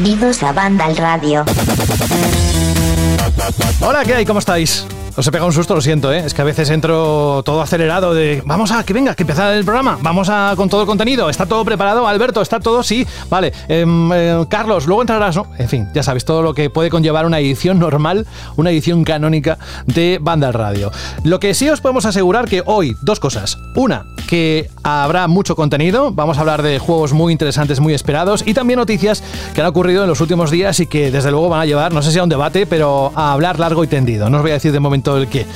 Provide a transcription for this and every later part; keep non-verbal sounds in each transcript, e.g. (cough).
Bienvenidos a Banda al Radio. Hola, ¿qué hay? ¿Cómo estáis? Os he pegado un susto, lo siento, ¿eh? Es que a veces entro todo acelerado de... Vamos a, que venga, que empieza el programa. Vamos a con todo el contenido. ¿Está todo preparado? Alberto, ¿está todo? Sí. Vale. Em, eh, Carlos, luego entrarás, ¿no? En fin, ya sabes, todo lo que puede conllevar una edición normal, una edición canónica de Banda al Radio. Lo que sí os podemos asegurar que hoy, dos cosas. Una, que habrá mucho contenido. Vamos a hablar de juegos muy interesantes, muy esperados. Y también noticias que han ocurrido en los últimos días y que desde luego van a llevar, no sé si a un debate, pero a hablar largo y tendido. No os voy a decir de momento el qué.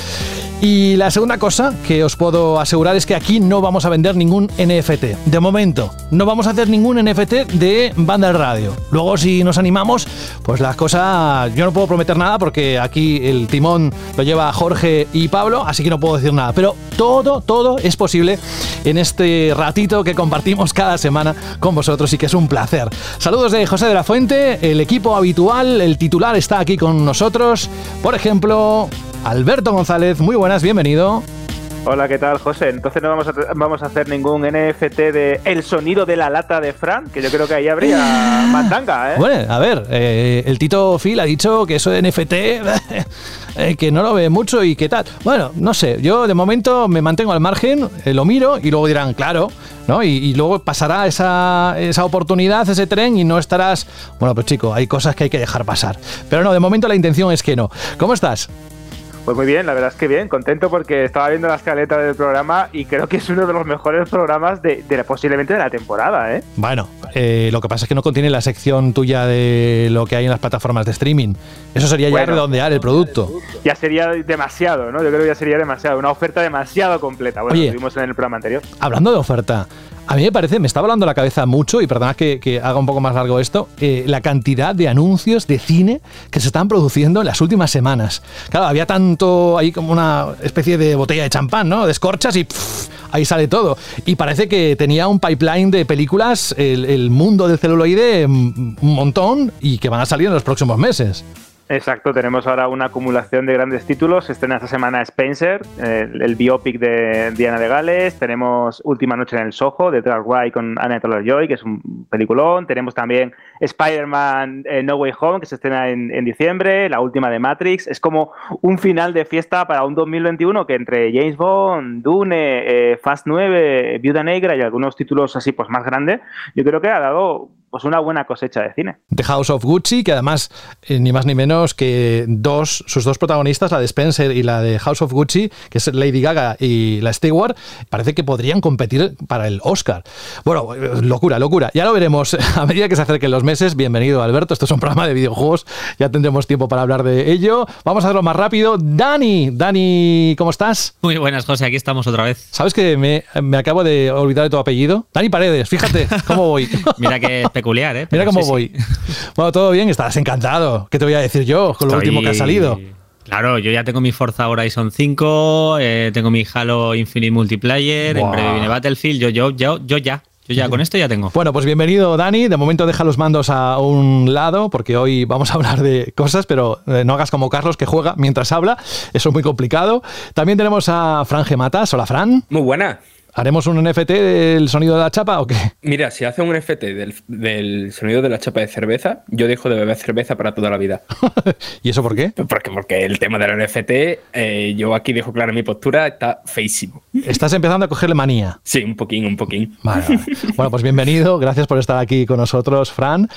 Y la segunda cosa que os puedo asegurar es que aquí no vamos a vender ningún NFT. De momento, no vamos a hacer ningún NFT de banda de radio. Luego, si nos animamos, pues las cosas. Yo no puedo prometer nada porque aquí el timón lo lleva Jorge y Pablo, así que no puedo decir nada. Pero todo, todo es posible en este ratito que compartimos cada semana con vosotros y que es un placer. Saludos de José de la Fuente, el equipo habitual, el titular está aquí con nosotros. Por ejemplo, Alberto González, muy buenas, bienvenido. Hola, ¿qué tal, José? Entonces no vamos a, vamos a hacer ningún NFT de El sonido de la lata de Fran, que yo creo que ahí habría (laughs) mandanga, ¿eh? Bueno, a ver, eh, el Tito Phil ha dicho que eso de NFT, (laughs) eh, que no lo ve mucho y qué tal. Bueno, no sé, yo de momento me mantengo al margen, eh, lo miro y luego dirán, claro, ¿no? Y, y luego pasará esa, esa oportunidad, ese tren y no estarás... Bueno, pues chico, hay cosas que hay que dejar pasar. Pero no, de momento la intención es que no. ¿Cómo estás? Pues muy bien, la verdad es que bien, contento porque estaba viendo la escaleta del programa y creo que es uno de los mejores programas de, de posiblemente de la temporada, ¿eh? Bueno, eh, lo que pasa es que no contiene la sección tuya de lo que hay en las plataformas de streaming. Eso sería ya redondear el producto. Ya sería demasiado, ¿no? Yo creo que ya sería demasiado, una oferta demasiado completa. Bueno, Oye. lo vimos en el programa anterior. Hablando de oferta, a mí me parece, me está volando la cabeza mucho, y perdonad que, que haga un poco más largo esto, eh, la cantidad de anuncios de cine que se están produciendo en las últimas semanas. Claro, había tanto ahí como una especie de botella de champán, ¿no? Descorchas y ahí sale todo. Y parece que tenía un pipeline de películas, el, el mundo del celuloide, mm, un montón, y que van a salir en los próximos meses. Exacto, tenemos ahora una acumulación de grandes títulos. Estrena esta semana Spencer, el, biopic de Diana de Gales. Tenemos Última Noche en el Soho, de Dark Ride con Anna Taylor-Joy, que es un peliculón. Tenemos también Spider-Man eh, No Way Home, que se estrena en, en diciembre. La última de Matrix. Es como un final de fiesta para un 2021 que entre James Bond, Dune, eh, Fast 9, Viuda Negra y algunos títulos así pues más grandes, yo creo que ha dado pues una buena cosecha de cine. The House of Gucci, que además, eh, ni más ni menos que dos, sus dos protagonistas, la de Spencer y la de House of Gucci, que es Lady Gaga y la Stewart, parece que podrían competir para el Oscar. Bueno, eh, locura, locura. Ya lo veremos (laughs) a medida que se acerquen los meses. Bienvenido, Alberto. Esto es un programa de videojuegos. Ya tendremos tiempo para hablar de ello. Vamos a hacerlo más rápido. Dani, Dani, ¿cómo estás? Muy buenas, José, aquí estamos otra vez. ¿Sabes que me, me acabo de olvidar de tu apellido? Dani Paredes, fíjate cómo voy. (laughs) Mira que (laughs) peculiar, ¿eh? Mira cómo sí, voy. sí. (laughs) Bueno, todo bien, estarás encantado. ¿Qué te voy a decir yo con lo Estoy- último que ha salido? Claro, yo ya tengo mi Forza Horizon 5, eh, tengo mi Halo Infinite Multiplayer, Buah. en breve viene Battlefield, yo, yo, yo, yo ya, yo ya, con esto ya tengo. Bueno, pues bienvenido Dani. De momento deja los mandos a un lado porque hoy vamos a hablar de cosas, pero eh, no hagas como Carlos que juega mientras habla. Eso es muy complicado. También tenemos a Fran Gematas. Hola Fran. Muy buena. ¿Haremos un NFT del sonido de la chapa o qué? Mira, si hace un NFT del, del sonido de la chapa de cerveza, yo dejo de beber cerveza para toda la vida. (laughs) ¿Y eso por qué? Porque, porque el tema del NFT, eh, yo aquí dejo clara mi postura, está feísimo. Estás empezando a cogerle manía. Sí, un poquín, un poquín. Vale, vale. (laughs) Bueno, pues bienvenido. Gracias por estar aquí con nosotros, Fran.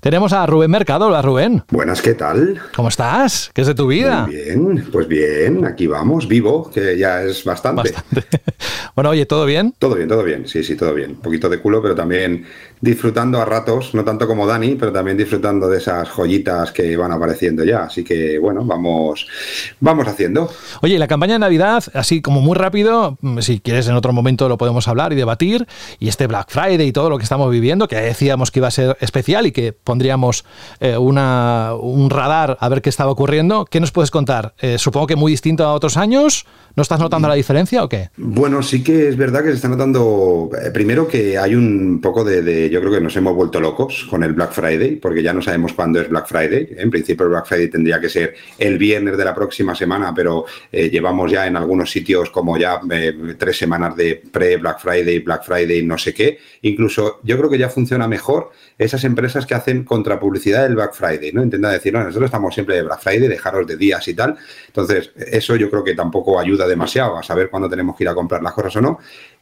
Tenemos a Rubén Mercado. Hola Rubén. Buenas, ¿qué tal? ¿Cómo estás? ¿Qué es de tu vida? Muy bien, pues bien, aquí vamos, vivo, que ya es bastante. Bastante. (laughs) Bueno, oye, ¿todo bien? Todo bien, todo bien, sí, sí, todo bien. Un poquito de culo, pero también disfrutando a ratos, no tanto como Dani, pero también disfrutando de esas joyitas que van apareciendo ya. Así que, bueno, vamos, vamos haciendo. Oye, la campaña de Navidad, así como muy rápido, mm, si quieres en otro momento lo podemos hablar y debatir, y este Black Friday y todo lo que estamos viviendo, que decíamos que iba a ser especial y que pondríamos eh, una, un radar a ver qué estaba ocurriendo, ¿qué nos puedes contar? Eh, supongo que muy distinto a otros años, ¿no estás notando la diferencia o qué? Bueno, sí que es verdad que se está notando, eh, primero que hay un poco de, de yo creo que nos hemos vuelto locos con el Black Friday, porque ya no sabemos cuándo es Black Friday. En principio el Black Friday tendría que ser el viernes de la próxima semana, pero eh, llevamos ya en algunos sitios como ya eh, tres semanas de pre-Black Friday, Black Friday, no sé qué. Incluso yo creo que ya funciona mejor esas empresas que hacen contrapublicidad del Black Friday, ¿no? Intentan decir, no, nosotros estamos siempre de Black Friday, dejaros de días y tal. Entonces, eso yo creo que tampoco ayuda demasiado a saber cuándo tenemos que ir a comprar las cosas o no.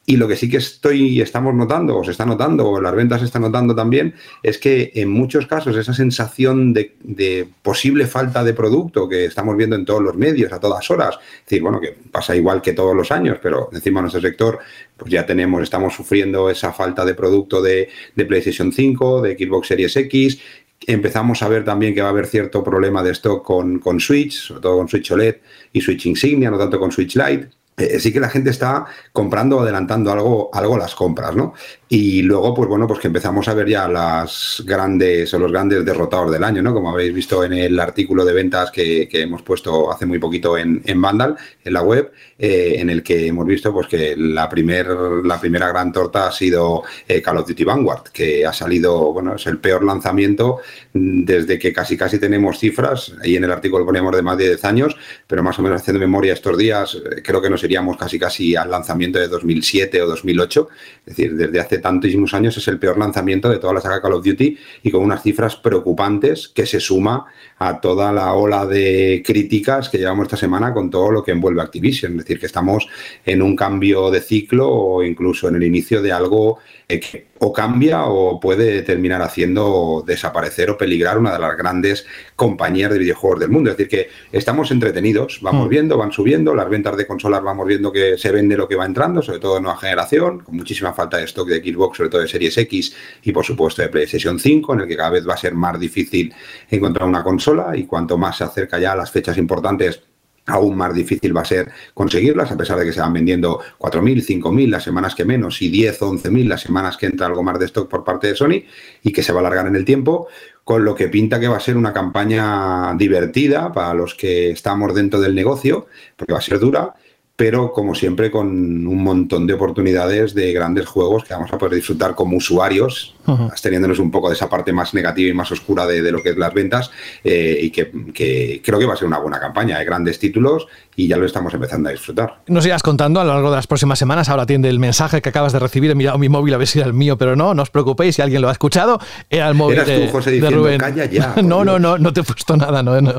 Y lo que sí que estoy, estamos notando, o se está notando, o las ventas se están notando también, es que en muchos casos esa sensación de, posible falta de producto que estamos viendo en todos los medios a todas horas, es decir, bueno, que pasa igual que todos los años, pero encima en nuestro sector, pues ya tenemos, estamos sufriendo esa falta de producto de, de PlayStation 5, de Xbox Series X, empezamos a ver también que va a haber cierto problema de stock con, con Switch, sobre todo con Switch OLED y Switch Insignia, no tanto con Switch Lite. Eh, sí que la gente está comprando o adelantando algo, algo las compras, ¿no? Y luego, pues bueno, pues que empezamos a ver ya las grandes o los grandes derrotados del año, ¿no? Como habéis visto en el artículo de ventas que, hemos puesto hace muy poquito en, en Vandal, en la web, eh, en el que hemos visto pues que la, primer, la primera gran torta ha sido eh, Call of Duty Vanguard, que ha salido, bueno, es el peor lanzamiento desde que casi casi tenemos cifras, ahí en el artículo ponemos de más de 10 años, pero más o menos haciendo memoria estos días, creo que nos casi casi al lanzamiento de 2007 o 2008, es decir, desde hace tantísimos años es el peor lanzamiento de toda la saga Call of Duty y con unas cifras preocupantes que se suma a toda la ola de críticas que llevamos esta semana con todo lo que envuelve Activision, es decir, que estamos en un cambio de ciclo o incluso en el inicio de algo que o cambia o puede terminar haciendo desaparecer o peligrar una de las grandes compañías de videojuegos del mundo. Es decir, que estamos entretenidos, vamos mm. viendo, van subiendo, las ventas de consolas vamos viendo que se vende lo que va entrando, sobre todo de nueva generación, con muchísima falta de stock de Xbox, sobre todo de Series X y por supuesto de PlayStation 5, en el que cada vez va a ser más difícil encontrar una consola y cuanto más se acerca ya a las fechas importantes aún más difícil va a ser conseguirlas, a pesar de que se van vendiendo 4.000, 5.000 las semanas que menos y 10 o 11.000 las semanas que entra algo más de stock por parte de Sony y que se va a alargar en el tiempo, con lo que pinta que va a ser una campaña divertida para los que estamos dentro del negocio, porque va a ser dura pero como siempre con un montón de oportunidades de grandes juegos que vamos a poder disfrutar como usuarios, teniéndonos un poco de esa parte más negativa y más oscura de, lo que es las ventas, eh, y que, creo que va a ser una buena campaña de grandes títulos y ya lo estamos empezando a disfrutar. Nos irás contando a lo largo de las próximas semanas, ahora atiende el mensaje que acabas de recibir, he mirado mi móvil a ver si era el mío, pero no, no os preocupéis, si alguien lo ha escuchado, era el móvil de, tú, José, diciendo, Rubén. Calla ya, (laughs) no, no, no, no te he puesto nada, no, no.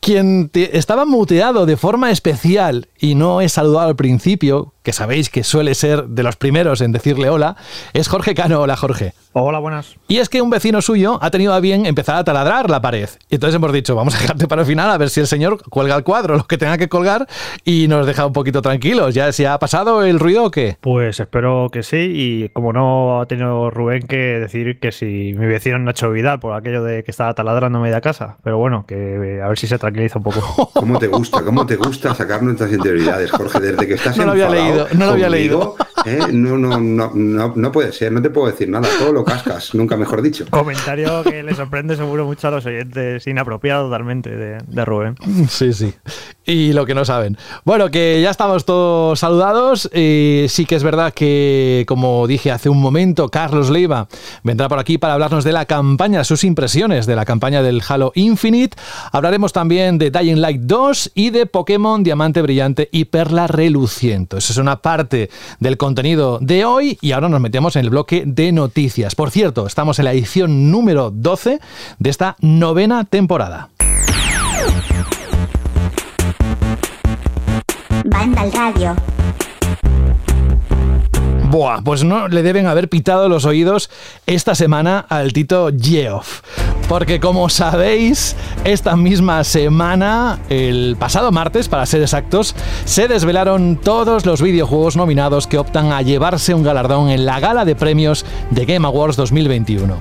Quien estaba muteado de forma especial y no es saludado al principio, que sabéis que suele ser de los primeros en decirle hola, es Jorge Cano. Hola, Jorge. Hola, buenas. Y es que un vecino suyo ha tenido a bien empezar a taladrar la pared. Y entonces hemos dicho, vamos a dejarte para el final a ver si el señor cuelga el cuadro, lo que tenga que colgar, y nos deja un poquito tranquilos. ¿Ya se ha pasado el ruido o qué? Pues espero que sí. Y como no ha tenido Rubén que decir que si mi vecino Nacho Vidal por aquello de que estaba taladrando media casa. Pero bueno, que a ver si se tranquiliza un poco. ¿Cómo te gusta? ¿Cómo te gusta sacar nuestras (laughs) interioridades, Jorge? Desde que estás no lo había leído, no lo había leído. ¿eh? No, no, no, no, no puede ser, no te puedo decir nada. Todo lo cascas, nunca mejor dicho. Comentario que le sorprende seguro mucho a los oyentes, inapropiado totalmente de, de Rubén. Sí, sí. Y lo que no saben. Bueno, que ya estamos todos saludados. y sí que es verdad que, como dije hace un momento, Carlos Leiva vendrá por aquí para hablarnos de la campaña, sus impresiones de la campaña del Halo Infinite. Hablaremos también de Dying Light 2 y de Pokémon Diamante Brillante y Perla Reluciente. Esa una parte del contenido de hoy y ahora nos metemos en el bloque de noticias. Por cierto, estamos en la edición número 12 de esta novena temporada. Banda al radio. Buah, pues no le deben haber pitado los oídos esta semana al Tito Geoff. Porque como sabéis, esta misma semana, el pasado martes para ser exactos, se desvelaron todos los videojuegos nominados que optan a llevarse un galardón en la gala de premios de Game Awards 2021.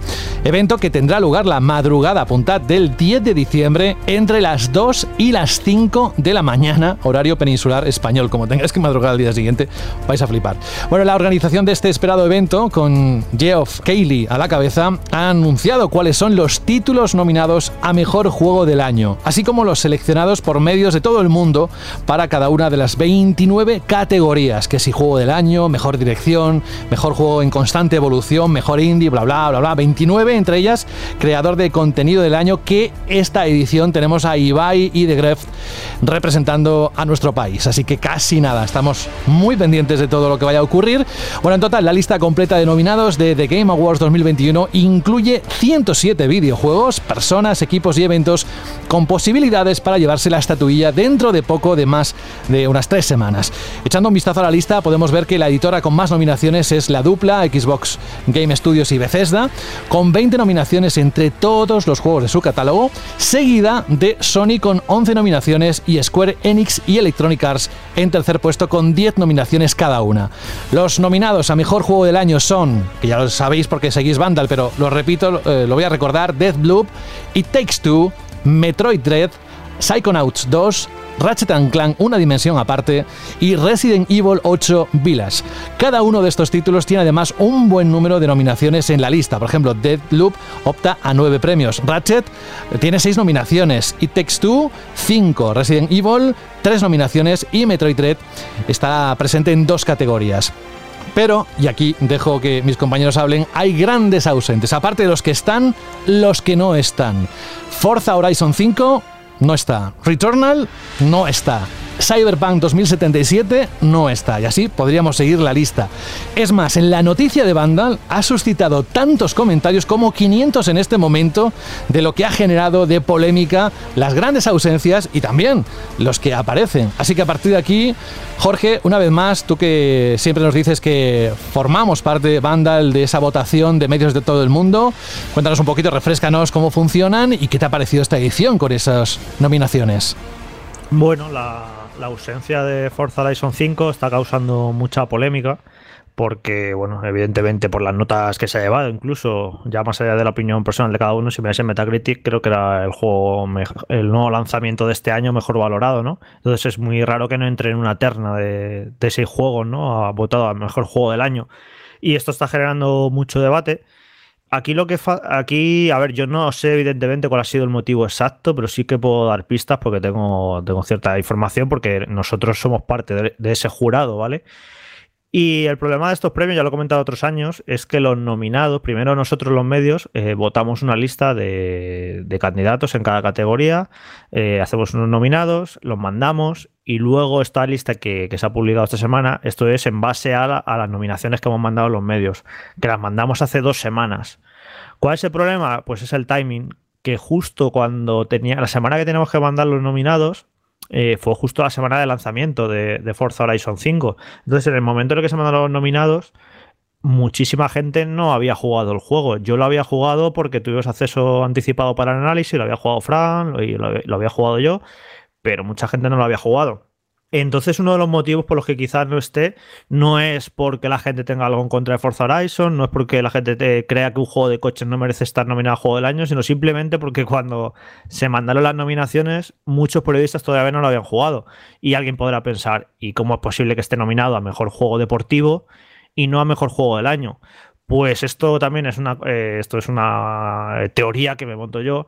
Evento que tendrá lugar la madrugada punta del 10 de diciembre entre las 2 y las 5 de la mañana, horario peninsular español. Como tengáis que madrugar al día siguiente, vais a flipar. Bueno, la organización de este esperado evento, con Geoff Keighley a la cabeza, ha anunciado cuáles son los títulos nominados a Mejor Juego del Año, así como los seleccionados por medios de todo el mundo para cada una de las 29 categorías, que si Juego del Año, Mejor Dirección, Mejor Juego en Constante Evolución, Mejor Indie, bla, bla, bla, bla, 29, entre ellas Creador de Contenido del Año, que esta edición tenemos a Ibai y de Gref representando a nuestro país, así que casi nada, estamos muy pendientes de todo lo que vaya a ocurrir. Bueno, en total, la lista completa de nominados de The Game Awards 2021 incluye 107 videojuegos, personas, equipos y eventos con posibilidades para llevarse la estatuilla dentro de poco de más de unas tres semanas. Echando un vistazo a la lista, podemos ver que la editora con más nominaciones es la dupla Xbox Game Studios y Bethesda, con 20 nominaciones entre todos los juegos de su catálogo, seguida de Sony con 11 nominaciones y Square Enix y Electronic Arts en tercer puesto con 10 nominaciones cada una. Los nominados a Mejor Juego del Año son, que ya lo sabéis porque seguís Vandal, pero lo repito, eh, lo voy a recordar, Deathloop, It Takes Two, Metroid Dread, Psychonauts 2, Ratchet Clank Una Dimensión Aparte y Resident Evil 8 Village. Cada uno de estos títulos tiene además un buen número de nominaciones en la lista. Por ejemplo, Deadloop opta a 9 premios. Ratchet tiene 6 nominaciones. It Takes Two, 5. Resident Evil, 3 nominaciones. Y Metroid Dread está presente en dos categorías. Pero, y aquí dejo que mis compañeros hablen, hay grandes ausentes. Aparte de los que están, los que no están. Forza Horizon 5 no está. Returnal no está. Cyberpunk 2077 no está, y así podríamos seguir la lista. Es más, en la noticia de Vandal ha suscitado tantos comentarios como 500 en este momento de lo que ha generado de polémica las grandes ausencias y también los que aparecen. Así que a partir de aquí, Jorge, una vez más, tú que siempre nos dices que formamos parte de Vandal de esa votación de medios de todo el mundo, cuéntanos un poquito, refrescanos cómo funcionan y qué te ha parecido esta edición con esas nominaciones. Bueno, la, la ausencia de Forza Horizon 5 está causando mucha polémica porque, bueno, evidentemente por las notas que se ha llevado, incluso ya más allá de la opinión personal de cada uno, si miráis en Metacritic, creo que era el juego, el nuevo lanzamiento de este año mejor valorado, ¿no? Entonces es muy raro que no entre en una terna de, de seis juegos, ¿no? Ha votado al mejor juego del año. Y esto está generando mucho debate. Aquí lo que aquí, a ver, yo no sé evidentemente cuál ha sido el motivo exacto, pero sí que puedo dar pistas porque tengo, tengo cierta información, porque nosotros somos parte de, de ese jurado, ¿vale? Y el problema de estos premios, ya lo he comentado otros años, es que los nominados, primero nosotros los medios, eh, votamos una lista de, candidatos en cada categoría, eh, hacemos unos nominados, los mandamos y luego esta lista que, se ha publicado esta semana, esto es en base a, a, las nominaciones que hemos mandado los medios, que las mandamos hace dos semanas. ¿Cuál es el problema? Pues es el timing, que justo cuando tenía, la semana que tenemos que mandar los nominados, eh, fue justo la semana de lanzamiento de, Forza Horizon 5. Entonces, en el momento en el que se mandaron los nominados, muchísima gente no había jugado el juego. Yo lo había jugado porque tuvimos acceso anticipado para el análisis, lo había jugado Fran y lo había jugado yo, pero mucha gente no lo había jugado. Entonces, uno de los motivos por los que quizás no esté no es porque la gente tenga algo en contra de Forza Horizon, no es porque la gente te crea que un juego de coches no merece estar nominado a Juego del Año, sino simplemente porque cuando se mandaron las nominaciones, muchos periodistas todavía no lo habían jugado. Y alguien podrá pensar, ¿y cómo es posible que esté nominado a Mejor Juego Deportivo y no a Mejor Juego del Año? Pues esto también es una, eh, esto es una teoría que me monto yo,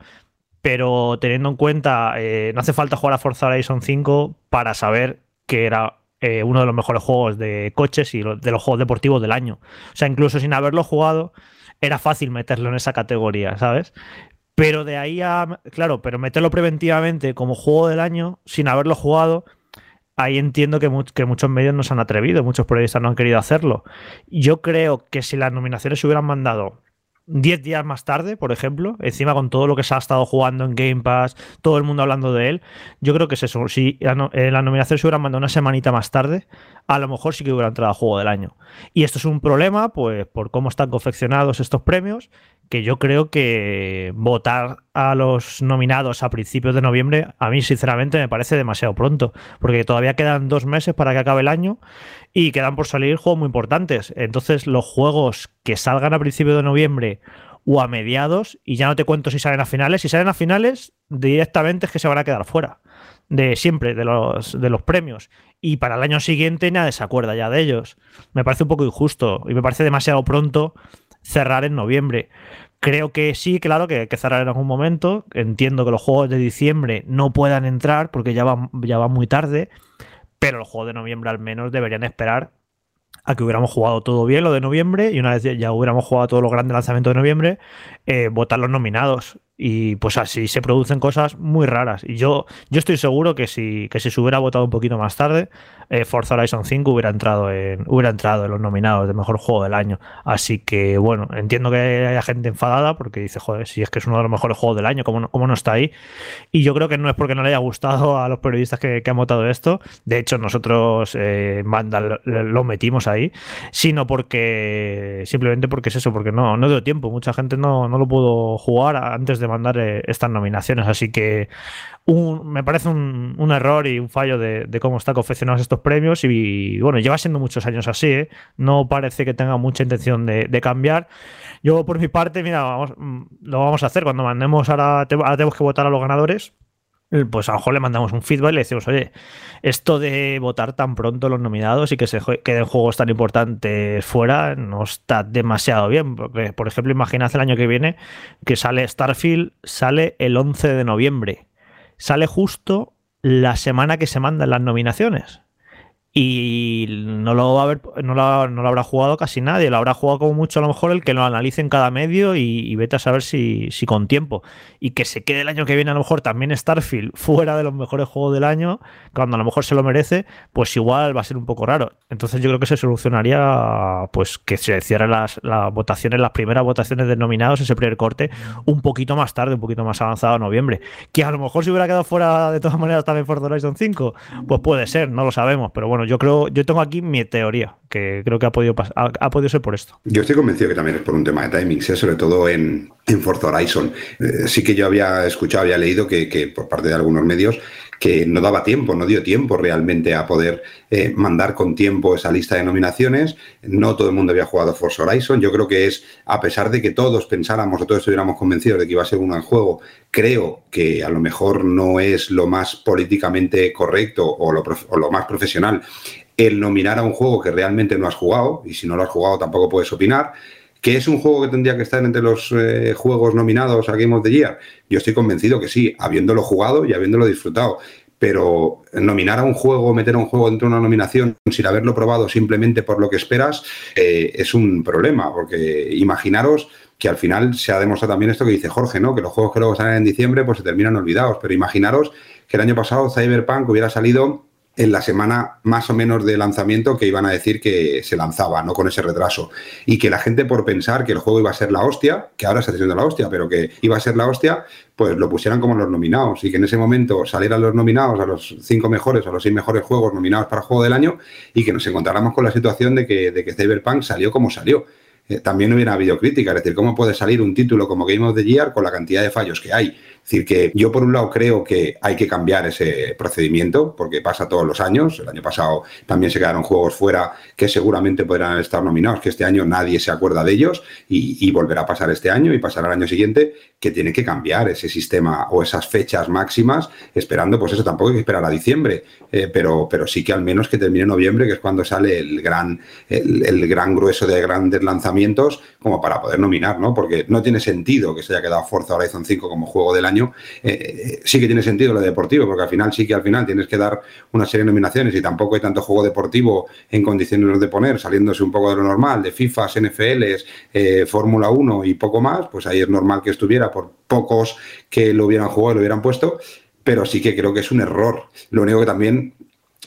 pero teniendo en cuenta, eh, no hace falta jugar a Forza Horizon 5 para saber que era eh, uno de los mejores juegos de coches y de los juegos deportivos del año. O sea, incluso sin haberlo jugado, era fácil meterlo en esa categoría, ¿sabes? Pero de ahí a, claro, pero meterlo preventivamente como juego del año, sin haberlo jugado, ahí entiendo que, que, muchos medios no se han atrevido, muchos periodistas no han querido hacerlo. Yo creo que si las nominaciones se hubieran mandado 10 días más tarde, por ejemplo, encima con todo lo que se ha estado jugando en Game Pass, todo el mundo hablando de él, yo creo que es eso. Si la, eh, nominación se hubieran mandado una semanita más tarde, a lo mejor sí que hubiera entrado a juego del año. Y esto es un problema, pues, por cómo están confeccionados estos premios, que yo creo que votar a los nominados a principios de noviembre, a mí sinceramente me parece demasiado pronto, porque todavía quedan dos meses para que acabe el año y quedan por salir juegos muy importantes. Entonces, los juegos que salgan a principios de noviembre o a mediados, y ya no te cuento si salen a finales, si salen a finales, directamente es que se van a quedar fuera de siempre, de los, de los premios, y para el año siguiente nadie se acuerda ya de ellos. Me parece un poco injusto y me parece demasiado pronto cerrar en noviembre. Creo que sí, claro, que hay que cerrar en algún momento. Entiendo que los juegos de diciembre no puedan entrar porque ya va, ya va muy tarde, pero los juegos de noviembre al menos deberían esperar a que hubiéramos jugado todo bien lo de noviembre y una vez ya hubiéramos jugado todos los grandes lanzamientos de noviembre, eh, votar los nominados. Y pues así se producen cosas muy raras. Y yo, yo estoy seguro que si, que si se hubiera votado un poquito más tarde, eh, Forza Horizon 5 hubiera entrado, en, hubiera entrado en los nominados de mejor juego del año. Así que bueno, entiendo que haya gente enfadada porque dice, joder, si es que es uno de los mejores juegos del año, ¿cómo no, cómo no está ahí? Y yo creo que no es porque no le haya gustado a los periodistas que, han votado esto. De hecho, nosotros eh, lo, metimos ahí, sino porque simplemente porque es eso, porque no, no dio tiempo. Mucha gente no, no lo pudo jugar antes de mandar eh, estas nominaciones. Así que me parece un, error y un fallo de, cómo están confeccionados estos premios. Y, bueno, lleva siendo muchos años así. ¿eh? No parece que tenga mucha intención de, cambiar. Yo, por mi parte, mira, vamos, mm, lo vamos a hacer cuando mandemos ahora, ahora tenemos que votar a los ganadores pues a lo mejor le mandamos un feedback y le decimos, oye, esto de votar tan pronto los nominados y que se queden juegos tan importantes fuera no está demasiado bien. Porque, por ejemplo, imaginad el año que viene que sale Starfield, sale el 11 de noviembre. Sale justo la semana que se mandan las nominaciones y no lo, va a ver, no, lo, no, lo, habrá jugado casi nadie, lo habrá jugado como mucho a lo mejor el que lo analice en cada medio y, vete a saber si, si, con tiempo. Y que se quede el año que viene a lo mejor también Starfield (laughs) fuera de los mejores juegos del año, cuando a lo mejor se lo merece, pues igual va a ser un poco raro. Entonces yo creo que se solucionaría pues que se cierren las, las votaciones, las primeras votaciones de nominados, ese primer corte, un poquito más tarde, un poquito más avanzado a noviembre. Que a lo mejor si hubiera quedado fuera de todas maneras también Forza Horizon 5, pues puede ser, no lo sabemos, pero bueno yo creo, yo tengo aquí mi teoría, que creo que ha podido, ha, podido ser por esto. Yo estoy convencido que también es por un tema de timing, ¿eh? sobre todo en, en Forza Horizon. Eh, sí que yo había escuchado, había leído que, por parte de algunos medios que no daba tiempo, no dio tiempo realmente a poder eh, mandar con tiempo esa lista de nominaciones. No todo el mundo había jugado Forza Horizon. Yo creo que es, a pesar de que todos pensáramos o todos estuviéramos convencidos de que iba a ser un buen juego, creo que a lo mejor no es lo más políticamente correcto o lo, o lo más profesional el nominar a un juego que realmente no has jugado, y si no lo has jugado tampoco puedes opinar. ¿Que es un juego que tendría que estar entre los eh, juegos nominados a Game of the Year? Yo estoy convencido que sí, habiéndolo jugado y habiéndolo disfrutado. Pero nominar a un juego, meter a un juego dentro de una nominación sin haberlo probado simplemente por lo que esperas, eh, es un problema. Porque imaginaros que al final se ha demostrado también esto que dice Jorge, ¿no? Que los juegos que luego salen en diciembre pues se terminan olvidados. Pero imaginaros que el año pasado Cyberpunk hubiera salido en la semana más o menos de lanzamiento que iban a decir que se lanzaba, no con ese retraso. Y que la gente por pensar que el juego iba a ser la hostia, que ahora está siendo la hostia, pero que iba a ser la hostia, pues lo pusieran como los nominados. Y que en ese momento salieran los nominados a los cinco mejores o los seis mejores juegos nominados para juego del año y que nos encontráramos con la situación de que, de que Cyberpunk salió como salió. Eh, también hubiera habido crítica, es decir, ¿cómo puede salir un título como Game of the Year con la cantidad de fallos que hay? Es decir, que yo por un lado creo que hay que cambiar ese procedimiento, porque pasa todos los años. El año pasado también se quedaron juegos fuera que seguramente podrán estar nominados, que este año nadie se acuerda de ellos y, volverá a pasar este año y pasará el año siguiente, que tiene que cambiar ese sistema o esas fechas máximas, esperando, pues eso tampoco hay que esperar a diciembre, eh, pero, pero sí que al menos que termine noviembre, que es cuando sale el gran, el, gran grueso de grandes lanzamientos, como para poder nominar, ¿no? Porque no tiene sentido que se haya quedado Forza Horizon 5 como juego del año eh, sí que tiene sentido lo deportivo, porque al final sí que al final tienes que dar una serie de nominaciones y tampoco hay tanto juego deportivo en condiciones de poner, saliéndose un poco de lo normal, de FIFAs, NFLs, eh, Fórmula 1 y poco más, pues ahí es normal que estuviera por pocos que lo hubieran jugado y lo hubieran puesto, pero sí que creo que es un error. Lo único que también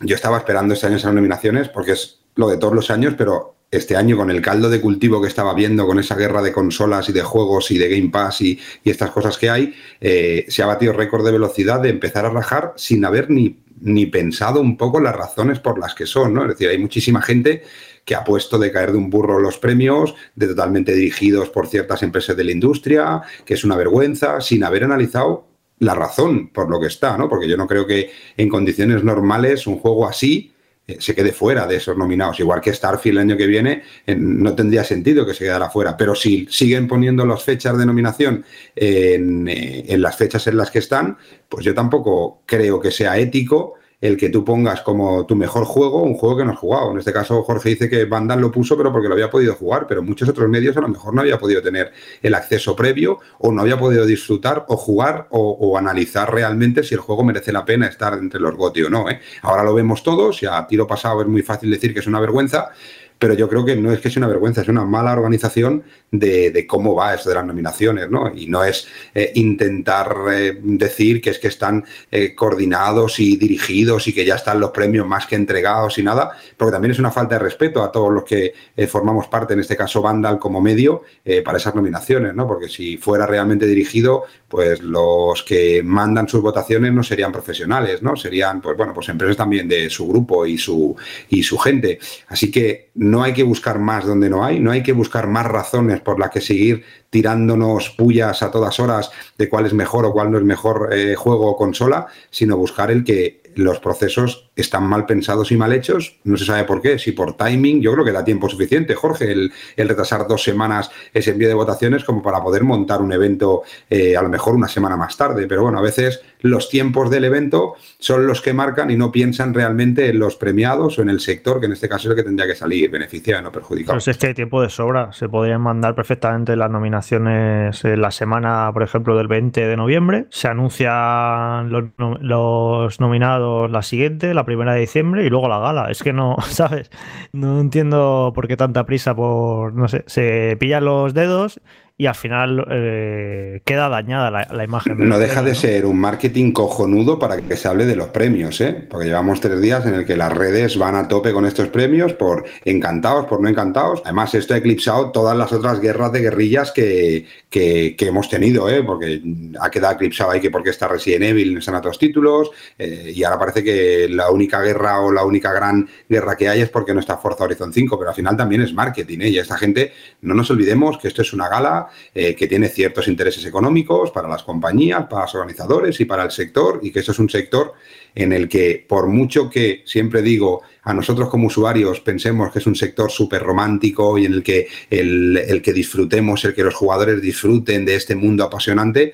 yo estaba esperando este año esas nominaciones, porque es lo de todos los años, pero este año con el caldo de cultivo que estaba viendo, con esa guerra de consolas y de juegos y de Game Pass y, estas cosas que hay, eh, se ha batido récord de velocidad de empezar a rajar sin haber ni, pensado un poco las razones por las que son. Es decir, hay muchísima gente que ha puesto de caer de un burro los premios, de totalmente dirigidos por ciertas empresas de la industria, que es una vergüenza, sin haber analizado la razón por lo que está, ¿no? Porque yo no creo que en condiciones normales un juego así eh, se quede fuera de esos nominados. Igual que Starfield el año que viene, eh, no tendría sentido que se quedara fuera. Pero si siguen poniendo las fechas de nominación en, eh, en las fechas en las que están, pues yo tampoco creo que sea ético el que tú pongas como tu mejor juego un juego que no has jugado. En este caso, Jorge dice que Vandal lo puso, pero porque lo había podido jugar, pero muchos otros medios a lo mejor no había podido tener el acceso previo o no había podido disfrutar o jugar o, analizar realmente si el juego merece la pena estar entre los GOTI o no. ¿eh? Ahora lo vemos todos y a tiro pasado es muy fácil decir que es una vergüenza, pero yo creo que no es que sea una vergüenza, es una mala organización de, cómo va eso de las nominaciones, ¿no? Y no es eh, intentar eh, decir que es que están eh, coordinados y dirigidos y que ya están los premios más que entregados y nada, porque también es una falta de respeto a todos los que formamos parte, en este caso Vandal como medio, para esas nominaciones, ¿no? Porque si fuera realmente dirigido, pues los que mandan sus votaciones no serían profesionales, ¿no? Serían, pues bueno, pues empresas también de su grupo y su, y su gente. Así que no hay que buscar más donde no hay, no hay que buscar más razones por las que seguir tirándonos pullas a todas horas de cuál es mejor o cuál no es mejor eh, juego o consola, sino buscar el que los procesos están mal pensados y mal hechos. No se sabe por qué, si por timing, yo creo que da tiempo suficiente, Jorge, el, retrasar dos semanas ese envío de votaciones como para poder montar un evento eh, a lo mejor una semana más tarde. Pero bueno, a veces los tiempos del evento son los que marcan y no piensan realmente en los premiados o en el sector, que en este caso es el que tendría que salir beneficiado, no perjudicado. Pues es que tiempo de sobra. Se podrían mandar perfectamente las nominaciones en la semana, por ejemplo, del 20 de noviembre. Se anuncian los, los nominados la siguiente, la primera de diciembre, y luego la gala. Es que no, (laughs) ¿sabes? No entiendo por qué tanta prisa por, no sé, se pillan los dedos y al final eh, queda dañada la, imagen. No deja de ser un marketing cojonudo para que se hable de los premios, ¿eh? porque llevamos tres días en el que las redes van a tope con estos premios por encantados, por no encantados. Además, esto ha eclipsado todas las otras guerras de guerrillas que, que, hemos tenido, ¿eh? porque ha quedado eclipsado ahí que porque está Resident Evil están otros títulos eh, y ahora parece que la única guerra o la única gran guerra que hay es porque no está Forza Horizon 5, pero al final también es marketing ¿eh? y esta gente, no nos olvidemos que esto es una gala eh, que tiene ciertos intereses económicos para las compañías, para los organizadores y para el sector, y que eso es un sector en el que, por mucho que siempre digo, a nosotros como usuarios pensemos que es un sector súper romántico y en el que el, el que disfrutemos, el que los jugadores disfruten de este mundo apasionante,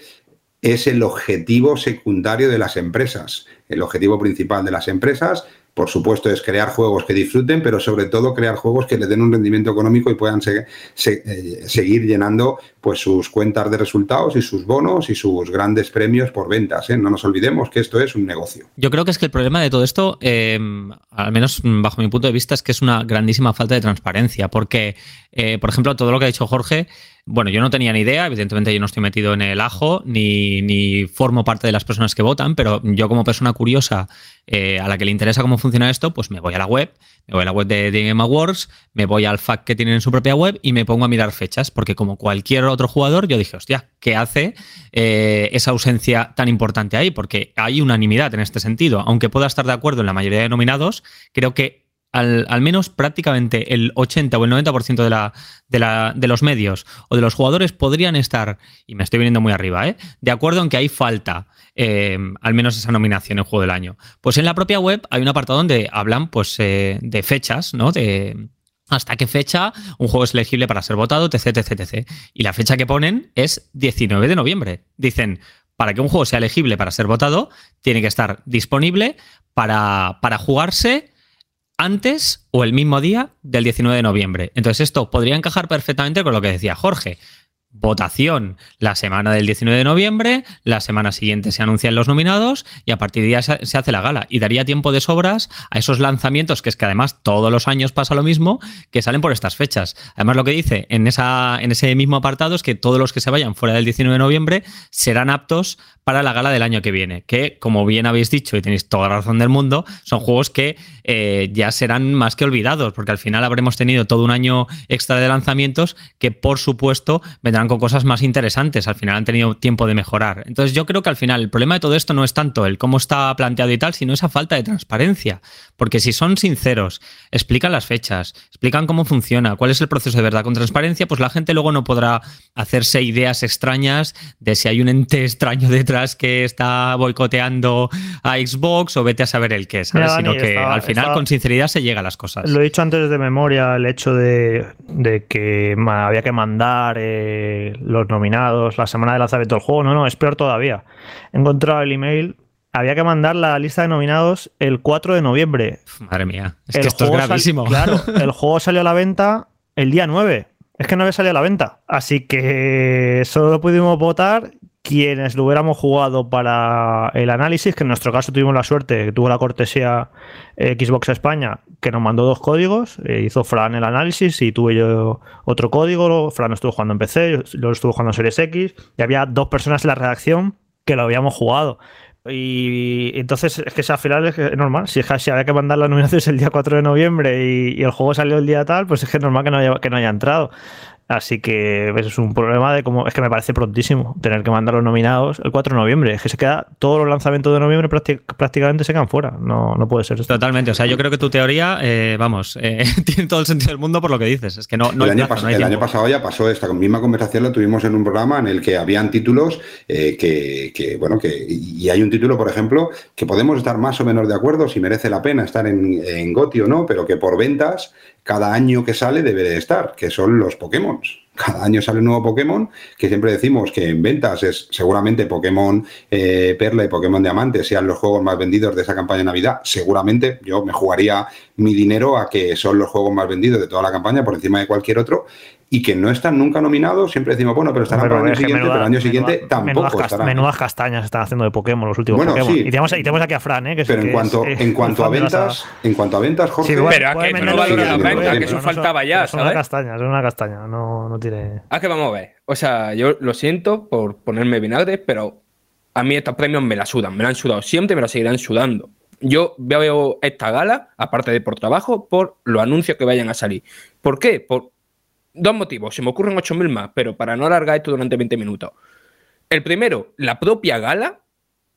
es el objetivo secundario de las empresas. El objetivo principal de las empresas por supuesto, es crear juegos que disfruten, pero sobre todo crear juegos que le den un rendimiento económico y puedan eh, seguir llenando pues, sus cuentas de resultados y sus bonos y sus grandes premios por ventas. ¿eh? No nos olvidemos que esto es un negocio. Yo creo que es que el problema de todo esto, em, al menos bajo mi punto de vista, es que es una grandísima falta de transparencia, porque, eh, por ejemplo, todo lo que ha dicho Jorge bueno, yo no tenía ni idea, evidentemente yo no estoy metido en el ajo, ni, formo parte de las personas que votan, pero yo como persona curiosa eh, a la que le interesa cómo funciona esto, pues me voy a la web, me voy a la web de, Game Awards, me voy al FAQ que tienen en su propia web y me pongo a mirar fechas, porque como cualquier otro jugador, yo dije, hostia, ¿qué hace eh, esa ausencia tan importante ahí? Porque hay unanimidad en este sentido. Aunque pueda estar de acuerdo en la mayoría de nominados, creo que al, menos prácticamente el 80 o el 90% de, la, de, la, de, los medios o de los jugadores podrían estar, y me estoy viniendo muy arriba, ¿eh? de acuerdo en que hay falta eh, al menos esa nominación en Juego del Año. Pues en la propia web hay un apartado donde hablan pues, eh, de fechas, ¿no? De hasta qué fecha un juego es elegible para ser votado, etc, etc, etc. Y la fecha que ponen es 19 de noviembre. Dicen, para que un juego sea elegible para ser votado, tiene que estar disponible para, para jugarse antes o el mismo día del 19 de noviembre. Entonces esto podría encajar perfectamente con lo que decía Jorge votación la semana del 19 de noviembre, la semana siguiente se anuncian los nominados y a partir de ahí se hace la gala. Y daría tiempo de sobras a esos lanzamientos, que es que además todos los años pasa lo mismo, que salen por estas fechas. Además lo que dice en, esa, en ese mismo apartado es que todos los que se vayan fuera del 19 de noviembre serán aptos para la gala del año que viene, que como bien habéis dicho y tenéis toda la razón del mundo, son juegos que eh, ya serán más que olvidados, porque al final habremos tenido todo un año extra de lanzamientos que por supuesto vendrán vendrán con cosas más interesantes. Al final han tenido tiempo de mejorar. Entonces yo creo que al final el problema de todo esto no es tanto el cómo está planteado y tal, sino esa falta de transparencia. Porque si son sinceros, explican las fechas, explican cómo funciona, cuál es el proceso de verdad con transparencia, pues la gente luego no podrá hacerse ideas extrañas de si hay un ente (laughs) extraño detrás que está boicoteando a Xbox o vete a saber el qué, ¿sabes? sino que al final con sinceridad se llega a las cosas. Lo he dicho antes de memoria, el hecho de, que había que mandar eh, los nominados la semana de lanzamiento del juego. No, no, es peor todavía. He encontrado el email había que mandar la lista de nominados el 4 de noviembre. Madre mía, es que esto es gravísimo. claro, (laughs) el juego salió a la venta el día 9. Es que no había salido a la venta. Así que solo pudimos votar quienes lo hubiéramos jugado para el análisis, que en nuestro caso tuvimos la suerte, que tuvo la cortesía eh, Xbox España, que nos mandó dos códigos, eh, hizo Fran el análisis y tuve yo otro código, Fran estuvo jugando en PC, yo lo estuve jugando en Series X, y había dos personas en la redacción que lo habíamos jugado. Y entonces es que al final es, normal. Si, si había que mandar las nominaciones el día 4 de noviembre y, el juego salió el día tal, pues es que es normal que no haya, que no haya entrado. Así que es un problema de cómo. Es que me parece prontísimo tener que mandar los nominados el 4 de noviembre. Es que se queda. Todos los lanzamientos de noviembre prácticamente se quedan fuera. No, no puede ser esto. Totalmente. O sea, yo creo que tu teoría, eh, vamos, eh, (laughs) tiene todo el sentido del mundo por lo que dices. Es que no, el, año, el año, pasado ya pasó esta misma conversación, la tuvimos en un programa en el que habían títulos eh, que, bueno, que. Y hay un título, por ejemplo, que podemos estar más o menos de acuerdo si merece la pena estar en, en GOTI o no, pero que por ventas, cada año que sale debe de estar, que son los Pokémon cada año sale un nuevo Pokémon, que siempre decimos que en ventas es seguramente Pokémon eh, Perla y Pokémon Diamante sean los juegos más vendidos de esa campaña de Navidad. Seguramente yo me jugaría mi dinero a que son los juegos más vendidos de toda la campaña por encima de cualquier otro y que no están nunca nominados, siempre decimos, bueno, pero estarán para el año siguiente, pero el año siguiente tampoco estarán. Menudas castañas están haciendo de Pokémon los últimos Pokémon. Y, tenemos, aquí a Fran, ¿eh? Que pero en, cuanto, en, cuanto a ventas, en cuanto a ventas, Jorge... Sí, pero a que no valora la venta, que eso faltaba ya, Es una castaña, es una castaña, no, no tiene... Ah, que vamos a ver. O sea, yo lo siento por ponerme vinagre, pero a mí estos premios me la sudan, me la han sudado siempre y me la seguirán sudando. Yo veo esta gala, aparte de por trabajo, por los anuncios que vayan a salir. ¿Por qué? Por dos motivos. Se me ocurren 8.000 más, pero para no alargar esto durante 20 minutos. El primero, la propia gala.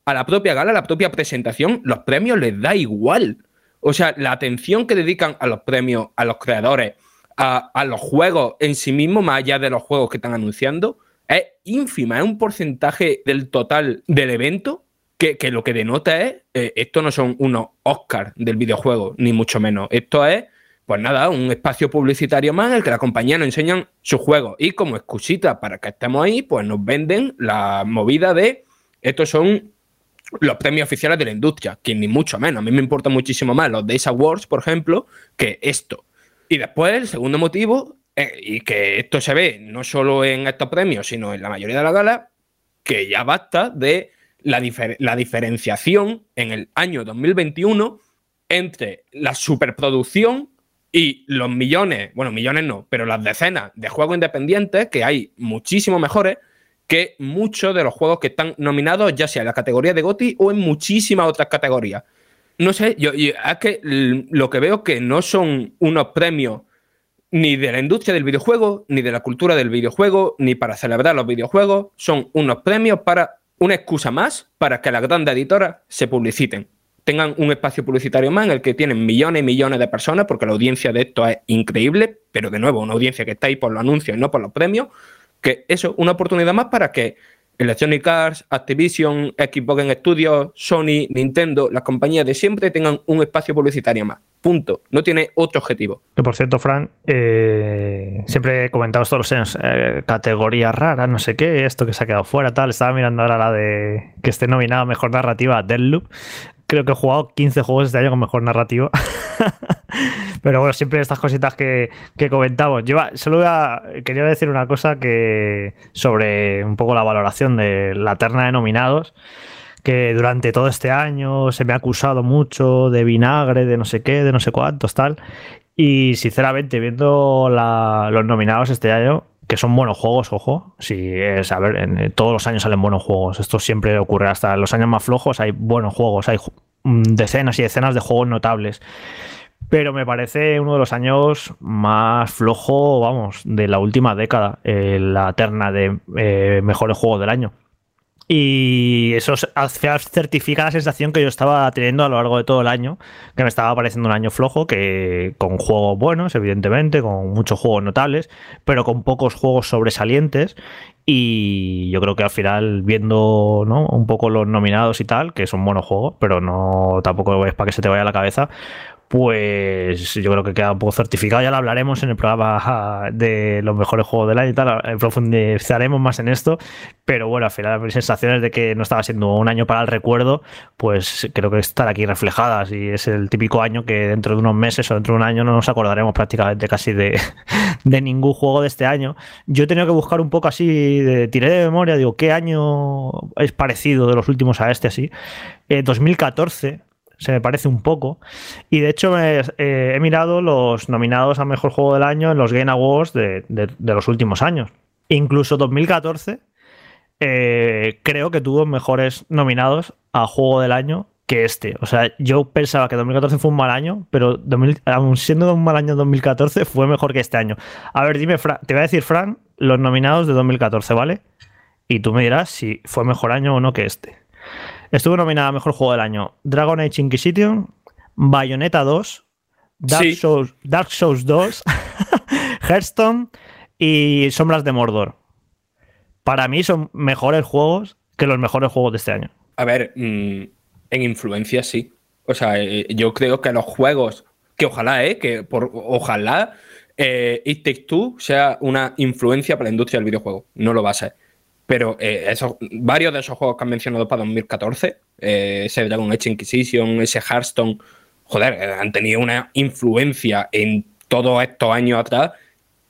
A la propia gala, la propia presentación, los premios les da igual. O sea, la atención que dedican a los premios, a los creadores, a, los juegos en sí mismos, más allá de los juegos que están anunciando, es ínfima. Es un porcentaje del total del evento que, lo que denota es, eh, esto no son unos Oscars del videojuego, ni mucho menos. Esto es pues nada, un espacio publicitario más en el que la compañía nos enseñan sus juegos. Y como excusita para que estemos ahí, pues nos venden la movida de estos son los premios oficiales de la industria, que ni mucho menos. A mí me importa muchísimo más los Days Awards, por ejemplo, que esto. Y después, el segundo motivo, eh, y que esto se ve no solo en estos premios, sino en la mayoría de las galas, que ya basta de la, la diferenciación en el año 2021 entre la superproducción y los millones, bueno, millones no, pero las decenas de juegos independientes, que hay muchísimo mejores que muchos de los juegos que están nominados, ya sea en la categoría de GOTI o en muchísimas otras categorías. No sé, yo, es que lo que veo que no son unos premios ni de la industria del videojuego, ni de la cultura del videojuego, ni para celebrar los videojuegos, son unos premios para una excusa más para que las grandes editoras se publiciten. Tengan un espacio publicitario más en el que tienen millones y millones de personas, porque la audiencia de esto es increíble, pero de nuevo, una audiencia que está ahí por los anuncios y no por los premios, que eso, una oportunidad más para que Electronic Arts, Activision, Xbox Studios, Sony, Nintendo, las compañías de siempre tengan un espacio publicitario más. Punto. No tiene otro objetivo. Que por cierto, Fran, eh, siempre he comentado todos los años, eh, categoría rara, no sé qué, esto que se ha quedado fuera, tal. Estaba mirando ahora la de que esté nominada Mejor Narrativa Deadloop creo que he jugado 15 juegos este año con mejor narrativa. (laughs) Pero bueno, siempre estas cositas que, comentamos. Yo solo quería decir una cosa que sobre un poco la valoración de la terna de nominados que durante todo este año se me ha acusado mucho de vinagre, de no sé qué, de no sé cuántos, tal. Y sinceramente, viendo los nominados este año, que son buenos juegos, ojo. Si es, a ver, en, todos los años salen buenos juegos. Esto siempre ocurre. Hasta los años más flojos hay buenos juegos. Hay mm, decenas y decenas de juegos notables. Pero me parece uno de los años más flojo, vamos, de la última década, eh, la terna de eh, mejores juegos del año. Y eso certifica la sensación que yo estaba teniendo a lo largo de todo el año, que me estaba pareciendo un año flojo, que con juegos buenos, evidentemente, con muchos juegos notables, pero con pocos juegos sobresalientes. Y yo creo que al final, viendo ¿no? un poco los nominados y tal, que son buenos juegos, pero no tampoco es para que se te vaya la cabeza, pues yo creo que queda un poco certificado. Ya lo hablaremos en el programa de los mejores juegos del año y tal. Eh, profundizaremos más en esto. Pero bueno, al final mis sensaciones de que no estaba siendo un año para el recuerdo, pues creo que están aquí reflejadas. Y es el típico año que dentro de unos meses o dentro de un año no nos acordaremos prácticamente casi de, (laughs) ningún juego de este año. Yo he tenido que buscar un poco así, de, tiré de memoria, digo, ¿qué año es parecido de los últimos a este así? 2014 eh, se me parece un poco. Y de hecho eh, he mirado los nominados a Mejor Juego del Año en los Game Awards de, los últimos años. Incluso 2014 eh, creo que tuvo mejores nominados a Juego del Año que este. O sea, yo pensaba que 2014 fue un mal año, pero aún siendo un mal año 2014 fue mejor que este año. A ver, dime, te voy a decir, Fran, los nominados de 2014, ¿vale? Y tú me dirás si fue mejor año o no que este. Estuvo nominada a Mejor Juego del Año Dragon Age Inquisition, Bayonetta 2, Dark, Souls, Dark Souls 2, (laughs) Hearthstone y Sombras de Mordor. Para mí son mejores juegos que los mejores juegos de este año. A ver, mm, en influencia sí. O sea, eh, yo creo que los juegos, que ojalá, ¿eh? Que por, ojalá eh, It Takes Two sea una influencia para la industria del videojuego. No lo va a ser. Pero eh, esos, varios de esos juegos que han mencionado para 2014, eh, ese Dragon Age Inquisition, ese Hearthstone, joder, eh, han tenido una influencia en todos estos años atrás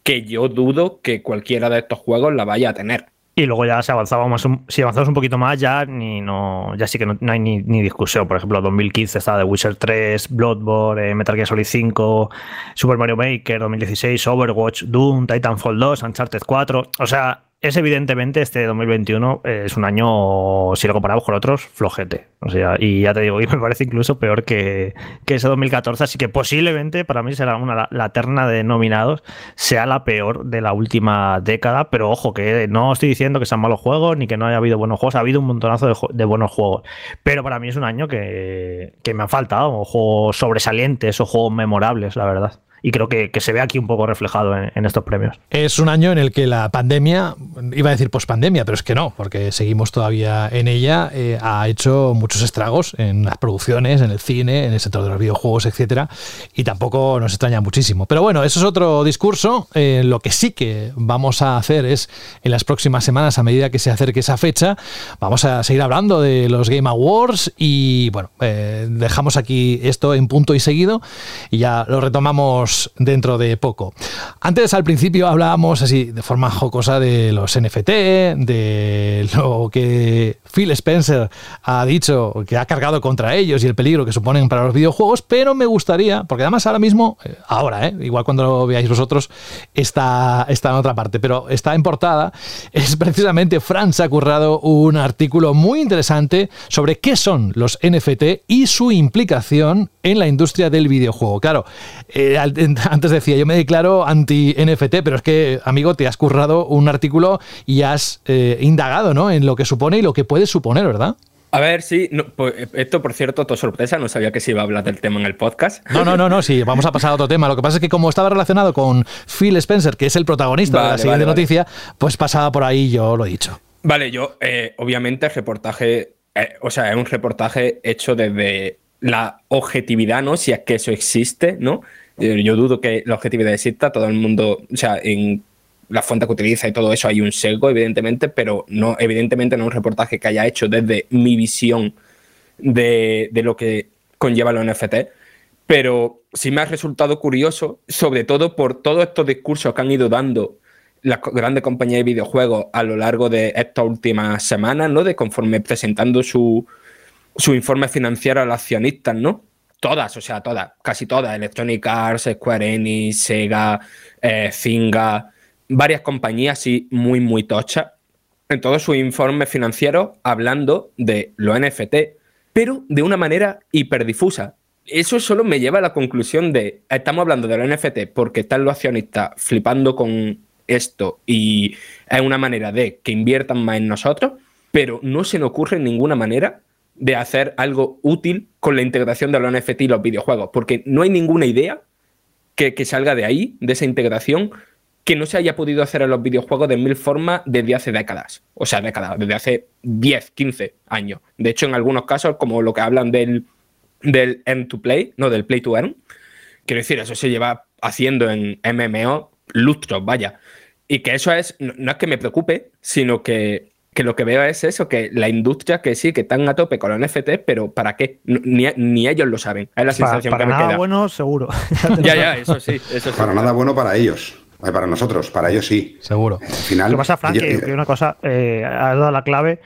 que yo dudo que cualquiera de estos juegos la vaya a tener. Y luego ya si avanzábamos si avanzamos un poquito más, ya ni no, ya sí que no, hay ni, discusión. Por ejemplo, 2015 está The Witcher 3, Bloodborne, Metal Gear Solid 5, Super Mario Maker, 2016, Overwatch, Doom, Titanfall 2, Uncharted 4. O sea, es evidentemente este 2021 eh, es un año, si lo comparamos con otros, flojete. O sea, y ya te digo, (laughs) y me parece incluso peor que, ese 2014, así que posiblemente para mí será una, la, terna de nominados sea la peor de la última década, pero ojo, que no estoy diciendo que sean malos juegos ni que no haya habido buenos juegos, ha habido un montonazo de, buenos juegos, pero para mí es un año que, que me han faltado, juegos sobresalientes o juegos memorables, la verdad y creo que, se ve aquí un poco reflejado en, estos premios. Es un año en el que la pandemia, iba a decir pospandemia, pero es que no, porque seguimos todavía en ella, eh, ha hecho muchos estragos en las producciones, en el cine, en el sector de los videojuegos, etcétera, y tampoco nos extraña muchísimo. Pero bueno, eso es otro discurso. Eh, lo que sí que vamos a hacer es en las próximas semanas, a medida que se acerque esa fecha, vamos a seguir hablando de los Game Awards y bueno, eh, dejamos aquí esto en punto y seguido y ya lo retomamos dentro de poco. Antes, al principio, hablábamos así de forma jocosa de los NFT, de lo que Phil Spencer ha dicho que ha cargado contra ellos y el peligro que suponen para los videojuegos, pero me gustaría, porque además ahora mismo, eh, ahora, eh, igual cuando lo veáis vosotros, está, está en otra parte, pero está en portada, (laughs) es precisamente Franz ha currado un artículo muy interesante sobre qué son los NFT y su implicación en la industria del videojuego. Claro, eh, (laughs) antes decía, yo me declaro anti-NFT, pero es que, amigo, te has currado un artículo y has eh, indagado ¿no? en lo que supone y lo que puede suponer, ¿verdad? A ver, sí, pues, esto por cierto, todo sorpresa, no sabía que se iba a hablar del tema en el podcast. No, no, no, no, sí, vamos a pasar a otro tema. Lo que pasa es que como estaba relacionado con Phil Spencer, que es el protagonista de la siguiente noticia, pues pasaba por ahí, yo lo he dicho. Vale, yo, eh, obviamente, el reportaje, eh, o sea, es un reportaje hecho desde la objetividad, ¿no? Si es que eso existe, ¿no? Eh, yo dudo que la objetividad exista, todo el mundo, o sea, en la fuente que utiliza y todo eso hay un sesgo, evidentemente, pero no, evidentemente no un reportaje que haya hecho desde mi visión de, lo que conlleva los NFT. Pero sí me ha resultado curioso, sobre todo por todos estos discursos que han ido dando las grandes compañías de videojuegos a lo largo de estas últimas semanas, ¿no? De conforme presentando su, su informe financiero a los accionistas, ¿no? Todas, o sea, todas, casi todas, Electronic Arts, Square Enix, Sega, eh, varias compañías sí muy, muy tochas, en todos sus informes financieros hablando de los NFT, pero de una manera hiperdifusa. eso solo me lleva a la conclusión de, estamos hablando de los NFT porque están los accionistas flipando con esto y es una manera de que inviertan más en nosotros, pero no se nos ocurre ninguna manera de hacer algo útil con la integración de los NFT y los videojuegos, porque no hay ninguna idea que, que salga de ahí, de esa integración, que no se haya podido hacer en los videojuegos de mil formas desde hace décadas. O sea, décadas, desde hace 10, 15 años. De hecho, en algunos casos, como lo que hablan del, del earn to play, no del play to earn, quiero decir, eso se lleva haciendo en MMO lustros, vaya. Y que eso es, no, es que me preocupe, sino que, que, lo que veo es eso, que la industria que sí, que están a tope con los NFT, pero ¿para qué? Ni, ni ellos lo saben. Es la sensación para, que me nada queda. bueno, seguro. (laughs) ya, ya, eso sí. Eso sí. Para nada bueno para ellos. Eh, Para nosotros, para ellos sí. Seguro. Al final. Lo que pasa, Frank, yo- que, que una cosa, eh, has dado la clave.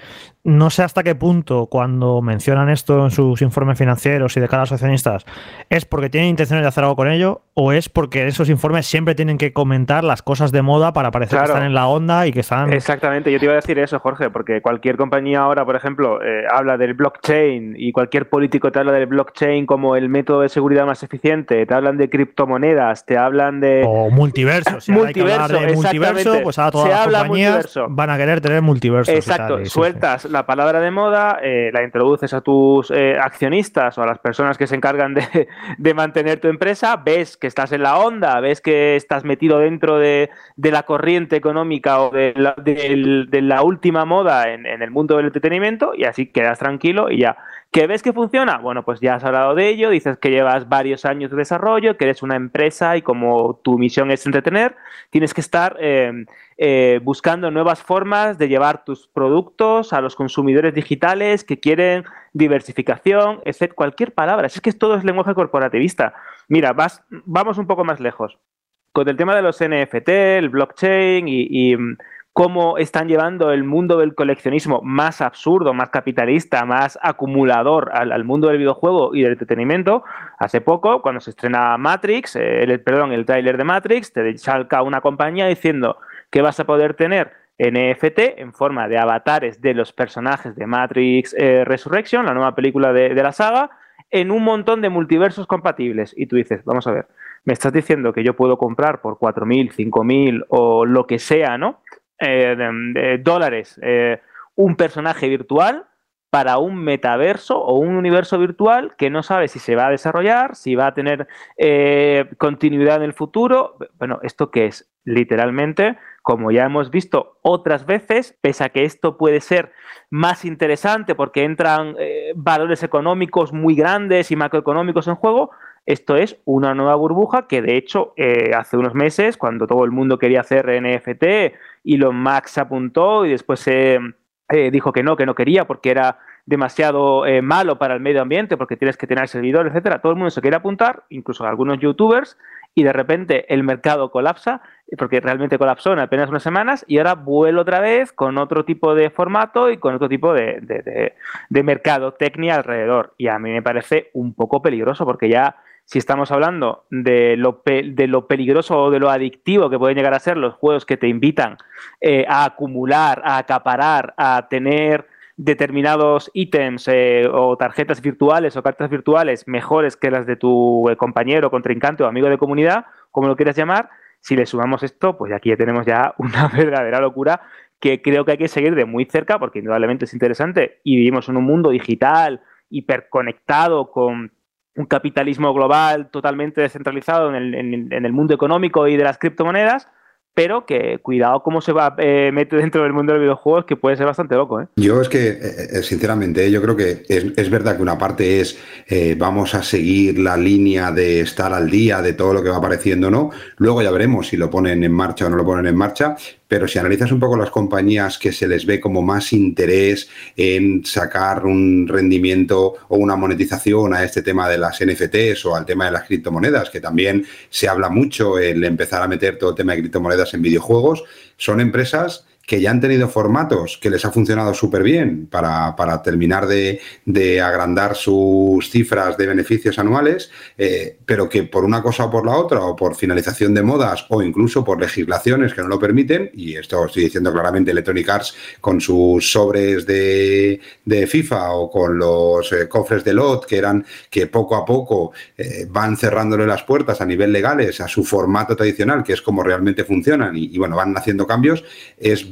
No sé hasta qué punto, cuando mencionan esto en sus informes financieros y de cara a los accionistas, es porque tienen intenciones de hacer algo con ello o es porque esos informes siempre tienen que comentar las cosas de moda para parecer Claro. que están en la onda y que están. Exactamente, yo te iba a decir eso, Jorge, porque cualquier compañía ahora, por ejemplo, eh, habla del blockchain y cualquier político te habla del blockchain como el método de seguridad más eficiente, te hablan de criptomonedas, te hablan de... O multiverso. Si ahora hay que hablar Multiverso, de multiverso, pues ahora todas Se las habla compañías multiverso. van a querer tener multiverso. Exacto, sueltas la palabra de moda, eh, la introduces a tus eh, accionistas o a las personas que se encargan de, (laughs) de mantener tu empresa, ves que estás en la onda, ves que estás metido dentro de, de la corriente económica o de la, última moda en, en el mundo del entretenimiento y así quedas tranquilo y ya. ¿Que ves que funciona? Bueno, pues ya has hablado de ello, dices que llevas varios años de desarrollo, que eres una empresa y como tu misión es entretener, tienes que estar eh, eh, buscando nuevas formas de llevar tus productos a los consumidores digitales que quieren diversificación, etc. Cualquier palabra. Es que todo es lenguaje corporativista. Mira, vas, vamos un poco más lejos. Con el tema de los NFT, el blockchain y, cómo están llevando el mundo del coleccionismo más absurdo, más capitalista, más acumulador al, mundo del videojuego y del entretenimiento. Hace poco, cuando se estrena Matrix, eh, el, perdón, el tráiler de Matrix, te salca una compañía diciendo que vas a poder tener NFT en forma de avatares de los personajes de Matrix eh, Resurrection, la nueva película de, de la saga, en un montón de multiversos compatibles. Y tú dices, vamos a ver, me estás diciendo que yo puedo comprar por 4.000, 5.000 o lo que sea, ¿no? Eh, dólares eh, un personaje virtual para un metaverso o un universo virtual que no sabe si se va a desarrollar, si va a tener eh, continuidad en el futuro. Bueno, ¿esto qué es? Literalmente, como ya hemos visto otras veces, pese a que esto puede ser más interesante porque entran eh, valores económicos muy grandes y macroeconómicos en juego, esto es una nueva burbuja que de hecho eh, hace unos meses, cuando todo el mundo quería hacer NFT, Elon Musk se apuntó y después eh, dijo que no, que no quería porque era demasiado eh, malo para el medio ambiente, porque tienes que tener servidores, etcétera. Todo el mundo se quiere apuntar, incluso algunos youtubers, y de repente el mercado colapsa, porque realmente colapsó en apenas unas semanas, y ahora vuelve otra vez con otro tipo de formato y con otro tipo de, de, de mercadotecnia alrededor. Y a mí me parece un poco peligroso, porque ya si estamos hablando de lo, de lo peligroso o de lo adictivo que pueden llegar a ser los juegos que te invitan eh, a acumular, a acaparar, a tener determinados ítems eh, o tarjetas virtuales o cartas virtuales mejores que las de tu eh, compañero, contrincante o amigo de comunidad, como lo quieras llamar, si le sumamos esto, pues aquí ya tenemos ya (laughs) una verdadera locura que creo que hay que seguir de muy cerca porque indudablemente es interesante y vivimos en un mundo digital hiperconectado con un capitalismo global totalmente descentralizado en el, en, en el mundo económico y de las criptomonedas, pero que cuidado cómo se va eh, mete dentro del mundo de los videojuegos, que puede ser bastante loco. ¿eh? Yo es que, eh, sinceramente, yo creo que es, es, verdad que una parte es eh, vamos a seguir la línea de estar al día de todo lo que va apareciendo, ¿no? Luego ya veremos si lo ponen en marcha o no lo ponen en marcha, pero si analizas un poco las compañías que se les ve como más interés en sacar un rendimiento o una monetización a este tema de las NFTs o al tema de las criptomonedas, que también se habla mucho el empezar a meter todo el tema de criptomonedas en videojuegos, son empresas que ya han tenido formatos que les ha funcionado súper bien para, terminar de, agrandar sus cifras de beneficios anuales, eh, pero que por una cosa o por la otra, o por finalización de modas, o incluso por legislaciones que no lo permiten, y esto estoy diciendo claramente Electronic Arts con sus sobres de, FIFA o con los eh, cofres de LOT, que eran que poco a poco eh, van cerrándole las puertas a nivel legales a su formato tradicional, que es como realmente funcionan, y, y bueno, van haciendo cambios, es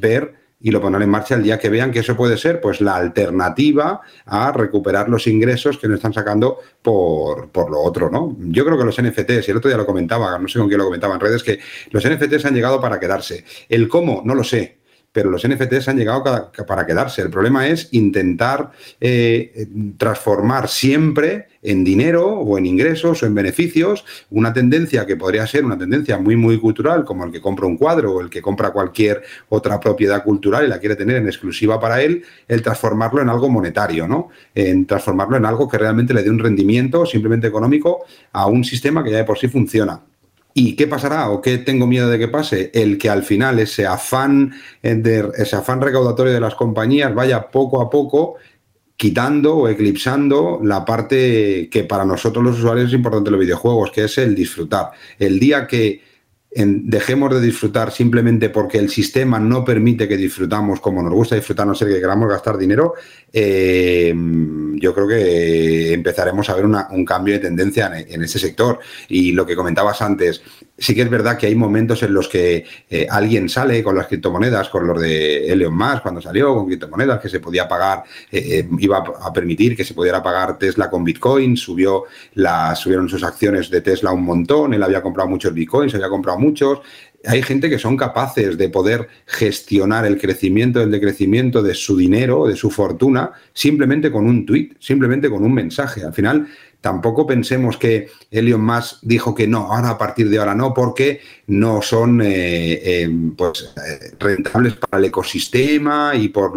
y lo pondrán en marcha el día que vean que eso puede ser pues la alternativa a recuperar los ingresos que no están sacando por, por, lo otro, ¿no? Yo creo que los NFTs, y el otro día lo comentaba, no sé con quién lo comentaba en redes, que los NFTs han llegado para quedarse. El cómo, no lo sé pero los NFTs han llegado para quedarse. El problema es intentar eh, transformar siempre en dinero o en ingresos o en beneficios una tendencia que podría ser una tendencia muy, muy cultural, como el que compra un cuadro o el que compra cualquier otra propiedad cultural y la quiere tener en exclusiva para él, el transformarlo en algo monetario, ¿no? En transformarlo en algo que realmente le dé un rendimiento simplemente económico a un sistema que ya de por sí funciona. ¿Y qué pasará o qué tengo miedo de que pase? El que al final ese afán, de, ese afán recaudatorio de las compañías vaya poco a poco quitando o eclipsando la parte que para nosotros los usuarios es importante de los videojuegos, que es el disfrutar. El día que dejemos de disfrutar simplemente porque el sistema no permite que disfrutamos como nos gusta disfrutar, no ser que queramos gastar dinero, eh, yo creo que empezaremos a ver un cambio de tendencia en, en, ese sector. Y lo que comentabas antes, sí que es verdad que hay momentos en los que eh, alguien sale con las criptomonedas, con los de Elon Musk cuando salió con criptomonedas, que se podía pagar, eh, iba a permitir que se pudiera pagar Tesla con Bitcoin, subió la, subieron sus acciones de Tesla un montón, él había comprado muchos Bitcoins, había comprado muchos, hay gente que son capaces de poder gestionar el crecimiento, el decrecimiento de su dinero, de su fortuna, simplemente con un tweet, simplemente con un mensaje. Al final, Tampoco pensemos que Elon Musk dijo que no, ahora a partir de ahora no, porque no son eh, eh, pues, eh, rentables para el ecosistema y por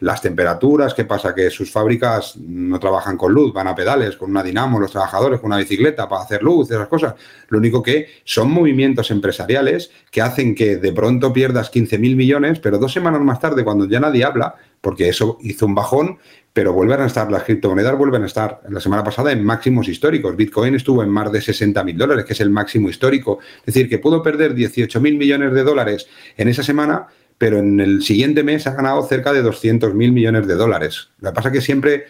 las temperaturas. ¿Qué pasa? Que sus fábricas no trabajan con luz, van a pedales, con una dinamo, los trabajadores, con una bicicleta para hacer luz, esas cosas. Lo único que son movimientos empresariales que hacen que de pronto pierdas 15.000 millones, pero dos semanas más tarde, cuando ya nadie habla, porque eso hizo un bajón, pero vuelven a estar, las criptomonedas vuelven a estar la semana pasada en máximos históricos. Bitcoin estuvo en más de 60 mil dólares, que es el máximo histórico. Es decir, que pudo perder 18 mil millones de dólares en esa semana, pero en el siguiente mes ha ganado cerca de 200 mil millones de dólares. Lo que pasa es que siempre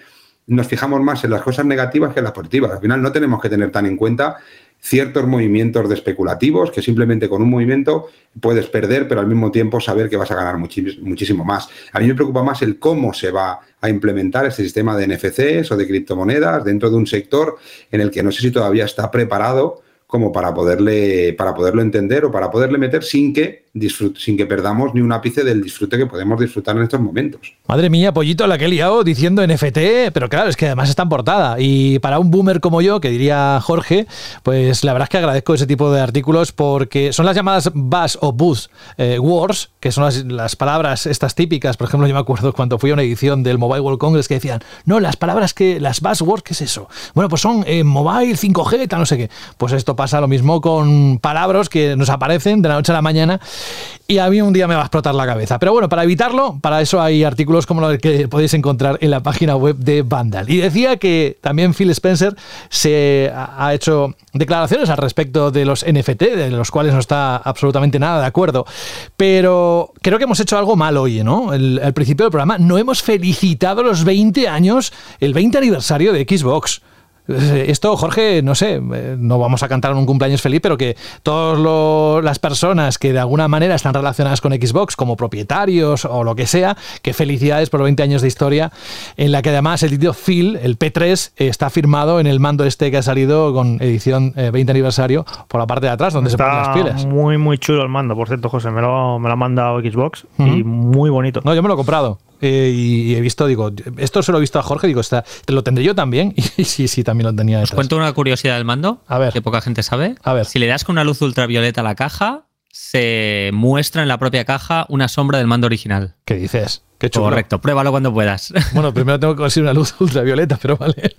nos fijamos más en las cosas negativas que en las positivas. Al final no tenemos que tener tan en cuenta ciertos movimientos de especulativos que simplemente con un movimiento puedes perder, pero al mismo tiempo saber que vas a ganar muchísimo más. A mí me preocupa más el cómo se va a implementar este sistema de NFCs o de criptomonedas dentro de un sector en el que no sé si todavía está preparado como para poderle para poderlo entender o para poderle meter sin que sin que perdamos ni un ápice del disfrute que podemos disfrutar en estos momentos. Madre mía, pollito, la que he liado diciendo NFT, pero claro, es que además está en portada. Y para un boomer como yo, que diría Jorge, pues la verdad es que agradezco ese tipo de artículos porque son las llamadas buzz o buzz eh, words, que son las, palabras estas típicas. Por ejemplo, yo me acuerdo cuando fui a una edición del Mobile World Congress que decían, no, las palabras que, las buzzwords, ¿qué es eso? Bueno, pues son eh, mobile, 5G, tal, no sé qué. Pues esto pasa lo mismo con palabras que nos aparecen de la noche a la mañana y a mí un día me va a explotar la cabeza. Pero bueno, para evitarlo, para eso hay artículos como los que podéis encontrar en la página web de Vandal. Y decía que también Phil Spencer se ha hecho declaraciones al respecto de los NFT, de los cuales no está absolutamente nada de acuerdo. Pero creo que hemos hecho algo mal hoy, ¿no? al principio del programa no hemos felicitado los 20 años, el 20 aniversario de Xbox. Esto, Jorge, no sé, eh, no vamos a cantar un cumpleaños feliz, pero que todas las personas que de alguna manera están relacionadas con Xbox, como propietarios o lo que sea, que felicidades por 20 años de historia, en la que además el título Phil, el P3, está firmado en el mando este que ha salido con edición 20 eh, aniversario por la parte de atrás, donde se ponen las pieles. Muy, muy chulo el mando, por cierto, José, me lo, me lo ha mandado Xbox y muy bonito. No, yo me lo he comprado. Eh, y he visto, digo, esto se lo he visto a Jorge, digo, está, lo tendré yo también. (laughs) Y sí, sí, también lo tenía. Os cuento una curiosidad del mando. A ver. Que poca gente sabe. A ver. Si le das con una luz ultravioleta a la caja, se muestra en la propia caja una sombra del mando original. ¿Qué dices? Qué chulo. Correcto, pruébalo cuando puedas. (laughs) Bueno, primero tengo que conseguir una luz ultravioleta, pero vale. (laughs)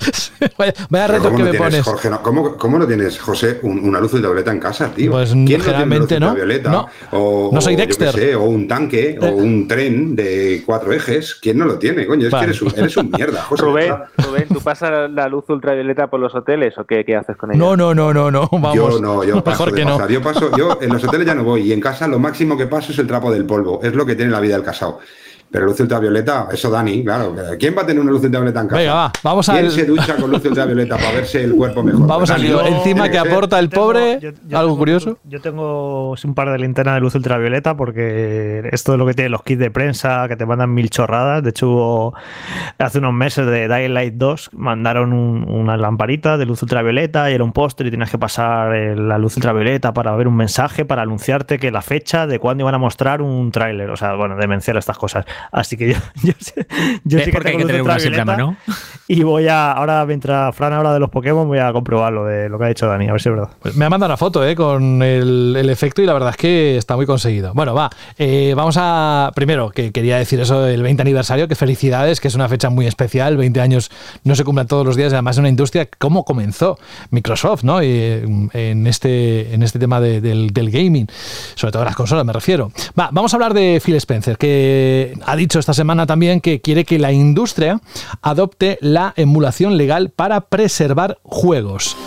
vaya, vaya Pero reto ¿cómo que no me tienes, pones. Jorge, no? ¿Cómo, cómo no tienes, José, un- una luz ultravioleta en casa, tío? Pues, ¿Quién no tiene una luz generalmente no. ultravioleta? No. O, No soy o Dexter. sé, o un tanque, o Eh. un tren de cuatro ejes. ¿Quién no lo tiene, coño? Es Vale. que eres un, eres un mierda, (laughs) José. Rubén, Rubén, ¿tú pasas la luz ultravioleta por los hoteles o qué, qué haces con ella? No, no, no, no, no. Vamos. Yo no, yo paso Mejor que no. Yo paso, yo en los hoteles ya no voy y en casa lo máximo que paso es el trapo del polvo. Es lo que tiene la vida del casado. Pero luz ultravioleta, eso Dani, claro. ¿Quién va a tener una luz ultravioleta en casa? Venga, va, vamos ¿Quién al- se ducha con luz ultravioleta para verse el cuerpo mejor? Vamos al lío. Encima que aporta el Tengo- pobre. yo- yo Algo tengo- curioso. Yo tengo un par de linternas de luz ultravioleta porque esto es lo que tienen los kits de prensa que te mandan mil chorradas. De hecho, hace unos meses de Dying Light 2 mandaron un- una lamparita de luz ultravioleta y era un póster y tenías que pasar eh, la luz ultravioleta para ver un mensaje, para anunciarte que la fecha de cuándo iban a mostrar un tráiler. O sea, bueno, demenciar estas cosas. Así que yo, (laughs) yo, sé- yo ¿Ves sí que qué hay tengo que tener una siempre a ultravioleta mano? (laughs) y voy a, ahora mientras Fran habla de los Pokémon, voy a comprobar lo de lo que ha dicho Dani, a ver si es verdad. Pues me ha mandado una foto eh, con el, el efecto y la verdad es que está muy conseguido. Bueno, va. eh, vamos a. Primero, que quería decir eso del 20 aniversario, que felicidades, que es una fecha muy especial. 20 años no se cumplen todos los días, además de una industria. ¿Cómo comenzó Microsoft ¿no? Y, mm, en, este, en este tema de- del, del gaming? Sobre todo las consolas, me refiero. Va, vamos a hablar de Phil Spencer, que ha dicho esta semana también que quiere que la industria adopte la emulación legal para preservar juegos.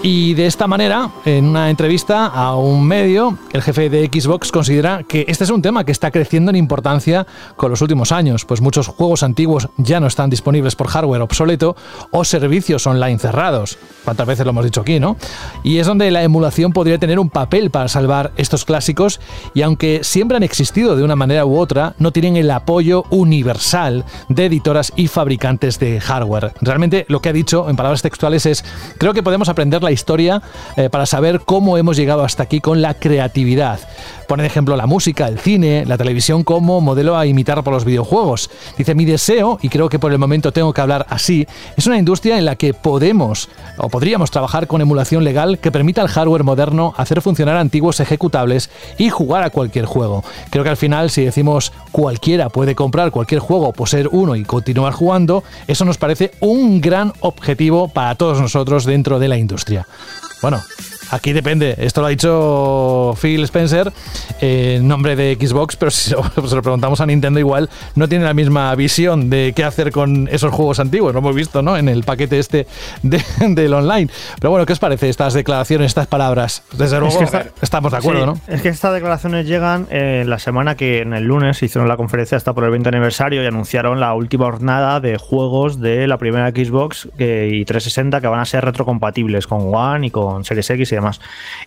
Y de esta manera, en una entrevista a un medio, el jefe de Xbox considera que este es un tema que está creciendo en importancia con los últimos años, pues muchos juegos antiguos ya no están disponibles por hardware obsoleto o servicios online cerrados. ¿Cuántas veces lo hemos dicho aquí, no? Y es donde la emulación podría tener un papel para salvar estos clásicos y aunque siempre han existido de una manera u otra, no tienen el apoyo universal de editoras y fabricantes de hardware. Realmente lo que ha dicho en palabras textuales es, creo que podemos aprender la historia eh, para saber cómo hemos llegado hasta aquí con la creatividad. Pone de ejemplo la música, el cine, la televisión como modelo a imitar por los videojuegos. Dice, mi deseo, y creo que por el momento tengo que hablar así, es una industria en la que podemos o podríamos trabajar con emulación legal que permita al hardware moderno hacer funcionar antiguos ejecutables y jugar a cualquier juego. Creo que al final si decimos cualquiera puede comprar cualquier juego, poseer uno y continuar jugando, eso nos parece un gran objetivo para todos nosotros dentro de la industria. Bueno, aquí depende. Esto lo ha dicho Phil Spencer eh, en nombre de Xbox, pero si se lo, (laughs) se lo preguntamos a Nintendo igual no tiene la misma visión de qué hacer con esos juegos antiguos. Lo hemos visto, ¿no? En el paquete este de- (laughs) del online. Pero bueno, ¿qué os parece estas declaraciones, estas palabras? Desde luego que está- estamos de acuerdo, Sí, ¿no? Es que estas declaraciones llegan eh, la semana que en el lunes hicieron la conferencia hasta por el 20 aniversario y anunciaron la última jornada de juegos de la primera Xbox que- y 360 que van a ser retrocompatibles con One y con Series X y demás.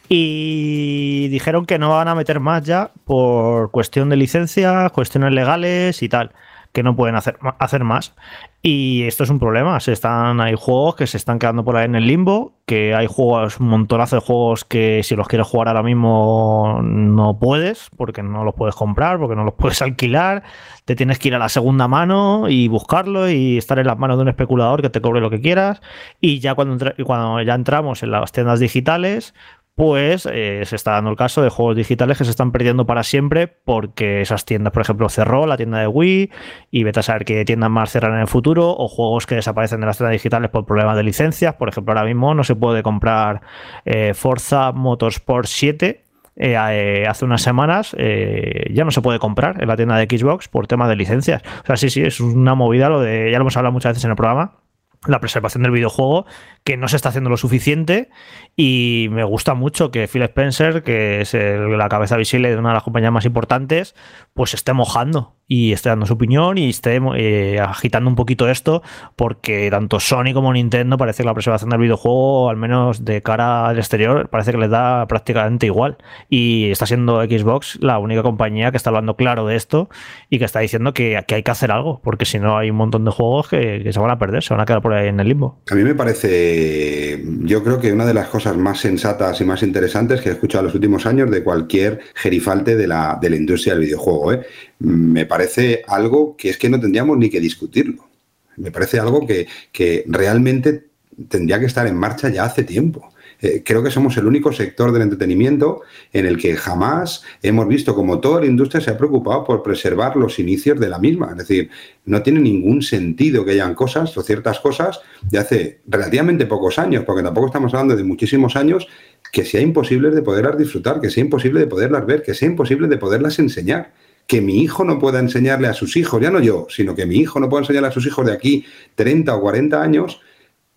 Y dijeron que no van a meter más ya por cuestión de licencia, cuestiones legales y tal que no pueden hacer, hacer más. Y esto es un problema. Se están, hay juegos que se están quedando por ahí en el limbo, que hay juegos, un montonazo de juegos que si los quieres jugar ahora mismo no puedes, porque no los puedes comprar, porque no los (laughs) puedes alquilar. Te tienes que ir a la segunda mano y buscarlo y estar en las manos de un especulador que te cobre lo que quieras. Y ya cuando, cuando ya entramos en las tiendas digitales, pues eh, se está dando el caso de juegos digitales que se están perdiendo para siempre porque esas tiendas, por ejemplo, cerró la tienda de Wii y vete a saber qué tiendas más cerran en el futuro o juegos que desaparecen de las tiendas digitales por problemas de licencias. Por ejemplo, ahora mismo no se puede comprar eh, Forza Motorsport 7. eh, hace unas semanas ya no se puede comprar en la tienda de Xbox por temas de licencias. O sea, sí, sí, es una movida lo de, ya lo hemos hablado muchas veces en el programa, la preservación del videojuego, que no se está haciendo lo suficiente y me gusta mucho que Phil Spencer, que es el- la cabeza visible de una de las compañías más importantes, pues esté mojando y esté dando su opinión y esté eh, agitando un poquito esto, porque tanto Sony como Nintendo parece que la preservación del videojuego, al menos de cara al exterior, parece que les da prácticamente igual. Y está siendo Xbox la única compañía que está hablando claro de esto y que está diciendo que, que hay que hacer algo, porque si no hay un montón de juegos que, que se van a perder, se van a quedar por en el limbo. A mí me parece, yo creo que una de las cosas más sensatas y más interesantes que he escuchado en los últimos años de cualquier gerifalte de la, de la industria del videojuego. ¿eh? Me parece algo que es que no tendríamos ni que discutirlo. Me parece algo que, que realmente tendría que estar en marcha ya hace tiempo. Eh, creo que somos el único sector del entretenimiento en el que jamás hemos visto como toda la industria se ha preocupado por preservar los inicios de la misma. Es decir, no tiene ningún sentido que hayan cosas o ciertas cosas de hace relativamente pocos años, porque tampoco estamos hablando de muchísimos años, que sea imposible de poderlas disfrutar, que sea imposible de poderlas ver, que sea imposible de poderlas enseñar que mi hijo no pueda enseñarle a sus hijos, ya no yo, sino que mi hijo no pueda enseñarle a sus hijos de aquí 30 o 40 años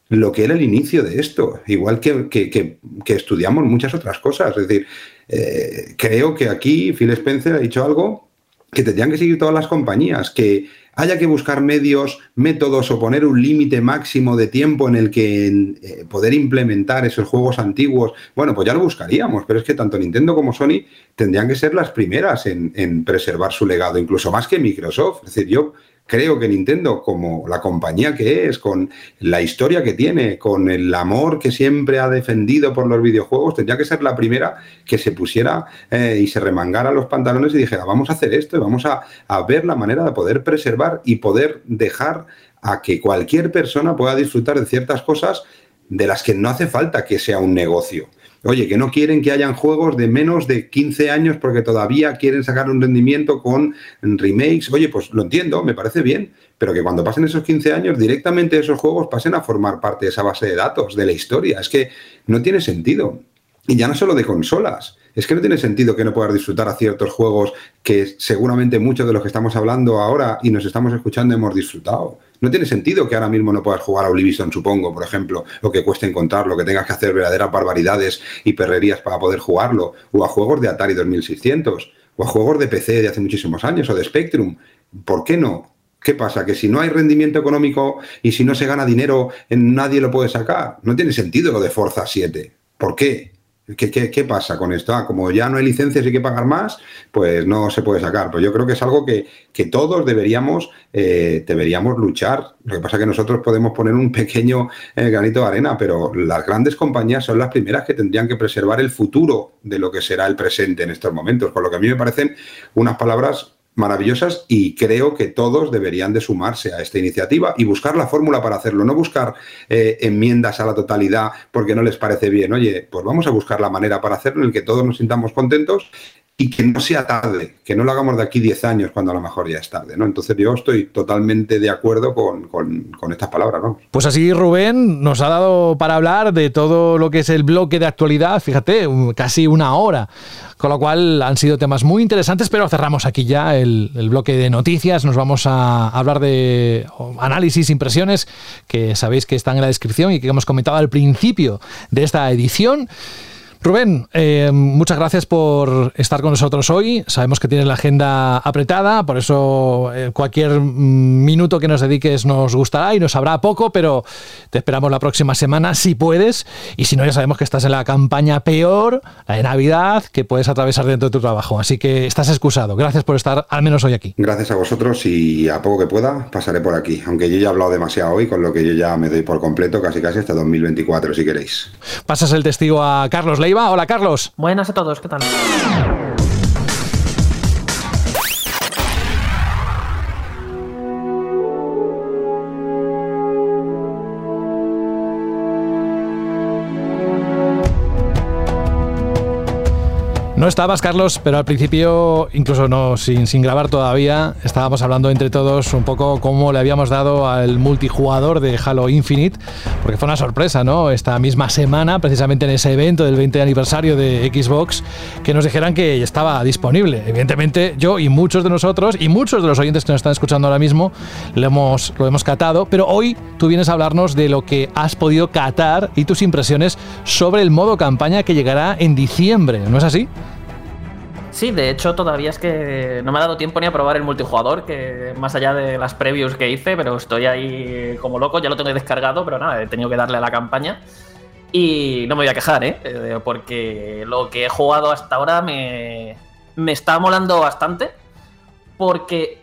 lo que era el inicio de esto, igual que, que, estudiamos muchas otras cosas. Es decir, eh, creo que aquí Phil Spencer ha dicho algo que tendrían que seguir todas las compañías, que haya que buscar medios, métodos o poner un límite máximo de tiempo en el que eh, poder implementar esos juegos antiguos, bueno, pues ya lo buscaríamos, pero es que tanto Nintendo como Sony tendrían que ser las primeras en, en preservar su legado, incluso más que Microsoft. Es decir, yo creo que Nintendo, como la compañía que es, con la historia que tiene, con el amor que siempre ha defendido por los videojuegos, tendría que ser la primera que se pusiera eh, y se remangara los pantalones y dijera, vamos a hacer esto y vamos a, a ver la manera de poder preservar y poder dejar a que cualquier persona pueda disfrutar de ciertas cosas de las que no hace falta que sea un negocio. Oye, que no quieren que hayan juegos de menos de 15 años porque todavía quieren sacar un rendimiento con remakes. Oye, pues lo entiendo, me parece bien, pero que cuando pasen esos 15 años directamente esos juegos pasen a formar parte de esa base de datos, de la historia. Es que no tiene sentido. Y ya no solo de consolas. Es que no tiene sentido que no puedas disfrutar a ciertos juegos que seguramente muchos de los que estamos hablando ahora y nos estamos escuchando hemos disfrutado. No tiene sentido que ahora mismo no puedas jugar a Oblivion, supongo, por ejemplo, o que cueste encontrarlo, que tengas que hacer verdaderas barbaridades y perrerías para poder jugarlo, o a juegos de Atari 2600, o a juegos de PC de hace muchísimos años, o de Spectrum. ¿Por qué no? ¿Qué pasa? ¿Que si no hay rendimiento económico y si no se gana dinero, nadie lo puede sacar? No tiene sentido lo de Forza 7. ¿Por qué? ¿Qué, pasa con esto? Ah, como ya no hay licencias y hay que pagar más, pues no se puede sacar. Pues yo creo que es algo que, todos deberíamos, eh, deberíamos luchar. Lo que pasa es que nosotros podemos poner un pequeño eh, granito de arena, pero las grandes compañías son las primeras que tendrían que preservar el futuro de lo que será el presente en estos momentos. Por lo que a mí me parecen unas palabras maravillosas y creo que todos deberían de sumarse a esta iniciativa y buscar la fórmula para hacerlo, no buscar eh, enmiendas a la totalidad porque no les parece bien. Oye, pues vamos a buscar la manera para hacerlo en el que todos nos sintamos contentos y que no sea tarde, que no lo hagamos de aquí 10 años cuando a lo mejor ya es tarde, ¿no? Entonces yo estoy totalmente de acuerdo con, con, estas palabras, ¿no? Pues así Rubén nos ha dado para hablar de todo lo que es el bloque de actualidad, fíjate, casi una hora, con lo cual han sido temas muy interesantes, pero cerramos aquí ya el, el bloque de noticias, nos vamos a hablar de análisis, impresiones, que sabéis que están en la descripción y que hemos comentado al principio de esta edición. Rubén, eh, muchas gracias por estar con nosotros hoy. Sabemos que tienes la agenda apretada, por eso eh, cualquier minuto que nos dediques nos gustará y nos sabrá poco, pero te esperamos la próxima semana si puedes. Y si no, ya sabemos que estás en la campaña peor, la de Navidad, que puedes atravesar dentro de tu trabajo. Así que estás excusado. Gracias por estar al menos hoy aquí. Gracias a vosotros y a poco que pueda pasaré por aquí. Aunque yo ya he hablado demasiado hoy, con lo que yo ya me doy por completo casi casi hasta 2024 si queréis. Pasas el testigo a Carlos Hola, Carlos. Buenas a todos, ¿qué tal? No estabas, Carlos, pero al principio, incluso no sin, grabar todavía, estábamos hablando entre todos un poco cómo le habíamos dado al multijugador de Halo Infinite, porque fue una sorpresa, ¿no? Esta misma semana, precisamente en ese evento del 20 aniversario de Xbox, que nos dijeran que estaba disponible. Evidentemente, yo y muchos de nosotros, y muchos de los oyentes que nos están escuchando ahora mismo, lo hemos, lo hemos catado, pero hoy tú vienes a hablarnos de lo que has podido catar y tus impresiones sobre el modo campaña que llegará en diciembre, ¿no es así? Sí, de hecho todavía es que no me ha dado tiempo ni a probar el multijugador, que más allá de las previews que hice, pero estoy ahí como loco, ya lo tengo descargado, pero nada, he tenido que darle a la campaña. Y no me voy a quejar, ¿eh? eh porque lo que he jugado hasta ahora me, me está molando bastante. Porque,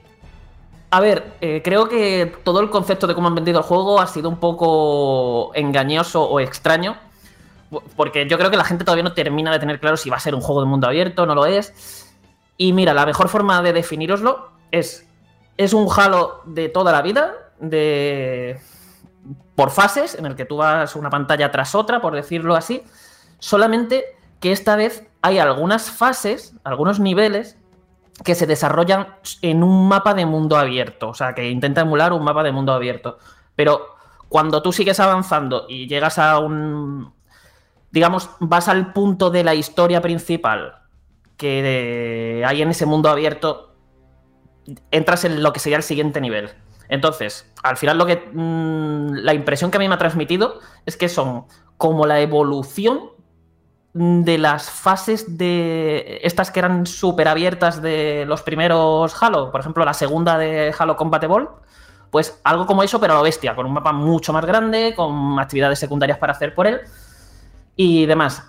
a ver, eh, creo que todo el concepto de cómo han vendido el juego ha sido un poco engañoso o extraño porque yo creo que la gente todavía no termina de tener claro si va a ser un juego de mundo abierto, no lo es. Y mira, la mejor forma de definiroslo es. Es un Halo de toda la vida, de. por fases, en el que tú vas una pantalla tras otra, por decirlo así. Solamente que esta vez hay algunas fases, algunos niveles que se desarrollan en un mapa de mundo abierto, o sea, que intenta emular un mapa de mundo abierto. Pero cuando tú sigues avanzando y llegas a un, digamos, vas al punto de la historia principal que hay en ese mundo abierto, entras en lo que sería el siguiente nivel. Entonces, al final lo que mm, la impresión que a mí me ha transmitido es que son como la evolución de las fases de estas que eran súper abiertas de los primeros Halo, por ejemplo la segunda de Halo Combat Evolved, pues algo como eso, pero a lo bestia, con un mapa mucho más grande, con actividades secundarias para hacer por él y demás.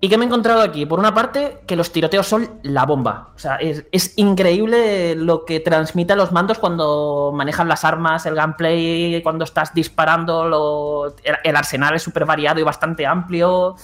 ¿Y qué me he encontrado aquí? Por una parte, que los tiroteos son la bomba. O sea, es, increíble lo que transmiten los mandos cuando manejan las armas, el gameplay, cuando estás disparando, el, arsenal es súper variado y bastante amplio.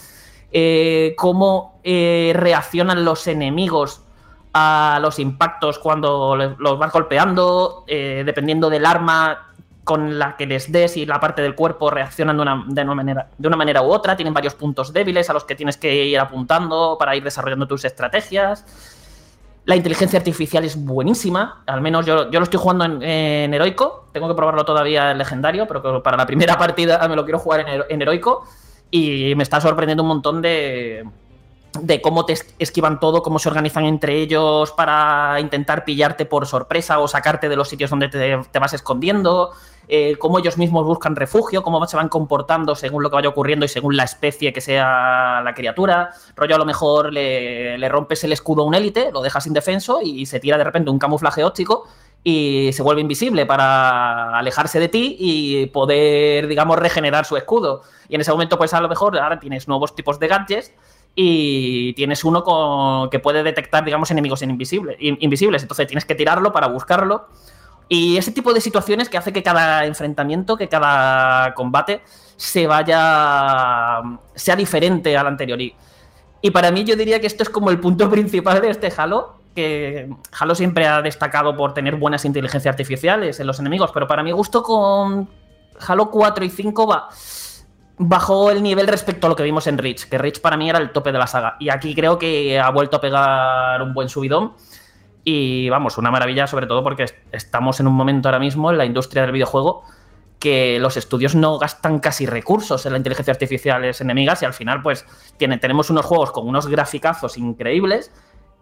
Eh, cómo eh, reaccionan los enemigos a los impactos cuando los vas golpeando, eh, dependiendo del arma, con la que les des y la parte del cuerpo reaccionan de una, manera, de una manera u otra, tienen varios puntos débiles a los que tienes que ir apuntando para ir desarrollando tus estrategias. La inteligencia artificial es buenísima, al menos yo, yo lo estoy jugando en, heroico, tengo que probarlo todavía en legendario, pero para la primera (laughs) partida me lo quiero jugar en, en heroico y me está sorprendiendo un montón de, de cómo te esquivan todo, cómo se organizan entre ellos para intentar pillarte por sorpresa o sacarte de los sitios donde te, vas escondiendo, eh, cómo ellos mismos buscan refugio, cómo se van comportando según lo que vaya ocurriendo y según la especie que sea la criatura. Rollo a lo mejor le, rompes el escudo a un élite, lo dejas indefenso y se tira de repente un camuflaje óptico y se vuelve invisible para alejarse de ti y poder, digamos, regenerar su escudo. Y en ese momento, pues a lo mejor ahora tienes nuevos tipos de gadgets y tienes uno con, que puede detectar, digamos, enemigos invisibles, invisibles. Entonces tienes que tirarlo para buscarlo. Y ese tipo de situaciones que hace que cada enfrentamiento, que cada combate se vaya. sea diferente al anterior. Y, y para mí, yo diría que esto es como el punto (laughs) principal de este Halo. Que Halo siempre ha destacado por tener buenas inteligencias artificiales en los enemigos, pero para mi gusto con Halo 4 y 5 va bajó el nivel respecto a lo que vimos en Rich, que Rich para mí era el tope de la saga. Y aquí creo que ha vuelto a pegar un buen subidón. Y vamos, una maravilla, sobre todo porque estamos en un momento ahora mismo en la industria del videojuego que los estudios no gastan casi recursos en la inteligencia artificial enemigas y al final pues tiene, tenemos unos juegos con unos graficazos increíbles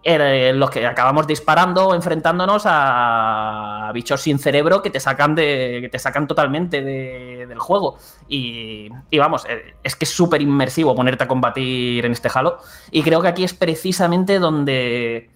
en los que acabamos disparando o enfrentándonos a bichos sin cerebro que te sacan de que te sacan totalmente del juego. Y, vamos eh, es que es súper inmersivo ponerte a combatir en este Halo. Y creo que aquí es precisamente donde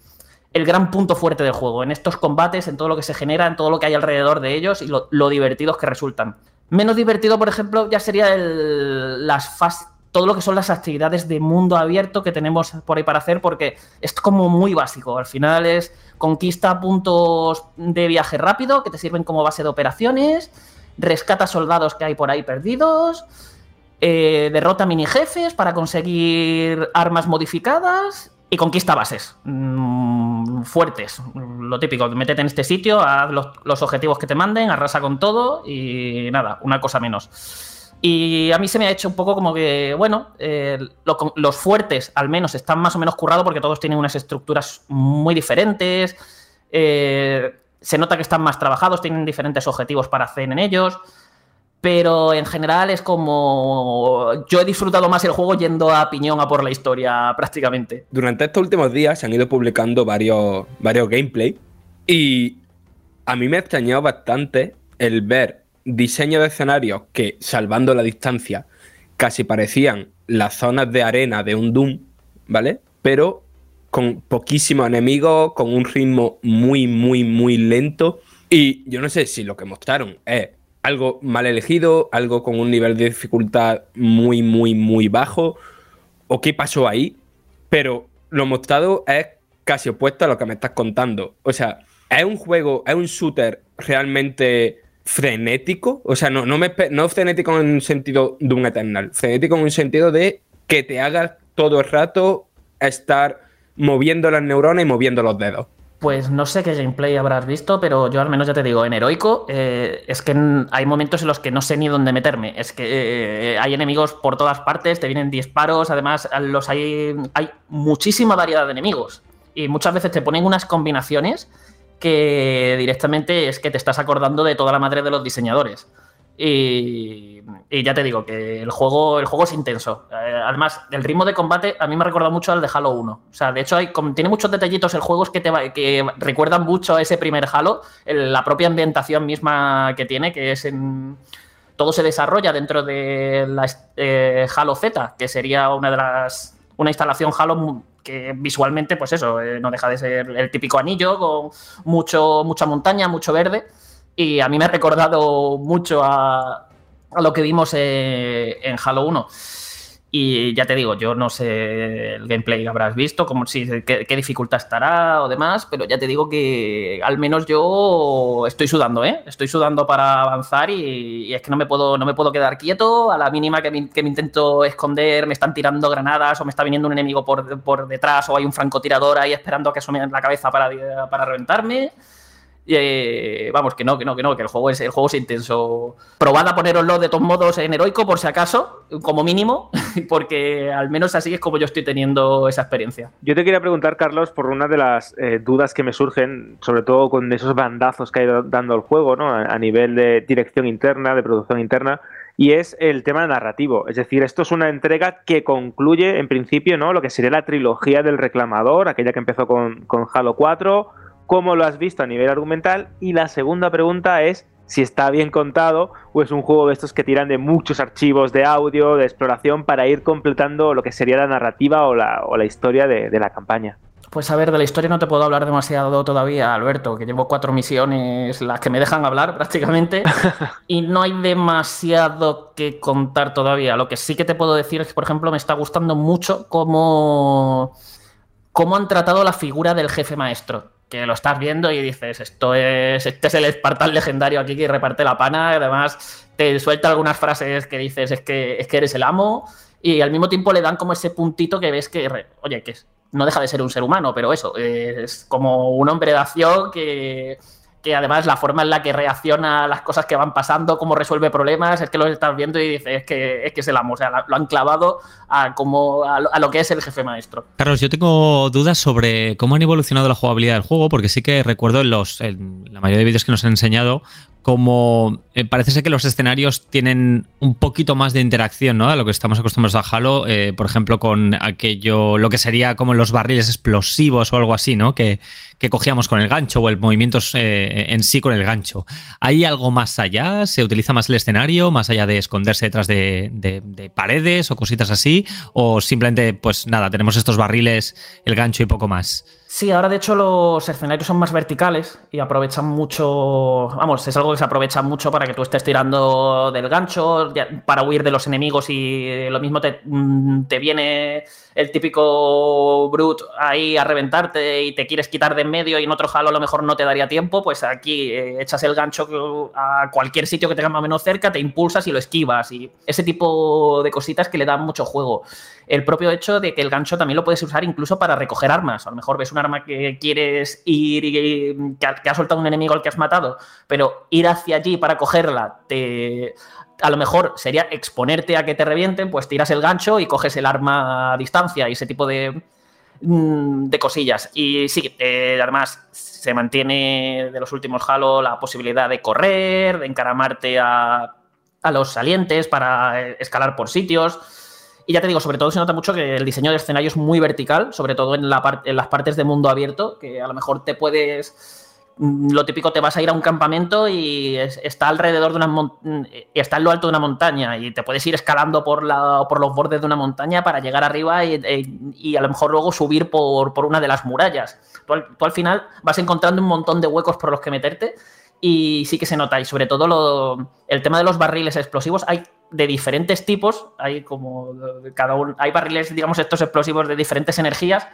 el gran punto fuerte del juego en estos combates en todo lo que se genera en todo lo que hay alrededor de ellos y lo, divertidos que resultan. Menos divertido por ejemplo ya sería el, las fases todo lo que son las actividades de mundo abierto que tenemos por ahí para hacer, porque es como muy básico. Al final es conquista puntos de viaje rápido que te sirven como base de operaciones, rescata soldados que hay por ahí perdidos, eh, derrota mini jefes para conseguir armas modificadas y conquista bases mm, fuertes. Lo típico, métete en este sitio, haz los, los objetivos que te manden, arrasa con todo y nada, una cosa menos. Y a mí se me ha hecho un poco como que, bueno, eh, los fuertes al menos están más o menos currados porque todos tienen unas estructuras muy diferentes. Eh, se nota que están más trabajados, tienen diferentes objetivos para hacer en ellos. Pero en general es como. Yo he disfrutado más el juego yendo a piñón a por la historia prácticamente. Durante estos últimos días se han ido publicando varios, varios gameplay. Y a mí me ha extrañado bastante el ver diseño de escenarios que, salvando la distancia, casi parecían las zonas de arena de un Doom, ¿vale? Pero con poquísimos enemigos, con un ritmo muy, muy, muy lento. Y yo no sé si lo que mostraron es algo mal elegido, algo con un nivel de dificultad muy, muy, muy bajo, o qué pasó ahí, pero lo mostrado es casi opuesto a lo que me estás contando. O sea, es un juego, es un shooter realmente frenético, o sea, no, no, me, no frenético en un sentido de un Eternal, frenético en un sentido de que te hagas todo el rato estar moviendo las neuronas y moviendo los dedos. Pues no sé qué gameplay habrás visto, pero yo al menos ya te digo, en Heroico eh, es que hay momentos en los que no sé ni dónde meterme. Es que eh, hay enemigos por todas partes, te vienen disparos, además los hay, hay muchísima variedad de enemigos. Y muchas veces te ponen unas combinaciones que directamente es que te estás acordando de toda la madre de los diseñadores. Y, ya te digo que el juego, el juego es intenso. Eh, además, el ritmo de combate a mí me ha recordado mucho al de Halo 1. O sea, de hecho, hay, tiene muchos detallitos el juego que, te que recuerdan mucho a ese primer Halo. la propia ambientación misma que tiene, que es en. Todo se desarrolla dentro de la eh, Halo Z, que sería una de las. Una instalación Halo que visualmente, pues eso, eh, no deja de ser el típico anillo con mucho, mucha montaña, mucho verde. Y a mí me ha recordado mucho a, lo que vimos eh, en Halo 1. Y ya te digo, yo no sé el gameplay que habrás visto, como si, qué, dificultad estará o demás, pero ya te digo que al menos yo estoy sudando, ¿eh? Estoy sudando para avanzar y, es que no me puedo, no me puedo quedar quieto. A la mínima que me, intento esconder, me están tirando granadas o me está viniendo un enemigo por, por detrás o hay un francotirador ahí esperando a que asome la cabeza para, para reventarme. Eh, vamos, que no, que no, que no, que el juego es, el juego es intenso. Probad a poneroslo de todos modos en heroico, por si acaso, como mínimo, (laughs) porque al menos así es como yo estoy teniendo esa experiencia. Yo te quería preguntar, Carlos, por una de las eh, dudas que me surgen, sobre todo con esos bandazos que ha ido dando el juego, ¿no? A, nivel de dirección interna, de producción interna y es el tema narrativo. Es decir, esto es una entrega que concluye, en principio, ¿no? Lo que sería la trilogía del reclamador, aquella que empezó con, con Halo 4, cómo lo has visto a nivel argumental y la segunda pregunta es si está bien contado o es un juego de estos que tiran de muchos archivos de audio, de exploración para ir completando lo que sería la narrativa o la, o la historia de, de la campaña. Pues a ver, de la historia no te puedo hablar demasiado todavía, Alberto, que llevo cuatro misiones, las que me dejan hablar (laughs) prácticamente, (laughs) y no hay demasiado que contar todavía. Lo que sí que te puedo decir es que, por ejemplo, me está gustando mucho cómo, cómo han tratado la figura del jefe maestro que lo estás viendo y dices, esto es, este es el Espartán legendario aquí que reparte la pana, además te suelta algunas frases que dices, es que, es que eres el amo, y al mismo tiempo le dan como ese puntito que ves que, oye, que no deja de ser un ser humano, pero eso, es como un hombre de acción que que además la forma en la que reacciona a las cosas que van pasando, cómo resuelve problemas, es que lo estás viendo y dices, es que es, que es el amo, o sea, lo han clavado a, como, a, lo, que es el jefe maestro. Carlos, yo tengo dudas sobre cómo han evolucionado la jugabilidad del juego, porque sí que recuerdo en, los, en la mayoría de vídeos que nos han enseñado como eh, parece ser que los escenarios tienen un poquito más de interacción, ¿no? A lo que estamos acostumbrados a Halo, eh, por ejemplo, con aquello, lo que sería como los barriles explosivos o algo así, ¿no? Que, cogíamos con el gancho o el movimiento eh, en sí con el gancho. ¿Hay algo más allá? ¿Se utiliza más el escenario, más allá de esconderse detrás de, de paredes o cositas así? ¿O simplemente, pues nada, tenemos estos barriles, el gancho y poco más? Sí, ahora de hecho los escenarios son más verticales y aprovechan mucho, vamos, es algo que se aprovecha mucho para que tú estés tirando del gancho, para huir de los enemigos y lo mismo te, mm, te viene el típico brute ahí a reventarte y te quieres quitar de en medio y en otro Halo a lo mejor no te daría tiempo, pues aquí eh, echas el gancho a cualquier sitio que tenga más o menos cerca, te impulsas y lo esquivas y ese tipo de cositas que le dan mucho juego. El propio hecho de que el gancho también lo puedes usar incluso para recoger armas. A lo mejor ves un arma que quieres ir y que ha, que ha soltado un enemigo al que has matado, pero ir hacia allí para cogerla te a lo mejor sería exponerte a que te revienten, pues tiras el gancho y coges el arma a distancia y ese tipo de, mm, de cosillas. Y sí, eh, además se mantiene de los últimos Halo la posibilidad de correr, de encaramarte a, a los salientes para eh, escalar por sitios. Y ya te digo, sobre todo se nota mucho que el diseño de escenario es muy vertical, sobre todo en, la en las partes de mundo abierto, que a lo mejor te puedes lo típico, te vas a ir a un campamento y está alrededor de una mm, está en lo alto de una montaña y te puedes ir escalando por, la, por los bordes de una montaña para llegar arriba y, e, a lo mejor luego subir por, una de las murallas. Tú al, final vas encontrando un montón de huecos por los que meterte y sí que se nota. Y sobre todo el tema de los barriles explosivos, hay de diferentes tipos, hay como cada uno, hay barriles, digamos, estos explosivos de diferentes energías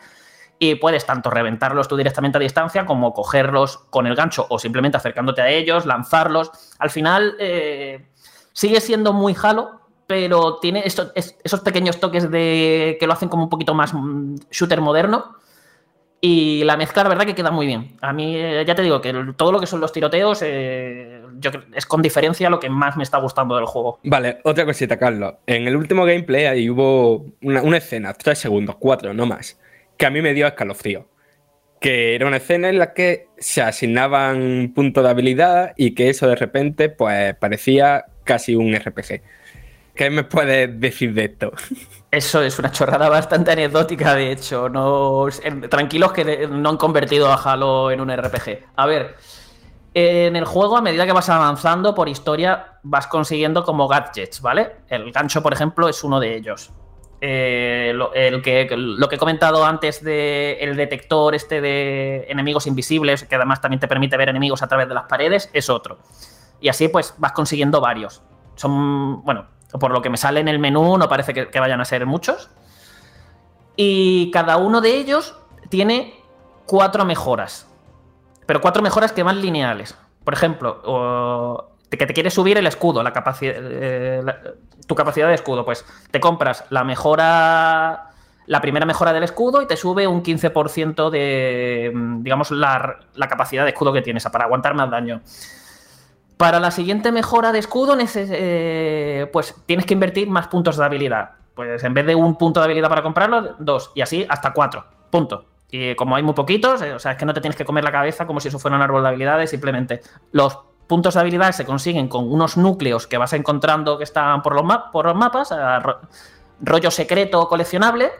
y puedes tanto reventarlos tú directamente a distancia como cogerlos con el gancho o simplemente acercándote a ellos, lanzarlos. Al final eh, sigue siendo muy Halo, pero tiene esos pequeños toques de que lo hacen como un poquito más mm, shooter moderno Y la mezcla, la verdad, que queda muy bien. A mí, eh, ya te digo, que todo lo que son los tiroteos eh, es con diferencia lo que más me está gustando del juego. Vale, otra cosita, Carlos. En el último gameplay ahí hubo una, escena, tres segundos, cuatro, no más, que a mí me dio escalofrío. Que era una escena en la que se asignaban puntos de habilidad y que eso de repente, pues, parecía casi un RPG. ¿Qué me puedes decir de esto? (laughs) Eso es una chorrada bastante anecdótica, de hecho. No, tranquilos que no han convertido a Halo en un RPG. A ver, en el juego, a medida que vas avanzando por historia, vas consiguiendo como gadgets, ¿vale? El gancho, por ejemplo, es uno de ellos. Eh, lo, que, que he comentado antes del detector este de enemigos invisibles, que además también te permite ver enemigos a través de las paredes, es otro. Y así pues vas consiguiendo varios. Son, bueno, por lo que me sale en el menú, no parece que, vayan a ser muchos. Y cada uno de ellos tiene cuatro mejoras. Pero cuatro mejoras que van lineales. Por ejemplo, que te quieres subir el escudo, la capacidad, eh, tu capacidad de escudo. Pues te compras la mejora, la primera mejora del escudo y te sube un 15% de, digamos, la, la, capacidad de escudo que tienes para aguantar más daño. Para la siguiente mejora de escudo, eh, pues tienes que invertir más puntos de habilidad. Pues en vez de un punto de habilidad para comprarlo, dos. Y así hasta cuatro. Punto. Y como hay muy poquitos, eh, o sea, es que no te tienes que comer la cabeza como si eso fuera un árbol de habilidades, simplemente los puntos de habilidad se consiguen con unos núcleos que vas encontrando que están por los, mapas, rollo secreto coleccionable,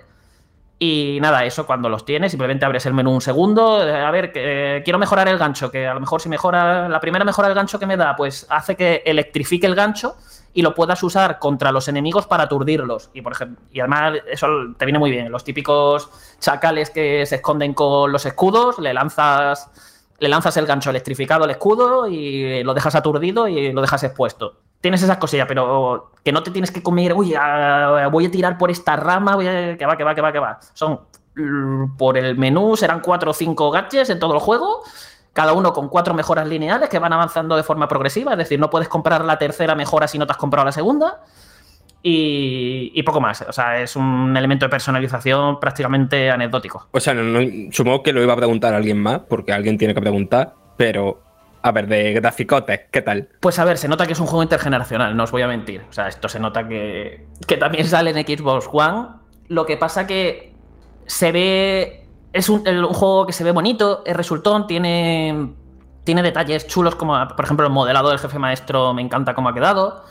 y nada, eso cuando los tienes, simplemente abres el menú un segundo. Eh, a ver, que, quiero mejorar el gancho, que a lo mejor si mejora la primera mejora del gancho que me da, pues hace que electrifique el gancho y lo puedas usar contra los enemigos para aturdirlos. Y por ejemplo, y además eso te viene muy bien. Los típicos chacales que se esconden con los escudos, le lanzas le lanzas el gancho electrificado al escudo y lo dejas aturdido y lo dejas expuesto tienes esas cosillas, pero que no te tienes que comer, uy, voy a tirar por esta rama, voy a, que va, que va, que va, que va. Son por el menú, serán cuatro o cinco gadgets en todo el juego, cada uno con cuatro mejoras lineales que van avanzando de forma progresiva, es decir, no puedes comprar la tercera mejora si no te has comprado la segunda. Y, poco más. O sea, es un elemento de personalización prácticamente anecdótico. O sea, supongo que lo iba a preguntar a alguien más, porque alguien tiene que preguntar, pero a ver, de graficotes, ¿qué tal? Pues a ver, se nota que es un juego intergeneracional, no os voy a mentir. O sea, esto se nota que, que también sale en Xbox One. Lo que pasa que se ve. Es un, juego que se ve bonito, es resultón, tiene, tiene detalles chulos, como por ejemplo el modelado del jefe maestro, me encanta cómo ha quedado.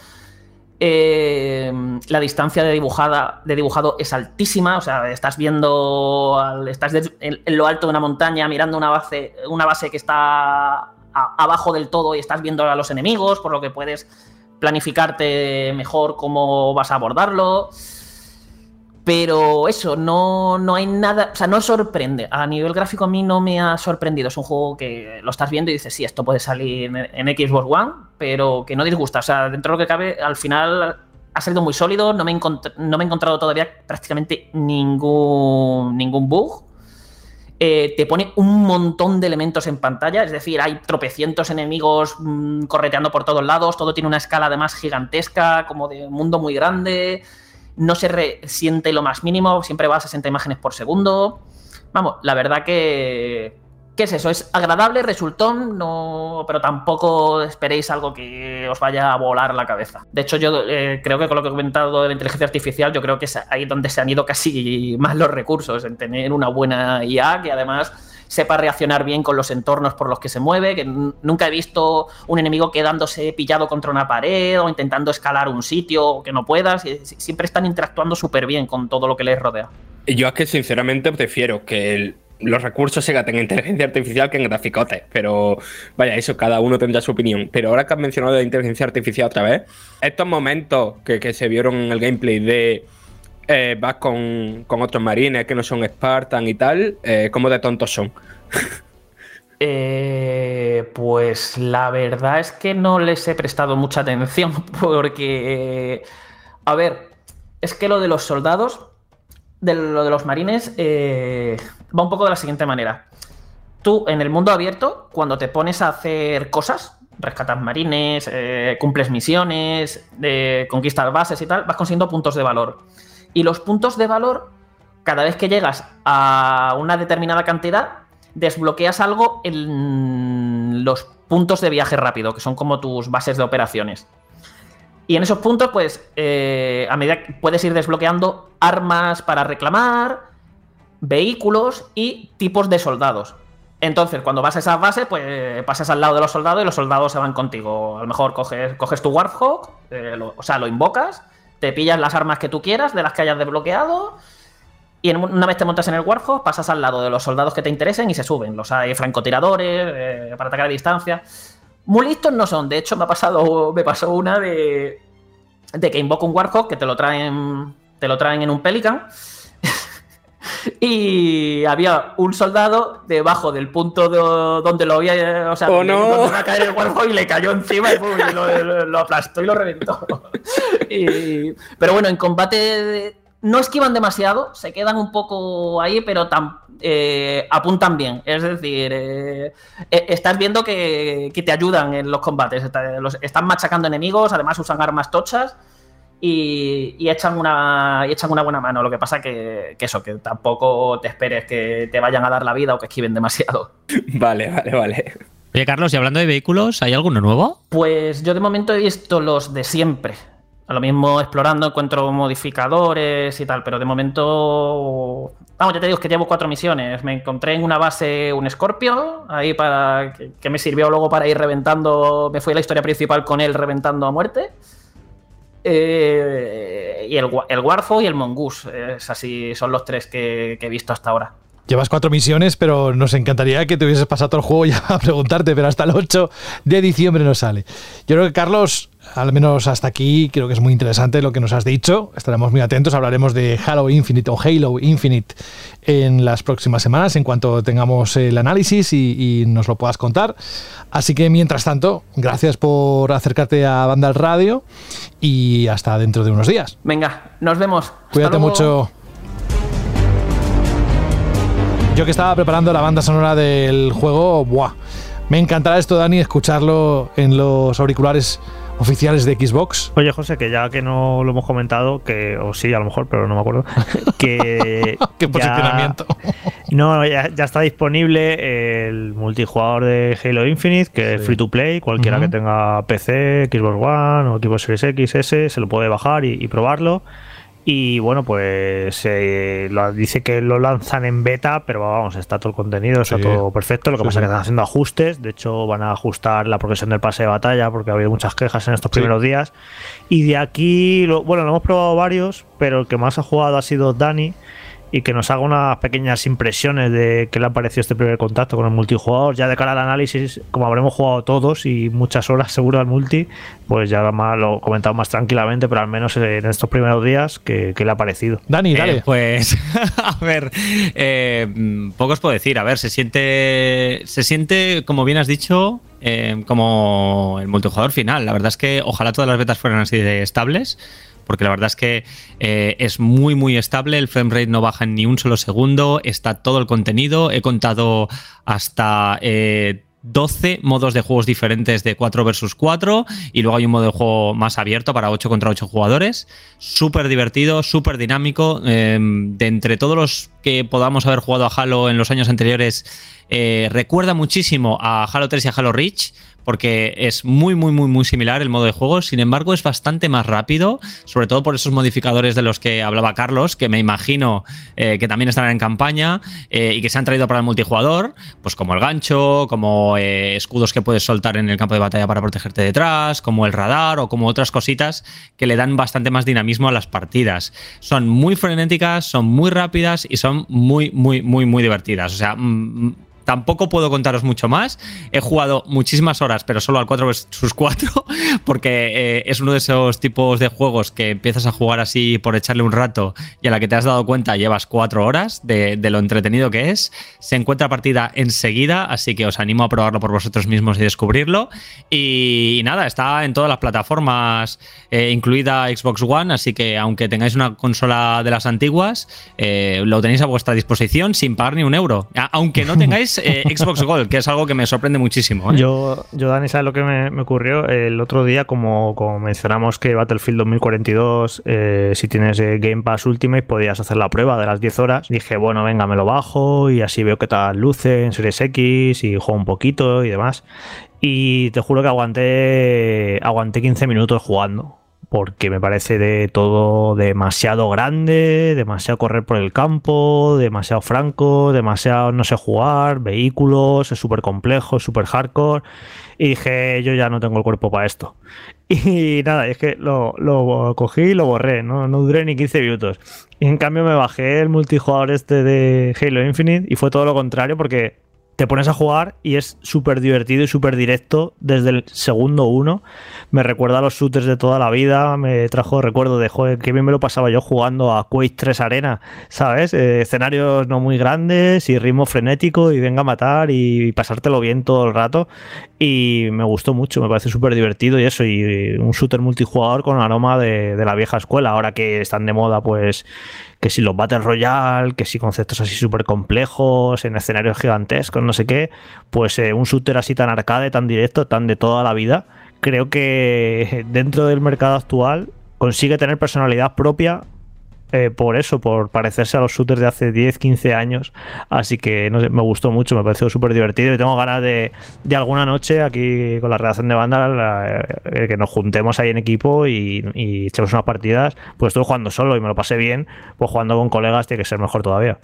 Eh, la distancia de, dibujada, de dibujado es altísima, o sea, estás viendo, estás en, lo alto de una montaña mirando una base, una base que está abajo del todo y estás viendo a los enemigos, por lo que puedes planificarte mejor cómo vas a abordarlo. Pero eso, no, no hay nada, o sea, no sorprende. A nivel gráfico a mí no me ha sorprendido. Es un juego que lo estás viendo y dices, sí, esto puede salir en, Xbox One, pero que no disgusta. O sea, dentro de lo que cabe, al final ha salido muy sólido. No me, no me he encontrado todavía prácticamente ningún, ningún bug. Eh, te pone un montón de elementos en pantalla, es decir, hay tropecientos enemigos mm, correteando por todos lados, todo tiene una escala además gigantesca, como de mundo muy grande, no se resiente lo más mínimo, siempre va a 60 imágenes por segundo. Vamos, la verdad que, ¿Qué es eso? Es agradable, resultón, no, pero tampoco esperéis algo que os vaya a volar la cabeza. De hecho, yo eh, creo que con lo que he comentado de la inteligencia artificial, yo creo que es ahí donde se han ido casi más los recursos, en tener una buena IA que además sepa reaccionar bien con los entornos por los que se mueve, que nunca he visto un enemigo quedándose pillado contra una pared o intentando escalar un sitio que no puedas, siempre están interactuando súper bien con todo lo que les rodea. Yo es que sinceramente prefiero que los recursos se gaten en inteligencia artificial que en graficotes. Pero vaya, eso, cada uno tendrá su opinión. Pero ahora que has mencionado la inteligencia artificial otra vez, estos momentos que, se vieron en el gameplay de eh, vas con, otros marines que no son Spartan y tal, eh, ¿cómo de tontos son? (laughs) Eh, pues la verdad es que no les he prestado mucha atención (laughs) porque, a ver, es que lo de los soldados de lo de los marines eh, va un poco de la siguiente manera. Tú, en el mundo abierto, cuando te pones a hacer cosas, rescatas marines, eh, cumples misiones, conquistas bases y tal, vas consiguiendo puntos de valor. Y los puntos de valor cada vez que llegas a una determinada cantidad, desbloqueas algo en los puntos de viaje rápido, que son como tus bases de operaciones. Y en esos puntos, pues, eh, a medida que puedes ir desbloqueando armas para reclamar, vehículos y tipos de soldados. Entonces, cuando vas a esas bases, pues pasas al lado de los soldados y los soldados se van contigo. A lo mejor coges, coges tu Warthog, eh, o sea, lo invocas, te pillas las armas que tú quieras de las que hayas desbloqueado. Y una vez te montas en el Warhawk, pasas al lado de los soldados que te interesen y se suben. Los hay francotiradores eh, para atacar a distancia. Muy listos no son. De hecho, me ha pasado, me pasó una de, de que invoco un Warhawk que te lo traen, te lo traen en un Pelican. (laughs) y había un soldado debajo del punto donde lo había, o sea, oh, no. a caer el Warhawk y le cayó encima y, lo, aplastó y lo reventó. (laughs) pero bueno, en combate no esquivan demasiado, se quedan un poco ahí, pero eh, apuntan bien. Es decir, eh, eh, estás viendo que, te ayudan en los combates. están machacando enemigos, además usan armas tochas y, echan una, echan una buena mano. Lo que pasa que, que eso, que tampoco te esperes que te vayan a dar la vida o que esquiven demasiado. (laughs) Vale, vale, vale. Oye, Carlos, y hablando de vehículos, ¿hay alguno nuevo? Pues yo de momento he visto los de siempre. A lo mismo explorando encuentro modificadores y tal, pero de momento. Vamos, ya te digo que llevo cuatro misiones. Me encontré en una base un Scorpio, ahí para. que, me sirvió luego para ir reventando. Me fui a la historia principal con él reventando a muerte. Eh, y el, el Warfo y el Mongoose. Es así, son los tres que he visto hasta ahora. Llevas cuatro misiones, pero nos encantaría que te hubieses pasado todo el juego ya (laughs) a preguntarte, pero hasta el 8 de diciembre no sale. Yo creo que Carlos, al menos hasta aquí, creo que es muy interesante lo que nos has dicho. Estaremos muy atentos, hablaremos de Halo Infinite o Halo Infinite en las próximas semanas, en cuanto tengamos el análisis y, nos lo puedas contar. Así que mientras tanto, gracias por acercarte a Banda al Radio y hasta dentro de unos días. Venga, nos vemos. Cuídate mucho. Yo que estaba preparando la banda sonora del juego, ¡buah! Me encantará esto, Dani, escucharlo en los auriculares oficiales de Xbox. Oye, José, que ya que no lo hemos comentado, que, o sí, a lo mejor, pero no me acuerdo, que. (laughs) ¿Qué posicionamiento? No, ya, está disponible el multijugador de Halo Infinite, que es free to play. Cualquiera que tenga PC, Xbox One o Xbox Series X, S, se lo puede bajar y probarlo. Y bueno, pues eh, dice que lo lanzan en beta, pero vamos, está todo el contenido, está todo perfecto. Lo que pasa es que están haciendo ajustes. De hecho, van a ajustar la progresión del pase de batalla porque ha habido muchas quejas en estos primeros días. Y de aquí, bueno, lo hemos probado varios, pero el que más ha jugado ha sido Dani y que nos haga unas pequeñas impresiones de qué le ha parecido este primer contacto con el multijugador. Ya de cara al análisis, como habremos jugado todos y muchas horas (laughs) seguro al multi, pues ya más, lo comentado más tranquilamente, pero al menos en estos primeros días, ¿qué, le ha parecido? Dani, dale. Eh, pues, (laughs) a ver, eh, poco os puedo decir. A ver, se siente, se siente, como bien has dicho, eh, como el multijugador final. La verdad es que ojalá todas las betas fueran así de estables porque la verdad es que eh, es muy, muy estable, el frame rate no baja en ni un solo segundo, está todo el contenido, he contado hasta... 12 eh, modos de juegos diferentes de 4 versus 4 y luego hay un modo de juego más abierto para 8 contra 8 jugadores. Súper divertido, súper dinámico. Em, de entre todos los que podamos haber jugado a Halo en los años anteriores, eh, recuerda muchísimo a Halo 3 y a Halo Reach porque es muy, muy, muy, muy similar el modo de juego. Sin embargo, es bastante más rápido, sobre todo por esos modificadores de los que hablaba Carlos, que me imagino eh, que también estarán en campaña eh, y que se han traído para el multijugador, pues como el gancho, como eh, escudos que puedes soltar en el campo de batalla para protegerte detrás, como el radar o como otras cositas que le dan bastante más dinamismo a las partidas. Son muy frenéticas, son muy rápidas y son muy, muy, muy, muy divertidas. O sea, mm, Tampoco puedo contaros mucho más. He jugado muchísimas horas, pero solo al 4 vs 4, porque eh, es uno de esos tipos de juegos que empiezas a jugar así por echarle un rato y a la que te has dado cuenta llevas 4 horas de, lo entretenido que es. Se encuentra partida enseguida, así que os animo a probarlo por vosotros mismos y descubrirlo. Y, nada, está en todas las plataformas, eh, incluida Xbox One, así que aunque tengáis una consola de las antiguas, eh, lo tenéis a vuestra disposición sin pagar ni un euro. Aunque no (laughs) tengáis eh, Xbox Gold, que es algo que me sorprende muchísimo. ¿eh? Yo, yo, Dani, ¿sabes lo que me, ocurrió? El otro día, como, como, mencionamos que Battlefield 2042, eh, si tienes Game Pass Ultimate, podías hacer la prueba de las 10 horas. Dije, bueno, venga, me lo bajo y así veo qué tal luce en Series X y juego un poquito y demás. Y te juro que aguanté, aguanté 15 minutos jugando porque me parece de todo demasiado grande, demasiado correr por el campo, demasiado franco, demasiado no sé jugar, vehículos, es súper complejo, súper hardcore. Y dije, yo ya no tengo el cuerpo para esto. (laughs) Y nada, es que lo, lo cogí y lo borré, ¿no? no duré ni 15 minutos. Y en cambio me bajé el multijugador este de Halo Infinite y fue todo lo contrario porque te pones a jugar y es súper divertido y súper directo desde el segundo uno. Me recuerda a los shooters de toda la vida, me trajo recuerdo de, joder, qué bien me lo pasaba yo jugando a Quake 3 Arena, ¿sabes? Eh, escenarios no muy grandes y ritmo frenético y venga a matar y pasártelo bien todo el rato. Y me gustó mucho, me parece súper divertido y eso, y un shooter multijugador con aroma de, de la vieja escuela, ahora que están de moda, pues que si los Battle Royale, que si conceptos así súper complejos, en escenarios gigantescos, no sé qué, pues eh, un shooter así tan arcade, tan directo, tan de toda la vida, creo que dentro del mercado actual consigue tener personalidad propia eh, por eso, por parecerse a los shooters de hace 10, 15 años. Así que no sé, me gustó mucho, me pareció súper divertido y tengo ganas de, de, alguna noche aquí con la redacción de banda eh, que nos juntemos ahí en equipo y, y, echemos unas partidas. Pues estuve jugando solo y me lo pasé bien, pues jugando con colegas tiene que ser mejor todavía.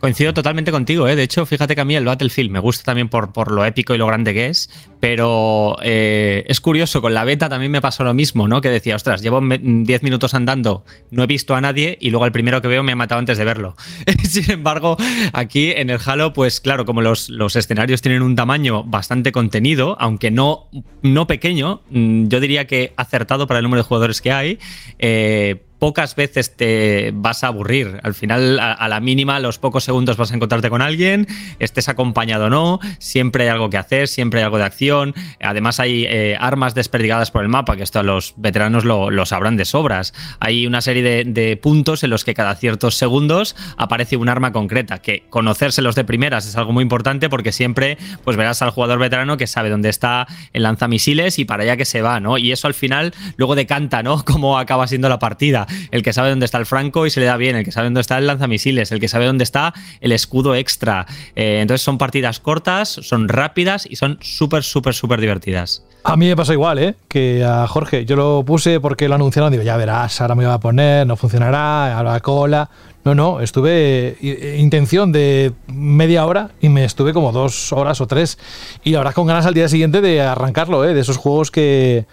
Coincido totalmente contigo, ¿eh? De hecho, fíjate que a mí el Battlefield me gusta también por, por lo épico y lo grande que es, pero eh, es curioso, con la beta también me pasó lo mismo, ¿no? Que decía, ostras, llevo 10 minutos andando, no he visto a nadie y luego el primero que veo me ha matado antes de verlo. (laughs) Sin embargo, aquí en el Halo, pues claro, como los, los escenarios tienen un tamaño bastante contenido, aunque no, no pequeño, mm, yo diría que acertado para el número de jugadores que hay, eh, pocas veces te vas a aburrir. Al final, a, la mínima, los pocos segundos vas a encontrarte con alguien, estés acompañado o no, siempre hay algo que hacer, siempre hay algo de acción. Además, hay eh, armas desperdigadas por el mapa, que esto los veteranos lo, sabrán de sobras. Hay una serie de, puntos en los que cada ciertos segundos aparece un arma concreta, que conocérselos de primeras es algo muy importante porque siempre pues verás al jugador veterano que sabe dónde está el lanzamisiles y para allá que se va, ¿no? Y eso al final luego decanta, ¿no? (laughs) Cómo acaba siendo la partida el que sabe dónde está el franco y se le da bien, el que sabe dónde está el lanzamisiles, el que sabe dónde está el escudo extra. Eh, entonces son partidas cortas, son rápidas y son súper, súper, súper divertidas. A mí me pasó igual, ¿eh? Que a Jorge. Yo lo puse porque lo anunciaron. Digo, ya verás, ahora me va a poner, no funcionará, la cola. No, no, estuve intención de media hora y me estuve como dos horas o tres. Y la verdad con ganas al día siguiente de arrancarlo, ¿eh? De esos juegos que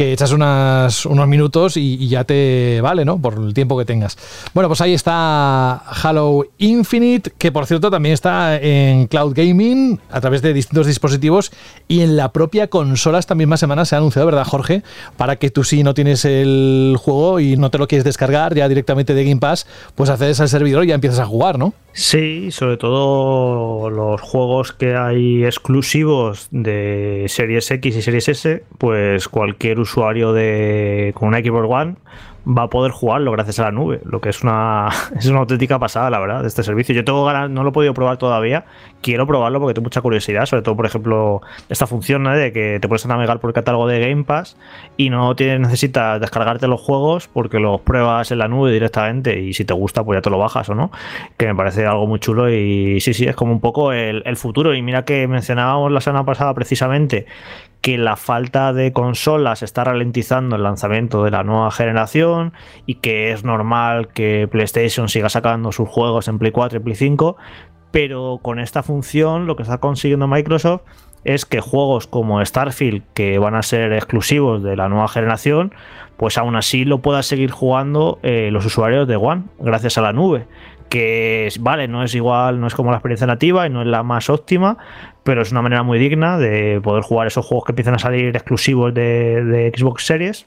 que echas unos minutos y, ya te vale, ¿no? Por el tiempo que tengas. Bueno, pues ahí está Halo Infinite, que por cierto también está en Cloud Gaming a través de distintos dispositivos y en la propia consola esta misma semana se ha anunciado, ¿verdad, Jorge? Para que tú si no tienes el juego y no te lo quieres descargar ya directamente de Game Pass, pues accedes al servidor y ya empiezas a jugar, ¿no? Sí, sobre todo los juegos que hay exclusivos de Series X y Series S, pues cualquier usuario de con una Xbox One va a poder jugarlo gracias a la nube, lo que es una, (laughs) es una auténtica pasada, la verdad, de este servicio. Yo tengo ganas, no lo he podido probar todavía, quiero probarlo porque tengo mucha curiosidad, sobre todo, por ejemplo, esta función de que te puedes navegar por el catálogo de Game Pass y no tienes, necesitas descargarte los juegos porque los pruebas en la nube directamente y si te gusta, pues ya te lo bajas o no, que me parece algo muy chulo y sí, sí, es como un poco el futuro. Y mira que mencionábamos la semana pasada precisamente que la falta de consolas está ralentizando el lanzamiento de la nueva generación y que es normal que PlayStation siga sacando sus juegos en Play 4 y Play 5, pero con esta función lo que está consiguiendo Microsoft es que juegos como Starfield, que van a ser exclusivos de la nueva generación, pues aún así lo puedan seguir jugando eh, los usuarios de One, gracias a la nube que vale, no es igual, no es como la experiencia nativa y no es la más óptima, pero es una manera muy digna de poder jugar esos juegos que empiezan a salir exclusivos de, Xbox Series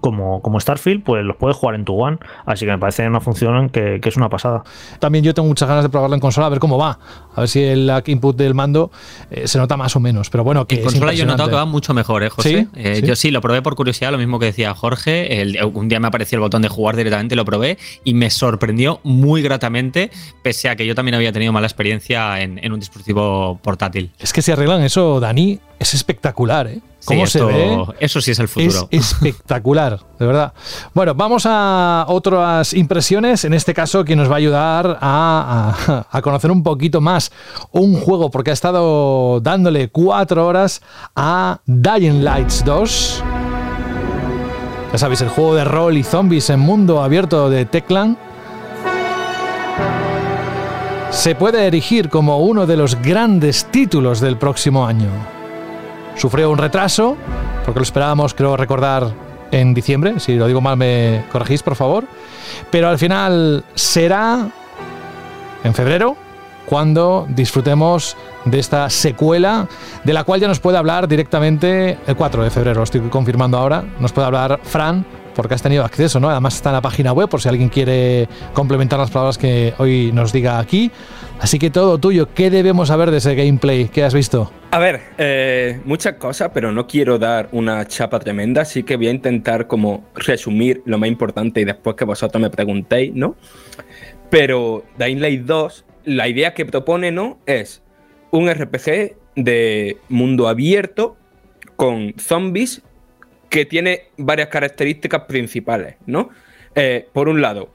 como, como Starfield, pues los puedes jugar en tu One. Así que me parece una función que, que es una pasada. También yo tengo muchas ganas de probarlo en consola, a ver cómo va. A ver si el input del mando eh, se nota más o menos. Pero bueno, que En consola yo he notado que va mucho mejor, ¿eh, José? ¿Sí? Eh, ¿Sí? Yo sí, lo probé por curiosidad, lo mismo que decía Jorge. El- un día me apareció el botón de jugar directamente, lo probé y me sorprendió muy gratamente, pese a que yo también había tenido mala experiencia en, en un dispositivo portátil. Es que si arreglan eso, Dani, es espectacular, ¿eh? Sí, ¿Cómo esto- se ve? Eso sí es el futuro. Es espectacular, de verdad. Bueno, vamos a otras impresiones. En este caso, quien nos va a ayudar a, a- a conocer un poquito más un juego, porque ha estado dándole cuatro horas a Dying Lights 2. Ya sabéis, el juego de rol y zombies en mundo abierto de Teclan. Se puede erigir como uno de los grandes títulos del próximo año sufrió un retraso, porque lo esperábamos, creo recordar, en diciembre. Si lo digo mal, me corregís, por favor. Pero al final será en febrero cuando disfrutemos de esta secuela, de la cual ya nos puede hablar directamente el 4 de febrero, lo estoy confirmando ahora. Nos puede hablar Fran, porque has tenido acceso, ¿no? Además está en la página web, por si alguien quiere complementar las palabras que hoy nos diga aquí. Así que todo tuyo, ¿qué debemos saber de ese gameplay que has visto? A ver, eh, muchas cosas, pero no quiero dar una chapa tremenda, así que voy a intentar como resumir lo más importante y después que vosotros me preguntéis, ¿no? Pero Dying Light 2, la idea que propone, ¿no? Es un RPG de mundo abierto con zombies que tiene varias características principales, ¿no? Eh, por un lado,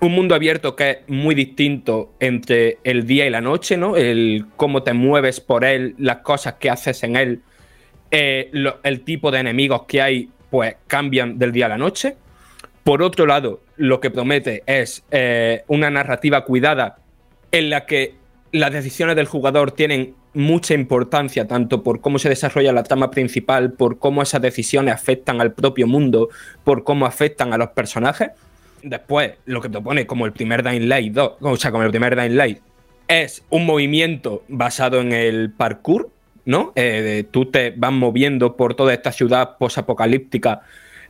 un mundo abierto que es muy distinto entre el día y la noche, ¿no? El cómo te mueves por él, las cosas que haces en él, eh, el tipo de enemigos que hay, pues cambian del día a la noche. Por otro lado, lo que promete es eh, una narrativa cuidada en la que las decisiones del jugador tienen mucha importancia, tanto por cómo se desarrolla la trama principal, por cómo esas decisiones afectan al propio mundo, por cómo afectan a los personajes. Después, lo que propone como el primer Dying Light 2, o sea, como el primer Dying Light, es un movimiento basado en el parkour, ¿no? Eh, tú te vas moviendo por toda esta ciudad posapocalíptica,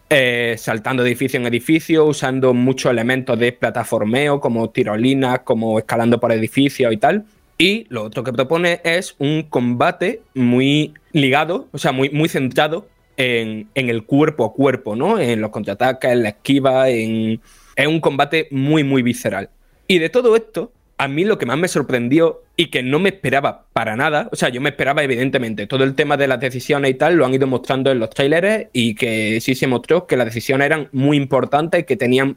eh, saltando de edificio en edificio, usando muchos elementos de plataformeo, como tirolinas, como escalando por edificios y tal. Y lo otro que propone es un combate muy ligado, o sea, muy, muy centrado en, en el cuerpo a cuerpo, ¿no? En los contraataques, en la esquiva, en... Es un combate muy, muy visceral. Y de todo esto, a mí lo que más me sorprendió y que no me esperaba para nada, o sea, yo me esperaba evidentemente todo el tema de las decisiones y tal, lo han ido mostrando en los trailers y que sí se mostró que las decisiones eran muy importantes y que tenían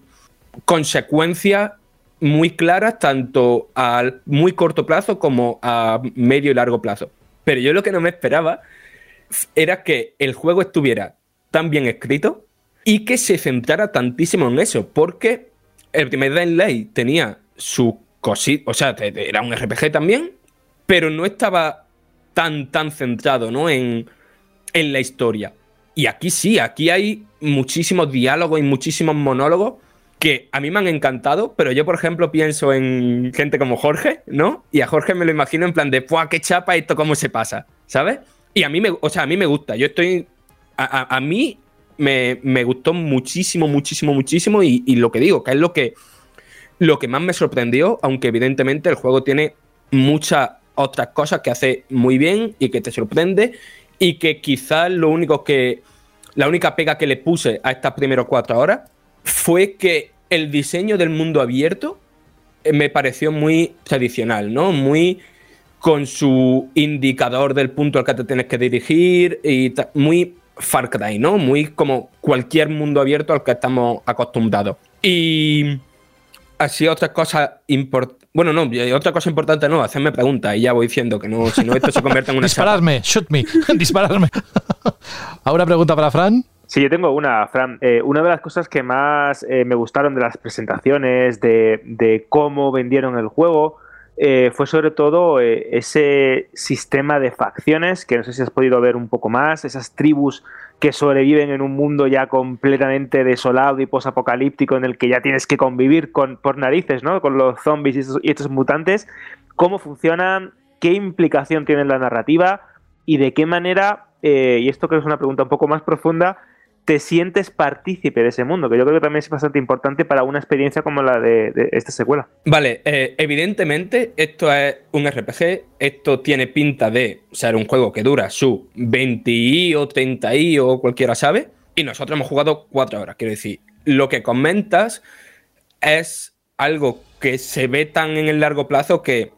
consecuencias muy claras tanto a muy corto plazo como a medio y largo plazo. Pero yo lo que no me esperaba era que el juego estuviera tan bien escrito y que se centrara tantísimo en eso, porque el primer Dying Light tenía su cosita, o sea, era un RPG también, pero no estaba tan, tan centrado, ¿no? En, en la historia. Y aquí sí, aquí hay muchísimos diálogos y muchísimos monólogos que a mí me han encantado, pero yo, por ejemplo, pienso en gente como Jorge, ¿no? Y a Jorge me lo imagino en plan de, ¡puah, qué chapa esto cómo se pasa! ¿Sabes? Y a mí me, o sea, a mí me gusta. Yo estoy. A, a- mí me, me gustó muchísimo, muchísimo, muchísimo. Y, y lo que digo, que es lo que, lo que más me sorprendió, aunque evidentemente el juego tiene muchas otras cosas que hace muy bien y que te sorprende. Y que quizás lo único que. La única pega que le puse a estas primeras cuatro horas fue que el diseño del mundo abierto eh, me pareció muy tradicional, ¿no? Muy con su indicador del punto al que te tienes que dirigir y muy Far Cry, ¿no? Muy como cualquier mundo abierto al que estamos acostumbrados. Y así otras cosas importantes. Bueno, no, otra cosa importante no, hacerme preguntas y ya voy diciendo que no, si no esto se convierte en una (laughs) chapa. Disparadme, shoot me, (laughs) disparadme. (laughs) ¿Ahora pregunta para Fran? Sí, yo tengo una, Fran. Eh, una de las cosas que más eh, me gustaron de las presentaciones, de, cómo vendieron el juego, eh, fue sobre todo ese sistema de facciones, que no sé si has podido ver un poco más, esas tribus que sobreviven en un mundo ya completamente desolado y posapocalíptico en el que ya tienes que convivir con, por narices, ¿no? Con los zombies y estos, y estos mutantes. ¿Cómo funcionan? ¿Qué implicación tiene en la narrativa? ¿Y de qué manera, eh, y esto creo que es una pregunta un poco más profunda, te sientes partícipe de ese mundo, que yo creo que también es bastante importante para una experiencia como la de, esta secuela. Vale, eh, evidentemente esto es un RPG, esto tiene pinta de ser un juego que dura su 20i o 30i o cualquiera sabe, y nosotros hemos jugado 4 horas, quiero decir, lo que comentas es algo que se ve tan en el largo plazo que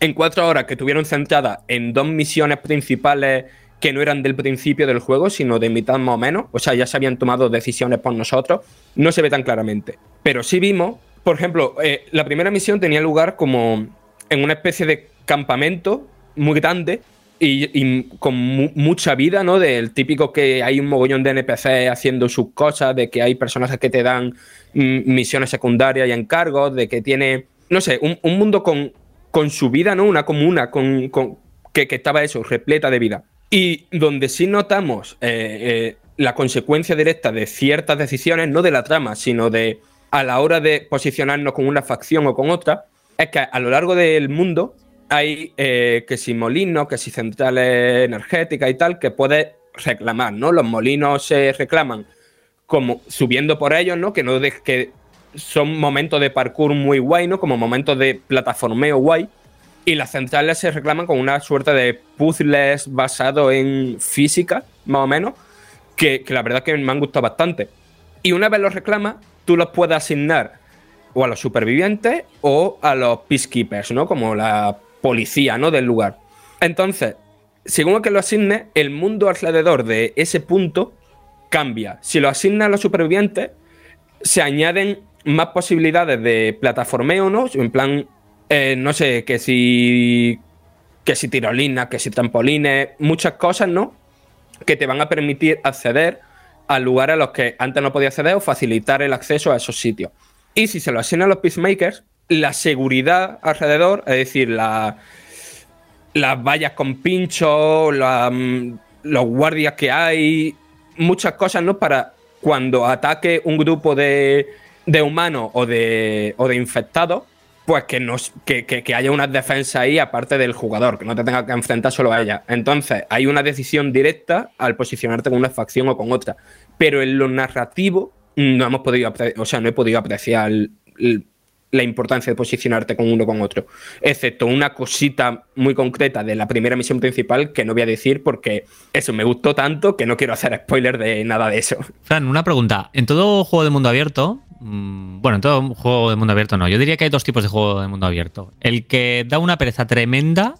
en 4 horas que tuvieron centradas en dos misiones principales que no eran del principio del juego, sino de mitad más o menos. O sea, ya se habían tomado decisiones por nosotros. No se ve tan claramente. Pero sí vimos, por ejemplo, eh, la primera misión tenía lugar como en una especie de campamento muy grande y, con mucha vida, ¿no? Del típico que hay un mogollón de NPC haciendo sus cosas, de que hay personajes que te dan mm, misiones secundarias y encargos, de que tiene, no sé, un, mundo con, con su vida, ¿no? Una comuna con, que, que estaba eso, repleta de vida. Y donde sí notamos eh, eh, la consecuencia directa de ciertas decisiones, no de la trama, sino de a la hora de posicionarnos con una facción o con otra, es que a lo largo del mundo hay eh, que si molinos, que si centrales energéticas y tal, que puedes reclamar, ¿no? Los molinos se reclaman como subiendo por ellos, ¿no? Que no de, que son momentos de parkour muy guay, ¿no? Como momentos de plataformeo guay y las centrales se reclaman con una suerte de puzzles basado en física, más o menos, que, la verdad que me han gustado bastante. Y una vez los reclamas, tú los puedes asignar o a los supervivientes o a los peacekeepers, ¿no? Como la policía, ¿no? Del lugar. Entonces, según que lo asignes, el mundo alrededor de ese punto cambia. Si lo asignas a los supervivientes, se añaden más posibilidades de plataformeo, ¿no? En plan, eh, no sé, que si. que si tirolinas, que si trampolines, muchas cosas, ¿no? Que te van a permitir acceder a lugares a los que antes no podías acceder o facilitar el acceso a esos sitios. Y si se lo asignan los Peacemakers, la seguridad alrededor, es decir, las vallas con pinchos, mm, los guardias que hay, muchas cosas, ¿no? Para cuando ataque un grupo de, de humanos o de, o de infectados, pues que, nos, que, que, haya una defensa ahí aparte del jugador, que no te tenga que enfrentar solo a ella. Entonces, hay una decisión directa al posicionarte con una facción o con otra. Pero en lo narrativo no hemos podido, o sea, no he podido apreciar la importancia de posicionarte con uno con otro. Excepto una cosita muy concreta de la primera misión principal que no voy a decir porque eso me gustó tanto que no quiero hacer spoiler de nada de eso. Fran, una pregunta. En todo juego de mundo abierto, bueno, en todo juego de mundo abierto no. Yo diría que hay dos tipos de juego de mundo abierto. El que da una pereza tremenda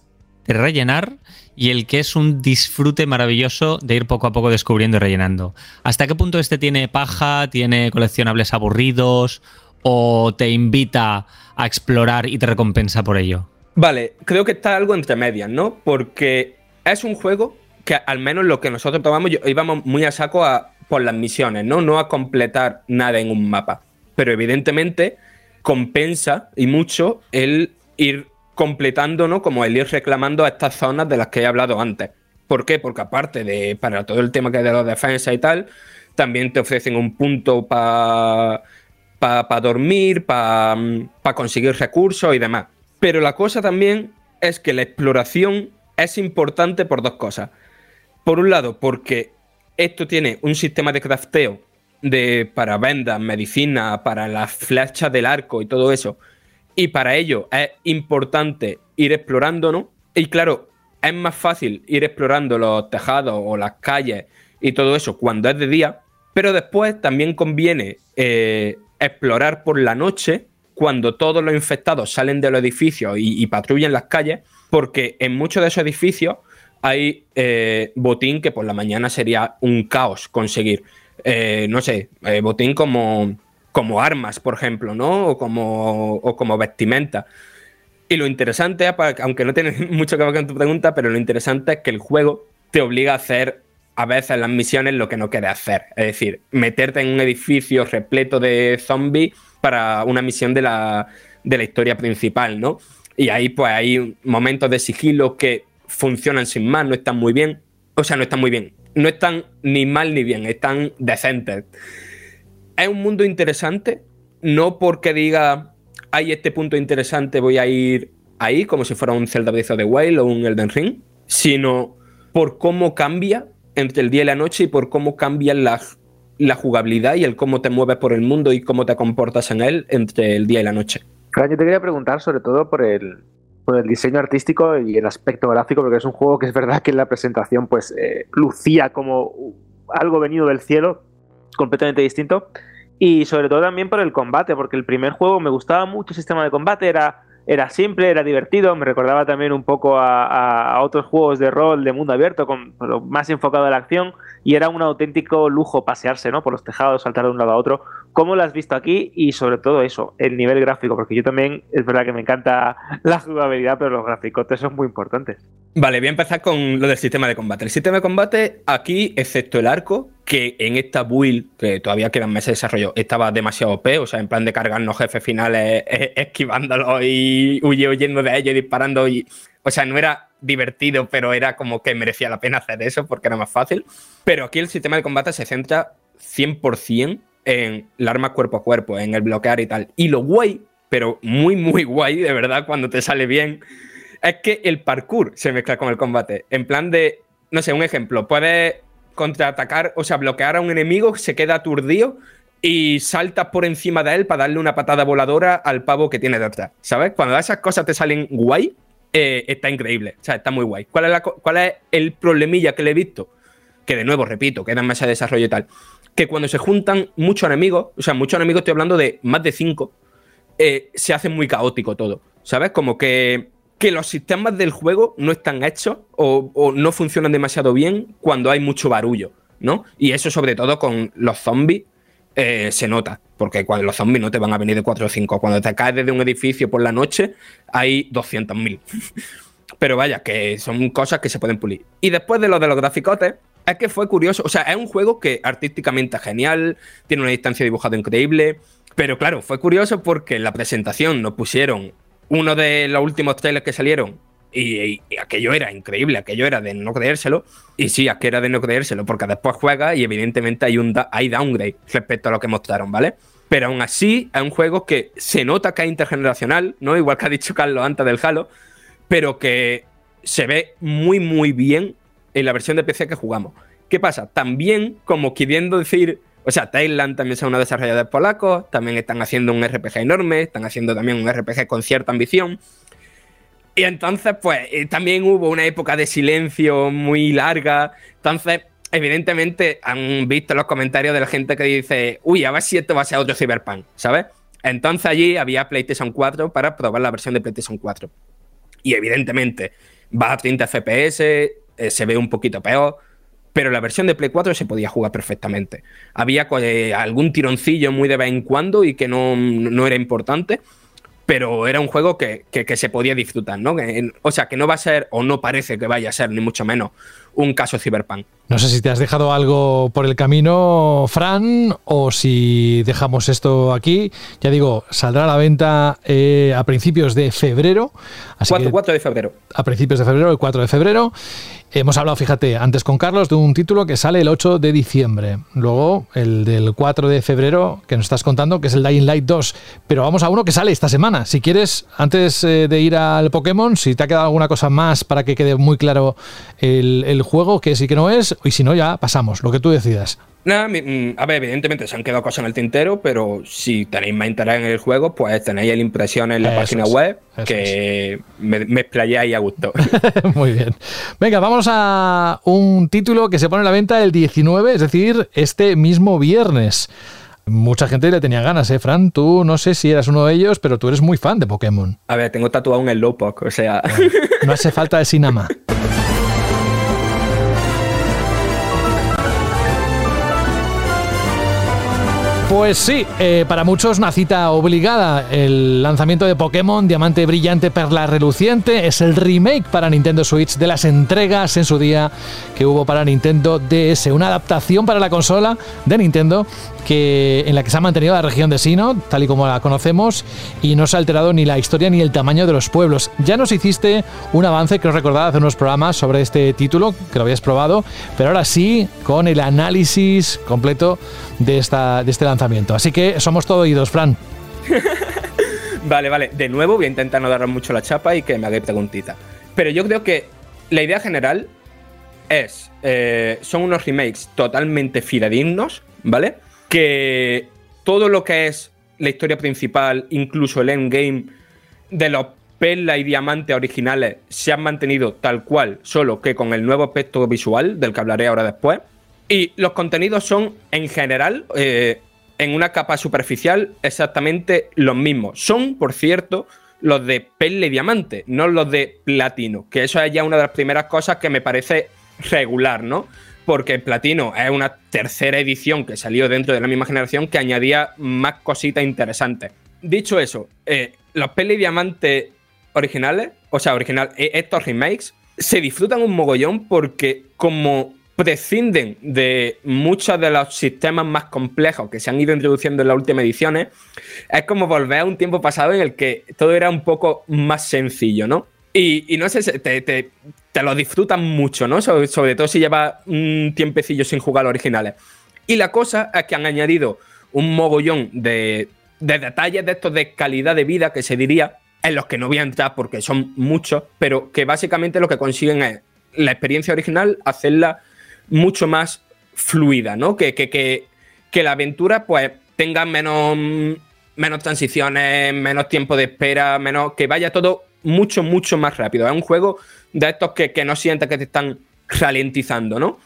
de rellenar y el que es un disfrute maravilloso de ir poco a poco descubriendo y rellenando. ¿Hasta qué punto este tiene paja, tiene coleccionables aburridos o te invita a explorar y te recompensa por ello? Vale, creo que está algo entre medias, ¿no? Porque es un juego que al menos lo que nosotros tomamos, íbamos muy a saco por las misiones, ¿no? No a completar nada en un mapa pero evidentemente compensa y mucho el ir completando, ¿no? Como el ir reclamando a estas zonas de las que he hablado antes. ¿Por qué? Porque aparte de para todo el tema que es de la defensa y tal, también te ofrecen un punto para pa, dormir, para conseguir recursos y demás. Pero la cosa también es que la exploración es importante por dos cosas. Por un lado, porque esto tiene un sistema de crafteo de, para vendas, medicina, para las flechas del arco y todo eso. Y para ello es importante ir explorando, ¿no? Y claro, es más fácil ir explorando los tejados o las calles y todo eso cuando es de día, pero después también conviene eh, explorar por la noche cuando todos los infectados salen de los edificios y, patrullan las calles, porque en muchos de esos edificios hay eh, botín que por la mañana sería un caos conseguir. Eh, no sé, eh, botín como, como armas, por ejemplo, ¿no? O como, o como vestimenta. Y lo interesante, aunque no tiene (laughs) mucho que ver con tu pregunta, pero lo interesante es que el juego te obliga a hacer a veces las misiones lo que no quieres hacer. Es decir, meterte en un edificio repleto de zombies para una misión de la, de la historia principal, ¿no? Y ahí pues hay momentos de sigilo que funcionan sin más, no están muy bien. O sea, no están muy bien no están ni mal ni bien, están decentes. Es un mundo interesante, no porque diga, hay este punto interesante, voy a ir ahí, como si fuera un Zelda Breath of the Wild o un Elden Ring, sino por cómo cambia entre el día y la noche y por cómo cambian la jugabilidad y el cómo te mueves por el mundo y cómo te comportas en él entre el día y la noche. Fran, yo te quería preguntar sobre todo por el, por el diseño artístico y el aspecto gráfico, porque es un juego que es verdad que en la presentación pues eh, lucía como algo venido del cielo, completamente distinto. Y sobre todo también por el combate, porque el primer juego me gustaba mucho el sistema de combate, era, era simple, era divertido, me recordaba también un poco a, a otros juegos de rol de mundo abierto, con, más enfocado a la acción, y era un auténtico lujo pasearse ¿no? por los tejados, saltar de un lado a otro. ¿Cómo lo has visto aquí? Y sobre todo eso, el nivel gráfico, porque yo también es verdad que me encanta (laughs) la jugabilidad, pero los gráficos son muy importantes. Vale, voy a empezar con lo del sistema de combate. El sistema de combate aquí, excepto el arco, que en esta build, que todavía quedan meses de desarrollo, estaba demasiado OP, o sea, en plan de cargarnos jefes finales, (laughs) esquivándolos y huyendo de ellos y disparando. O sea, no era divertido, pero era como que merecía la pena hacer eso porque era más fácil. Pero aquí el sistema de combate se centra 100% en el arma cuerpo a cuerpo, en el bloquear y tal. Y lo guay, pero muy, muy guay, de verdad, cuando te sale bien, es que el parkour se mezcla con el combate. En plan de, no sé, un ejemplo, puedes contraatacar, o sea, bloquear a un enemigo, se queda aturdido y saltas por encima de él para darle una patada voladora al pavo que tiene detrás, ¿sabes? Cuando esas cosas te salen guay, eh, está increíble, o sea, está muy guay. ¿Cuál es, ¿Cuál es el problemilla que le he visto? Que de nuevo, repito, queda más de desarrollo y tal que cuando se juntan muchos enemigos, o sea, muchos enemigos, estoy hablando de más de cinco, eh, se hace muy caótico todo, ¿sabes? Como que, que, los sistemas del juego no están hechos o, no funcionan demasiado bien cuando hay mucho barullo, ¿no? Y eso sobre todo con los zombies eh, se nota, porque cuando los zombies no te van a venir de 4 o 5, cuando te caes desde un edificio por la noche hay 200.000. (laughs) Pero vaya, que son cosas que se pueden pulir. Y después de lo de los graficotes, es que fue curioso. O sea, es un juego que artísticamente es genial, tiene una distancia dibujada increíble. Pero claro, fue curioso porque en la presentación nos pusieron uno de los últimos trailers que salieron. Y, aquello era increíble, aquello era de no creérselo. Y sí, que era de no creérselo, porque después juega y evidentemente hay un hay downgrade respecto a lo que mostraron, ¿vale? Pero aún así es un juego que se nota que es intergeneracional, ¿no? Igual que ha dicho Carlos antes del Halo, pero que se ve muy, muy bien en la versión de PC que jugamos. ¿Qué pasa? También, como queriendo decir, o sea, Thailand también son unos desarrolladores polacos, también están haciendo un RPG enorme, están haciendo también un RPG con cierta ambición. Y entonces, pues, eh, también hubo una época de silencio muy larga. Entonces, evidentemente, han visto los comentarios de la gente que dice, uy, a ver si esto va a ser otro Cyberpunk, ¿sabes? Entonces allí había PlayStation 4 para probar la versión de PlayStation 4. Y evidentemente, va a 30 FPS, eh, se ve un poquito peor, pero la versión de Play 4 se podía jugar perfectamente. Había eh, algún tironcillo muy de vez en cuando y que no, no era importante, pero era un juego que, que, se podía disfrutar, ¿no? o sea, que no va a ser, o no parece que vaya a ser, ni mucho menos, un caso Cyberpunk. No sé si te has dejado algo por el camino, Fran, o si dejamos esto aquí. Ya digo, saldrá a la venta eh, a principios de febrero. 4, de febrero. A principios de febrero, el 4 de febrero. Hemos hablado, fíjate, antes con Carlos de un título que sale el 8 de diciembre. Luego el del 4 de febrero que nos estás contando, que es el Dying Light 2. Pero vamos a uno que sale esta semana. Si quieres, antes eh, de ir al Pokémon, si te ha quedado alguna cosa más para que quede muy claro el, el juego, que sí que no es, y si no, ya pasamos, lo que tú decidas. Nada, mm, a ver, evidentemente se han quedado cosas en el tintero, pero si tenéis más interés en el juego, pues tenéis la impresión en la página web que me, me explayáis a gusto. (laughs) Muy bien. Venga, vamos a un título que se pone a la venta el 19, es decir, este mismo viernes. Mucha gente le tenía ganas, ¿eh, Fran? Tú no sé si eras uno de ellos, pero tú eres muy fan de Pokémon. A ver, tengo tatuado un Slowpoke, o sea... no hace falta de Sinama. (laughs) Pues sí, eh, para muchos una cita obligada. El lanzamiento de Pokémon Diamante Brillante Perla Reluciente es el remake para Nintendo Switch de las entregas en su día que hubo para Nintendo DS. Una adaptación para la consola de Nintendo que, en la que se ha mantenido la región de Sino, tal y como la conocemos, y no se ha alterado ni la historia ni el tamaño de los pueblos. Ya nos hiciste un avance que os recordaba hace unos programas sobre este título, que lo habías probado, pero ahora sí con el análisis completo de, esta, de este lanzamiento. Así que somos todo oídos, Fran. (laughs) vale, vale. De nuevo voy a intentar no dar mucho la chapa y que me hagáis preguntita. Pero yo creo que la idea general es, eh, son unos remakes totalmente fidedignos, ¿vale? Que todo lo que es la historia principal, incluso el endgame de los perla y diamante originales se han mantenido tal cual, solo que con el nuevo aspecto visual, del que hablaré ahora después. Y los contenidos son, en general, eh, en una capa superficial, exactamente los mismos. Son, por cierto, los de perla y diamante, no los de platino, que eso es ya una de las primeras cosas que me parece regular, ¿no? Porque Platino es una tercera edición que salió dentro de la misma generación que añadía más cositas interesantes. Dicho eso, eh, los Perla y Diamante originales, o sea, original, eh, estos remakes, se disfrutan un mogollón porque como prescinden de muchos de los sistemas más complejos que se han ido introduciendo en las últimas ediciones, es como volver a un tiempo pasado en el que todo era un poco más sencillo, ¿no? Y, no sé, te, te, te, lo disfrutan mucho, ¿no? Sobre, todo si llevas un tiempecillo sin jugar los originales. Y la cosa es que han añadido un mogollón de, de detalles de estos de calidad de vida que se diría, en los que no voy a entrar porque son muchos, pero que básicamente lo que consiguen es la experiencia original, hacerla mucho más fluida, ¿no? Que, que, que, que la aventura pues tenga menos, menos transiciones, menos tiempo de espera, menos que vaya todo mucho, mucho más rápido. Es un juego de estos que, que no sientes que te están ralentizando, ¿no?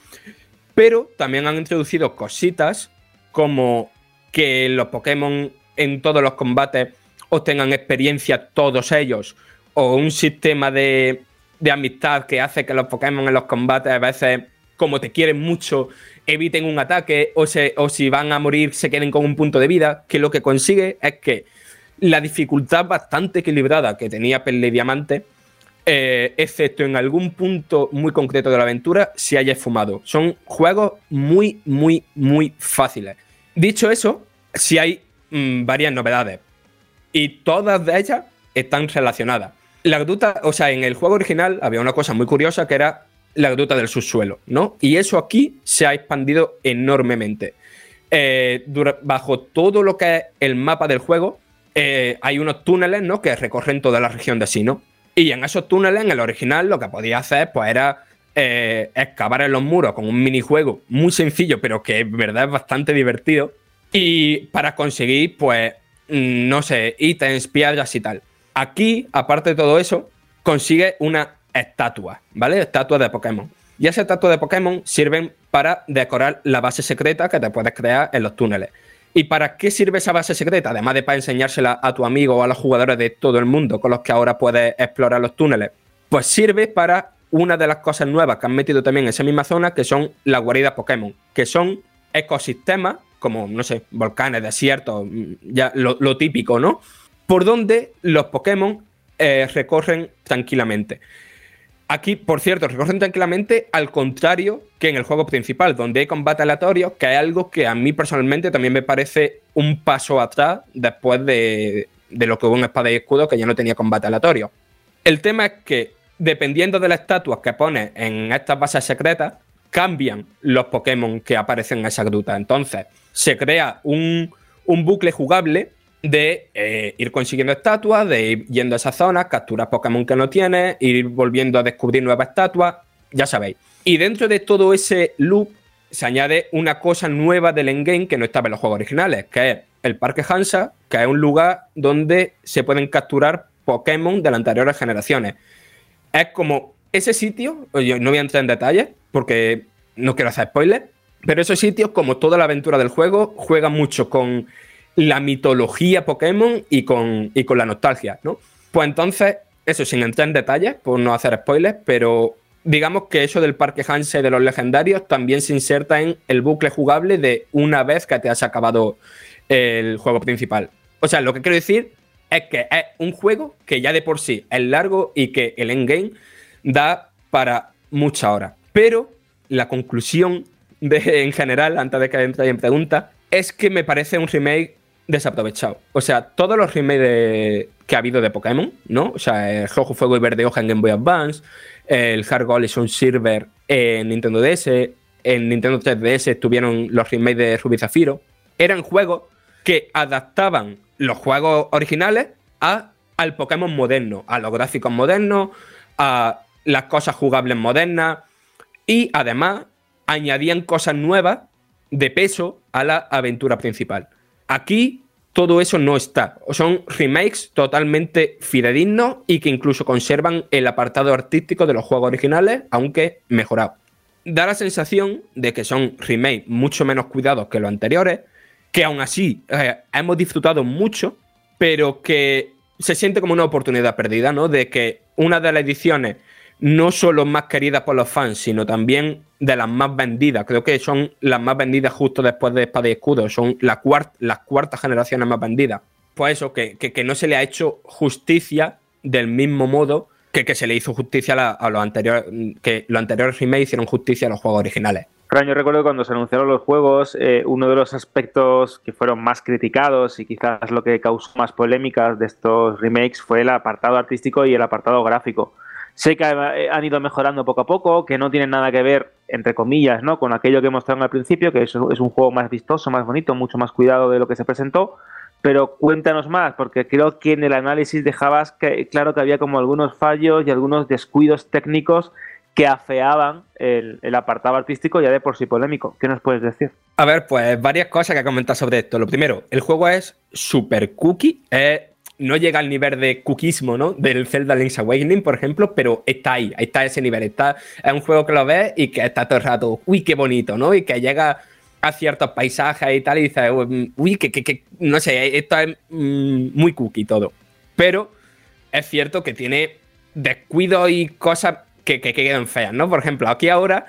Pero también han introducido cositas como que los Pokémon en todos los combates obtengan experiencia todos ellos, o un sistema de, de amistad que hace que los Pokémon en los combates a veces, como te quieren mucho, eviten un ataque, o, se, o si van a morir se queden con un punto de vida, que lo que consigue es que la dificultad bastante equilibrada que tenía Perle Diamante, eh, excepto en algún punto muy concreto de la aventura, se haya esfumado. Son juegos muy, muy, muy fáciles. Dicho eso, sí hay mm, varias novedades y todas de ellas están relacionadas. La gruta, o sea, en el juego original había una cosa muy curiosa que era la gruta del subsuelo, ¿no? Y eso aquí se ha expandido enormemente. Eh, bajo todo lo que es el mapa del juego, eh, hay unos túneles, ¿no? Que recorren toda la región de Sino. Y en esos túneles, en el original, lo que podía hacer, pues era eh, excavar en los muros con un minijuego muy sencillo, pero que en verdad es bastante divertido. Y para conseguir, pues, Mm, no sé, ítems, piedras y tal. Aquí, aparte de todo eso, consigue una estatua, ¿vale? Estatua de Pokémon. Y esa estatua de Pokémon sirven para decorar la base secreta que te puedes crear en los túneles. ¿Y para qué sirve esa base secreta? Además de para enseñársela a tu amigo o a los jugadores de todo el mundo con los que ahora puedes explorar los túneles. Pues sirve para una de las cosas nuevas que han metido también en esa misma zona, que son las guaridas Pokémon, que son ecosistemas como, no sé, volcanes, desiertos, mm, ya lo, típico, ¿no? Por donde los Pokémon eh, recorren tranquilamente. Aquí, por cierto, recorren tranquilamente al contrario que en el juego principal, donde hay combate aleatorio, que es algo que a mí personalmente también me parece un paso atrás después de, de lo que hubo en Espada y Escudo, que ya no tenía combate aleatorio. El tema es que, dependiendo de las estatuas que pones en estas bases secretas, cambian los Pokémon que aparecen en esa gruta. Entonces, se crea un, bucle jugable de eh, ir consiguiendo estatuas, de ir yendo a esa zona, capturar Pokémon que no tiene, ir volviendo a descubrir nuevas estatuas, ya sabéis. Y dentro de todo ese loop se añade una cosa nueva del endgame que no estaba en los juegos originales, que es el Parque Hansa, que es un lugar donde se pueden capturar Pokémon de las anteriores generaciones. Es como ese sitio, yo no voy a entrar en detalles porque no quiero hacer spoilers, pero esos sitios, como toda la aventura del juego, juegan mucho con la mitología Pokémon y con, y con la nostalgia, ¿no? Pues entonces, eso sin entrar en detalles, por no hacer spoilers, pero digamos que eso del Parque Hanse de los legendarios también se inserta en el bucle jugable de una vez que te has acabado el juego principal. O sea, lo que quiero decir es que es un juego que ya de por sí es largo y que el endgame da para mucha hora. Pero la conclusión de, en general, antes de que entre en pregunta, es que me parece un remake desaprovechado. O sea, todos los remakes que ha habido de Pokémon, ¿no? O sea, el Rojo, Fuego y Verde Hoja en Game Boy Advance, el Hard Gold y Sun Silver en Nintendo DS, en Nintendo 3DS estuvieron los remakes de Ruby Zafiro. Eran juegos que adaptaban los juegos originales a, al Pokémon moderno, a los gráficos modernos, a las cosas jugables modernas y además añadían cosas nuevas de peso a la aventura principal. Aquí todo eso no está. Son remakes totalmente fidedignos y que incluso conservan el apartado artístico de los juegos originales, aunque mejorado. Da la sensación de que son remakes mucho menos cuidados que los anteriores, que aún así eh, hemos disfrutado mucho, pero que se siente como una oportunidad perdida, ¿no? De que una de las ediciones no solo más queridas por los fans, sino también de las más vendidas. Creo que son las más vendidas justo después de Espada y Escudo. Son las cuartas generaciones más vendidas. Pues eso, que, no se le ha hecho justicia del mismo modo que, se le hizo justicia a, los anteriores, que los anteriores remakes hicieron justicia a los juegos originales. yo recuerdo cuando se anunciaron los juegos, eh, uno de los aspectos que fueron más criticados y quizás lo que causó más polémicas de estos remakes fue el apartado artístico y el apartado gráfico. Sé que eh, han ido mejorando poco a poco, que no tienen nada que ver, entre comillas, ¿no? con aquello que mostraron al principio, que es, un juego más vistoso, más bonito, mucho más cuidado de lo que se presentó. Pero cuéntanos más, porque creo que en el análisis dejabas claro que había como algunos fallos y algunos descuidos técnicos que afeaban el, apartado artístico ya de por sí polémico. ¿Qué nos puedes decir? A ver, pues varias cosas que comentar sobre esto. Lo primero, el juego es super cookie, no llega al nivel de cookismo, ¿no? Del Zelda Link's Awakening, por ejemplo, pero está ahí, está ese nivel. Está, es un juego que lo ves y que está todo el rato, uy, qué bonito, ¿no? Y que llega a ciertos paisajes y tal, y dices, uy, que, que, no sé, esto es mm, muy cookie todo. Pero es cierto que tiene descuidos y cosas que, que, quedan feas, ¿no? Por ejemplo, aquí ahora,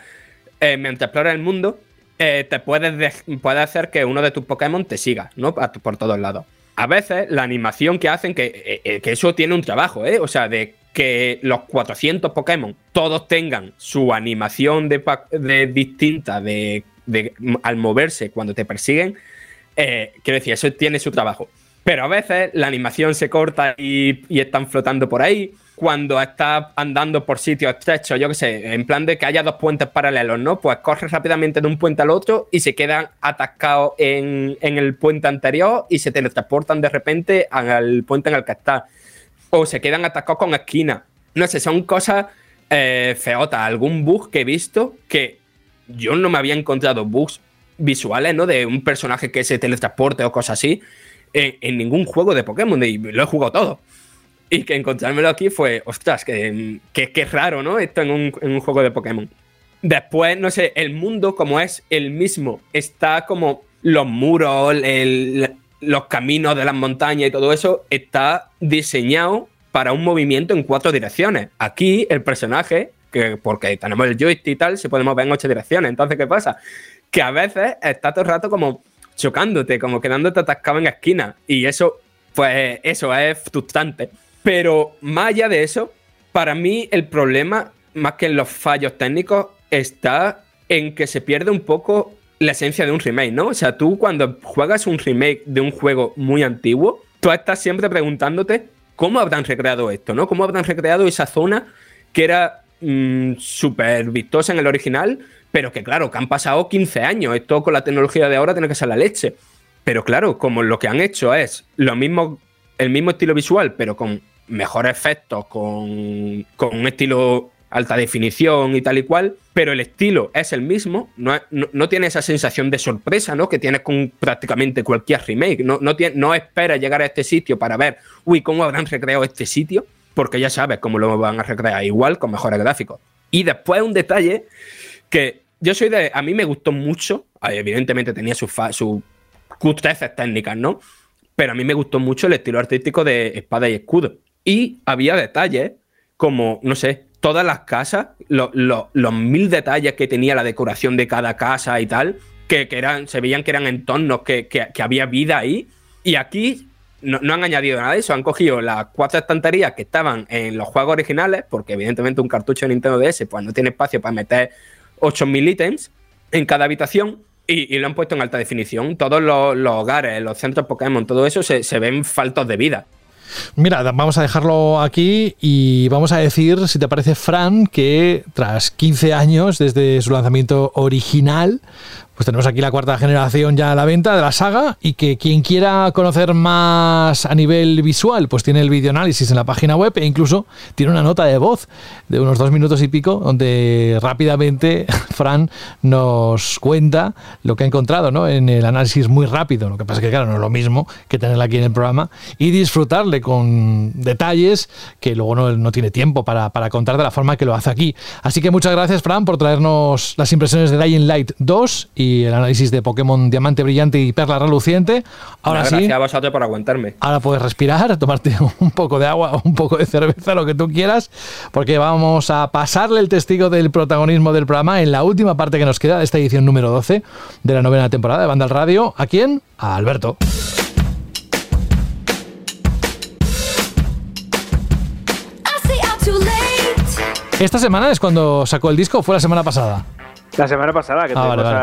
eh, mientras exploras el mundo, eh, te puedes, puedes hacer que uno de tus Pokémon te siga, ¿no? Por todos lados a veces la animación que hacen, que, eh, que, eso tiene un trabajo, ¿eh? O sea, de que los 400 Pokémon todos tengan su animación de, de distinta de, al moverse cuando te persiguen, eh, quiero decir, eso tiene su trabajo. Pero a veces la animación se corta y están flotando por ahí cuando estás andando por sitios estrechos, yo qué sé, en plan de que haya dos puentes paralelos, ¿no? Pues corres rápidamente de un puente al otro y se quedan atascados en, el puente anterior y se teletransportan de repente al puente en el que estás. O se quedan atascados con esquinas. No sé, son cosas eh, feotas. Algún bug que he visto que yo no me había encontrado bugs visuales, ¿no? De un personaje que se teletransporte o cosas así en, en ningún juego de Pokémon y lo he jugado todo. Y que encontrármelo aquí fue, ostras, que, que, raro, ¿no? Esto en un, juego de Pokémon. Después, no sé, el mundo como es el mismo, está como los muros, los caminos de las montañas y todo eso, está diseñado para un movimiento en cuatro direcciones. Aquí el personaje, que porque tenemos el joystick y tal, se puede mover en ocho direcciones. Entonces, ¿qué pasa? Que a veces está todo el rato como chocándote, como quedándote atascado en esquina. Y eso, pues eso es frustrante. Pero más allá de eso, para mí el problema, más que en los fallos técnicos, está en que se pierde un poco la esencia de un remake, ¿no? O sea, tú cuando juegas un remake de un juego muy antiguo, tú estás siempre preguntándote cómo habrán recreado esto, ¿no? ¿Cómo habrán recreado esa zona que era mm, súper vistosa en el original, pero que claro, que han pasado 15 años, esto con la tecnología de ahora tiene que ser la leche. Pero claro, como lo que han hecho es lo mismo, el mismo estilo visual, pero con mejores efectos, con, un estilo alta definición y tal y cual, pero el estilo es el mismo, no, tiene esa sensación de sorpresa, ¿no? Que tienes con prácticamente cualquier remake. No, no, tiene, no esperas llegar a este sitio para ver, uy, ¿cómo habrán recreado este sitio? Porque ya sabes cómo lo van a recrear, igual con mejores gráficos. Y después un detalle que yo soy de. A mí me gustó mucho, evidentemente tenía sus su cutreces técnicas, ¿no? Pero a mí me gustó mucho el estilo artístico de Espada y Escudo. Y había detalles como, no sé, todas las casas, los mil detalles que tenía la decoración de cada casa y tal, que, eran, se veían que eran entornos, que, que, había vida ahí. Y aquí no, han añadido nada de eso, han cogido las cuatro estanterías que estaban en los juegos originales, porque evidentemente un cartucho de Nintendo DS pues no tiene espacio para meter 8000 ítems en cada habitación. Y, lo han puesto en alta definición. Todos los, hogares, los centros Pokémon, todo eso se, se ven faltos de vida. Mira, vamos a dejarlo aquí y vamos a decir, si te parece, Fran, que tras 15 años desde su lanzamiento original, pues tenemos aquí la cuarta generación ya a la venta de la saga y que quien quiera conocer más a nivel visual, pues tiene el videoanálisis en la página web e incluso tiene una nota de voz de unos dos minutos y pico donde rápidamente (laughs) Fran nos cuenta lo que ha encontrado ¿no? en el análisis muy rápido. Lo que pasa es que, claro, no es lo mismo que tenerla aquí en el programa y disfrutarle con detalles que luego no, no tiene tiempo para, para contar de la forma que lo hace aquí. Así que muchas gracias, Fran, por traernos las impresiones de Dying Light 2 y el análisis de Pokémon Diamante Brillante y Perla Reluciente. Ahora sí. Gracias a vosotros por aguantarme. Ahora puedes respirar, tomarte (laughs) un poco de agua, un poco de cerveza, lo que tú quieras, porque vamos a pasarle el testigo del protagonismo del programa en la última parte que nos queda de esta edición número 12 de la novena temporada de Banda al Radio. ¿A quién? A Alberto. Esta semana es cuando sacó el disco, o fue la semana pasada. La semana pasada que Ah, tuvimos vale,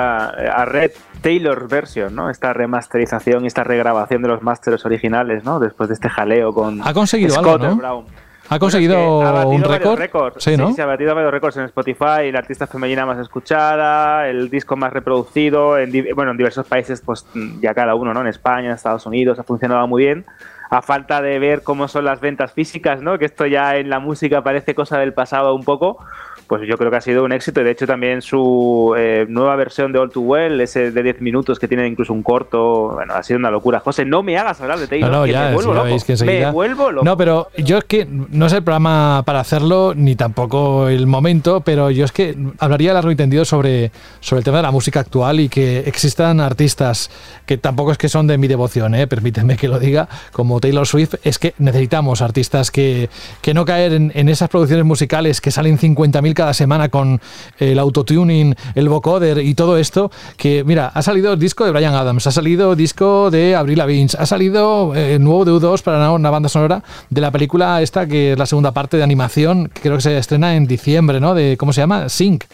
A, a Red Taylor Version, ¿no? Esta remasterización y esta regrabación de los masters originales, ¿no? Después de este jaleo con Ha conseguido Scott algo, ¿no? Brown. Ha conseguido Bueno, es que ha un récord. Sí, ¿no? se ha batido varios récords en Spotify, la artista femenina más escuchada, el disco más reproducido, en, bueno, en diversos países, pues ya cada uno, ¿no? En España, en Estados Unidos, ha funcionado muy bien. A falta de ver cómo son las ventas físicas, ¿no? Que esto ya en la música parece cosa del pasado un poco. Pues yo creo que ha sido un éxito. Y de hecho, también su eh, nueva versión de All Too Well, ese de 10 minutos que tiene incluso un corto, bueno, ha sido una locura. José, no me hagas hablar de Taylor, No, no, que ya, me vuelvo ya loco. que enseguida- me vuelvo loco. No, pero yo es que no es el programa para hacerlo, ni tampoco el momento, pero yo es que hablaría largo y tendido sobre, sobre el tema de la música actual y que existan artistas que tampoco es que son de mi devoción, ¿eh? permíteme que lo diga, como Taylor Swift, es que necesitamos artistas que, que no caer en, en esas producciones musicales que salen 50.000 cada semana con el autotuning, el vocoder y todo esto, que mira, ha salido el disco de Brian Adams, ha salido disco de Avril Lavigne, ha salido eh, el nuevo de U2 para una, una banda sonora de la película esta que es la segunda parte de animación, que creo que se estrena en diciembre, ¿no? De ¿cómo se llama? Sync.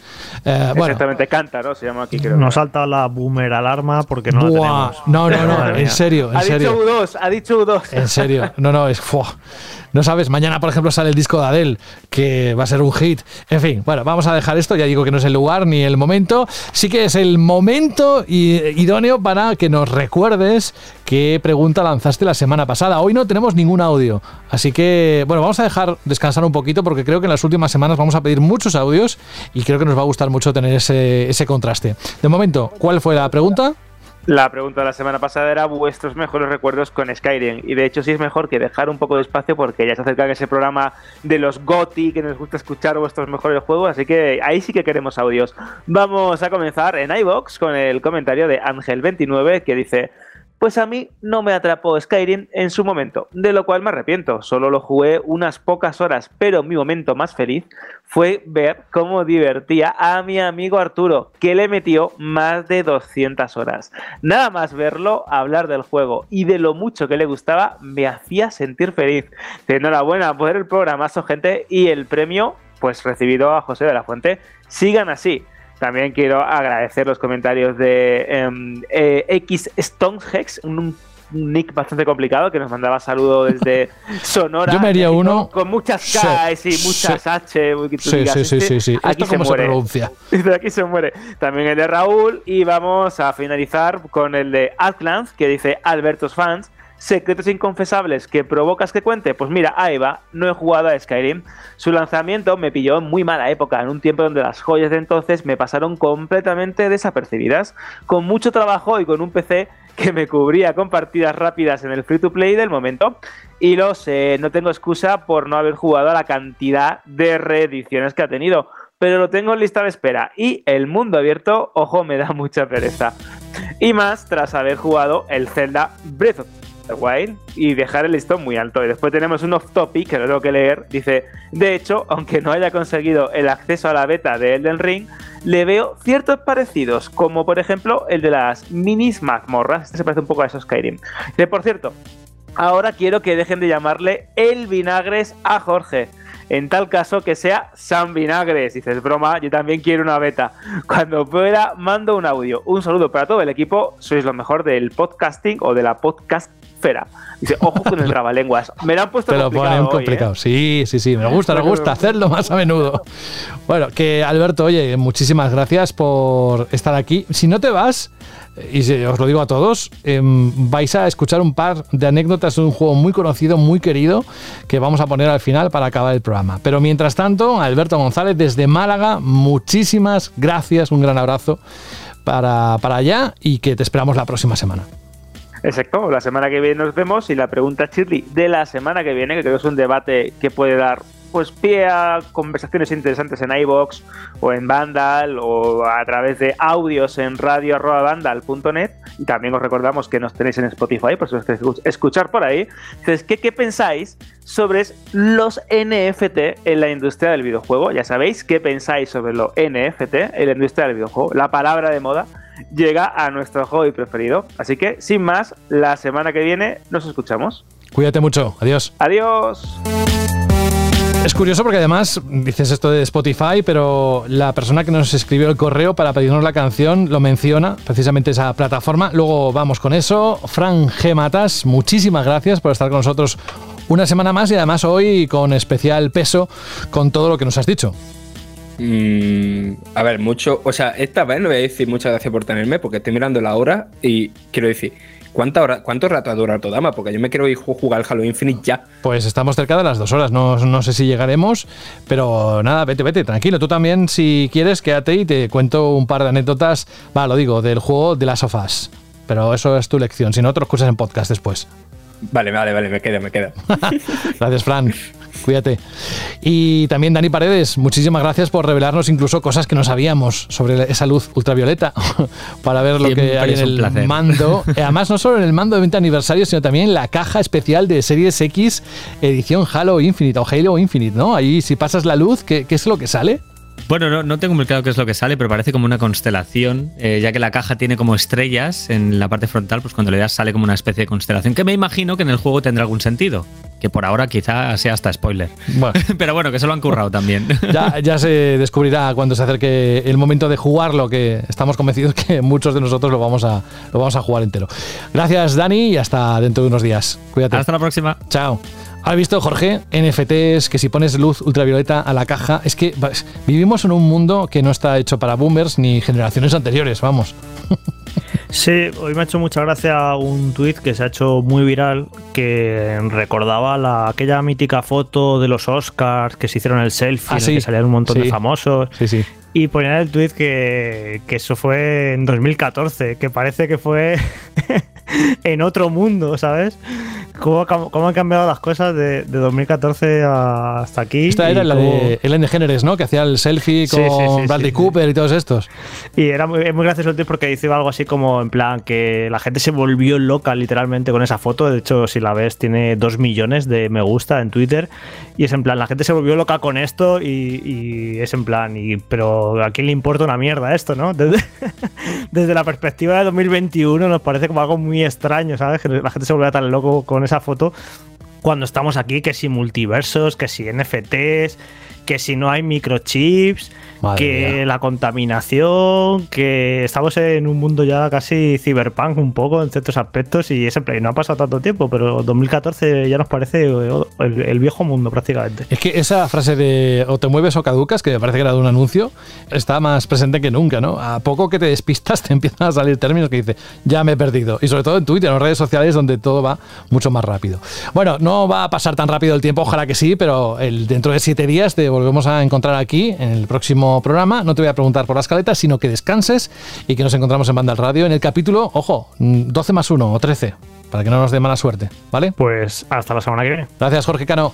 Eh, bueno, Exactamente, canta, ¿no? Se llama aquí, creo. Nos salta la boomer alarma porque no la buah, tenemos. no, no, no, en serio, en ha serio. dicho U2, ha dicho U2. En serio, no, no, es. ¡fua! No sabes, mañana, por ejemplo, sale el disco de Adele, que va a ser un hit. En fin, bueno, vamos a dejar esto. Ya digo que no es el lugar ni el momento. Sí que es el momento idóneo para que nos recuerdes qué pregunta lanzaste la semana pasada. Hoy no tenemos ningún audio. Así que, bueno, vamos a dejar descansar un poquito porque creo que en las últimas semanas vamos a pedir muchos audios y creo que nos va a gustar mucho tener ese, ese contraste. De momento, ¿cuál fue la pregunta? La pregunta de la semana pasada era vuestros mejores recuerdos con Skyrim. Y de hecho sí es mejor que dejar un poco de espacio porque ya se acerca ese programa de los GOTI que nos gusta escuchar vuestros mejores juegos. Así que ahí sí que queremos audios. Vamos a comenzar en iBox con el comentario de Ángel29 que dice... Pues a mí no me atrapó Skyrim en su momento, de lo cual me arrepiento. Solo lo jugué unas pocas horas, pero mi momento más feliz fue ver cómo divertía a mi amigo Arturo, que le metió más de 200 horas. Nada más verlo hablar del juego y de lo mucho que le gustaba, me hacía sentir feliz. Enhorabuena por el programazo, gente, y el premio, pues recibido a José de la Fuente. Sigan así. También quiero agradecer los comentarios de em, eh, X Stonehex, un, un nick bastante complicado que nos mandaba saludo desde (laughs) Sonora. Yo me haría México, uno- Con muchas Sí, K y muchas sí. H. que tú Sí, digas, sí, sí, este, sí, sí. Aquí ¿Esto se se muere. pronuncia? (laughs) De aquí se muere. También el de Raúl. Y vamos a finalizar con el de Atlanz, que dice Albertos fans. Secretos inconfesables que provocas que cuente. Pues mira, ahí. No he jugado a Skyrim. Su lanzamiento me pilló en muy mala época, en un tiempo donde las joyas de entonces me pasaron completamente desapercibidas. Con mucho trabajo y con un PC que me cubría con partidas rápidas en el free to play del momento. Y lo sé, no tengo excusa por no haber jugado a la cantidad de reediciones que ha tenido pero lo tengo en lista de espera. Y el mundo abierto, ojo, me da mucha pereza. Y más tras haber jugado el Zelda Breath of Wild y dejar el listón muy alto. Y después tenemos un off topic que lo tengo que leer. Dice: De hecho, aunque no haya conseguido el acceso a la beta de Elden Ring, le veo ciertos parecidos, como por ejemplo el de las minis mazmorras. Este se parece un poco a esos Skyrim. Dice, por cierto, ahora quiero que dejen de llamarle el vinagres a Jorge. En tal caso que sea San Vinagres. Dices, broma, yo también quiero una beta. Cuando pueda, mando un audio. Un saludo para todo el equipo. Sois lo mejor del podcasting o de la podcastfera. Dice, ojo con el (laughs) trabalenguas. Me lo han puesto Te lo complicado ponen hoy, ¿eh? complicado. Sí, sí, sí. Me gusta, me gusta hacerlo más a menudo. Bueno, que Alberto, oye, muchísimas gracias por estar aquí. Si no te vas, y os lo digo a todos, em, vais a escuchar un par de anécdotas de un juego muy conocido, muy querido, que vamos a poner al final para acabar el programa. Pero mientras tanto, Alberto González desde Málaga, muchísimas gracias, un gran abrazo para, para allá y que te esperamos la próxima semana. Exacto, la semana que viene nos vemos y la pregunta Shirley de la semana que viene, que creo que es un debate que puede dar pues pie a conversaciones interesantes en iBox o en Vandal o a través de audios en radio.vandal.net y también os recordamos que nos tenéis en Spotify, por si os queréis escuchar por ahí. Entonces, ¿qué, ¿qué pensáis sobre los NFT en la industria del videojuego? Ya sabéis qué pensáis sobre los NFT en la industria del videojuego, la palabra de moda llega a nuestro hobby preferido. Así que, sin más, la semana que viene nos escuchamos. Cuídate mucho. Adiós. Adiós. Es curioso porque además dices esto de Spotify, pero la persona que nos escribió el correo para pedirnos la canción lo menciona, precisamente esa plataforma. Luego vamos con eso. Fran G. Matas, muchísimas gracias por estar con nosotros una semana más y además hoy con especial peso con todo lo que nos has dicho. Mm, a ver, mucho. O sea, esta vez no voy a decir muchas gracias por tenerme porque estoy mirando la hora y quiero decir, ¿Cuánta hora, ¿Cuánto rato ha durado Todama? Porque yo me quiero ir a jugar al Halo Infinite ya. Pues estamos cerca de las dos horas, no, no, sé si llegaremos, pero nada, vete, vete, tranquilo. Tú también, si quieres, quédate y te cuento un par de anécdotas, va, lo digo, del juego de las sofás. Pero eso es tu lección, si no, te lo escuchas en podcast después. Vale, vale, vale, me queda, me queda. (laughs) Gracias, Fran. (laughs) Cuídate. Y también Dani Paredes, muchísimas gracias por revelarnos incluso cosas que no sabíamos sobre esa luz ultravioleta (laughs) para ver lo que hay en el mando. (laughs) Además, no solo en el mando de 20 aniversario, sino también en la caja especial de Series X edición Halo Infinite o Halo Infinite, ¿no? Ahí si pasas la luz, ¿qué, qué es lo que sale? Bueno, no, no, tengo muy claro qué es lo que sale, pero parece como una constelación, eh, ya que la caja tiene como estrellas en la parte frontal, pues cuando le das sale como una especie de constelación, que me imagino que en el juego tendrá algún sentido, que por ahora quizá sea hasta spoiler. (laughs) pero bueno, que se lo han currado también. (laughs) ya, ya se descubrirá cuando se acerque el momento de jugarlo, que estamos convencidos que muchos de nosotros lo vamos a, lo vamos a jugar entero. Gracias, Dani, y hasta dentro de unos días. Cuídate. Hasta la próxima. Chao. ¿Has visto, Jorge? NFTs, que si pones luz ultravioleta a la caja, es que vivimos en un mundo que no está hecho para boomers ni generaciones anteriores, vamos. Sí, hoy me ha hecho mucha gracia un tuit que se ha hecho muy viral que recordaba la, aquella mítica foto de los Oscars que se hicieron el selfie, ah, en que salían un montón de famosos. Sí, sí. Y ponía el tuit que, que eso fue en 2014, que parece que fue (laughs) en otro mundo, ¿sabes? ¿Cómo, cómo, han cambiado las cosas de, 2014 hasta aquí? Esta era la de Ellen DeGeneres, ¿no? Que hacía el selfie con Bradley Cooper y todos estos. Y era muy, muy gracioso el porque dice algo así como en plan que la gente se volvió loca literalmente con esa foto. De hecho, si la ves, tiene dos millones de me gusta en Twitter. Y es en plan, la gente se volvió loca con esto y, es en plan, y, pero ¿a quién le importa una mierda esto, no? (laughs) Desde, desde la perspectiva de 2021 nos parece como algo muy extraño, ¿sabes? Que la gente se volvía tan loco con esa foto cuando estamos aquí, que si multiversos, que si NFTs, que si no hay microchips, que la contaminación, que estamos en un mundo ya casi cyberpunk un poco en ciertos aspectos y ese play no ha pasado tanto tiempo, pero 2014 ya nos parece el, viejo mundo prácticamente. Es que esa frase de o te mueves o caducas, que me parece que era de un anuncio, está más presente que nunca, ¿no? A poco que te despistas te (laughs) empiezan a salir términos que dice, ya me he perdido. Y sobre todo en Twitter, en las redes sociales donde todo va mucho más rápido. Bueno, no va a pasar tan rápido el tiempo, ojalá que sí, pero el, dentro de siete días te volvemos a encontrar aquí en el próximo programa. No te voy a preguntar por las caletas, sino que descanses y que nos encontramos en Banda al Radio en el capítulo, ojo, 12 más 1 o 13, para que no nos dé mala suerte, ¿vale? Pues hasta la semana que viene. Gracias, Jorge Cano.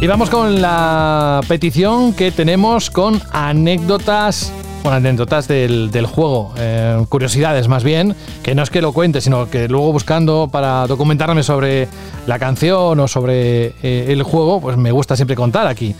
Y vamos con la petición que tenemos con anécdotas con anécdotas del, del juego, eh, curiosidades más bien, que no es que lo cuente, sino que luego buscando para documentarme sobre la canción o sobre eh, el juego, pues me gusta siempre contar aquí.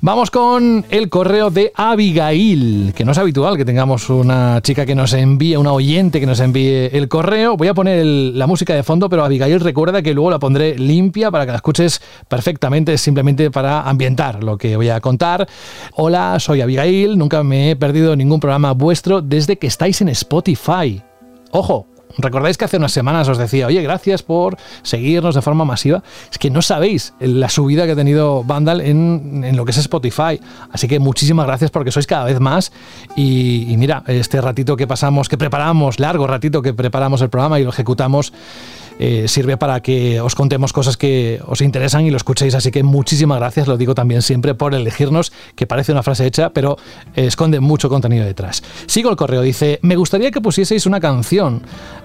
Vamos con el correo de Abigail, que no es habitual que tengamos una chica que nos envíe, una oyente que nos envíe el correo. Voy a poner la música de fondo, pero Abigail recuerda que luego la pondré limpia para que la escuches perfectamente, simplemente para ambientar lo que voy a contar. Hola, soy Abigail, nunca me he perdido ningún programa vuestro desde que estáis en Spotify. Ojo, ¿Recordáis que hace unas semanas os decía, oye, gracias por seguirnos de forma masiva? Es que no sabéis la subida que ha tenido Vandal en, lo que es Spotify. Así que muchísimas gracias porque sois cada vez más. Y, y mira, este ratito que pasamos, que preparamos, largo ratito que preparamos el programa y lo ejecutamos, eh, sirve para que os contemos cosas que os interesan y lo escuchéis. Así que muchísimas gracias, lo digo también siempre, por elegirnos, que parece una frase hecha, pero esconde mucho contenido detrás. Sigo el correo, dice, me gustaría que pusieseis una canción,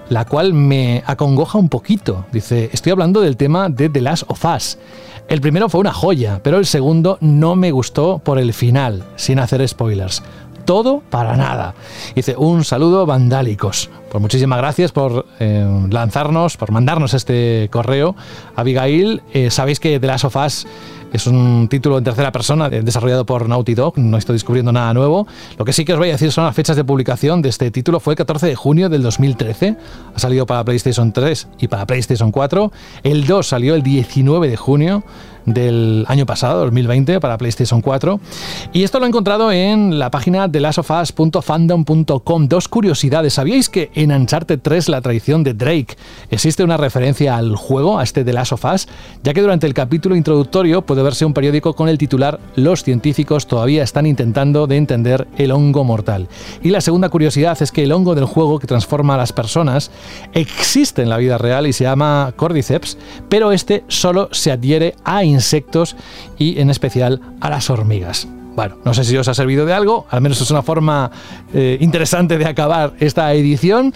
la cual me acongoja un poquito. Dice, estoy hablando del tema de The Last of Us. El primero fue una joya, pero el segundo no me gustó por el final, sin hacer spoilers todo para nada. Dice, un saludo vandálicos. Pues muchísimas gracias por eh, lanzarnos, por mandarnos este correo. Abigail, eh, sabéis que The Last of Us es un título en tercera persona desarrollado por Naughty Dog, no estoy descubriendo nada nuevo. Lo que sí que os voy a decir son las fechas de publicación de este título. Fue el 14 de junio del 2013, ha salido para PlayStation 3 y para PlayStation 4. El 2 salió el 19 de junio del año pasado, 2020, para PlayStation 4. Y esto lo he encontrado en la página de lastofus.fandom.com. Dos curiosidades. ¿Sabíais que en Uncharted 3, la traición de Drake, existe una referencia al juego, a este de Last of Us? Ya que durante el capítulo introductorio puede verse un periódico con el titular Los científicos todavía están intentando de entender el hongo mortal. Y la segunda curiosidad es que el hongo del juego que transforma a las personas existe en la vida real y se llama Cordyceps, pero este solo se adhiere a insectos y en especial a las hormigas. Bueno, no sé si os ha servido de algo, al menos es una forma eh, interesante de acabar esta edición.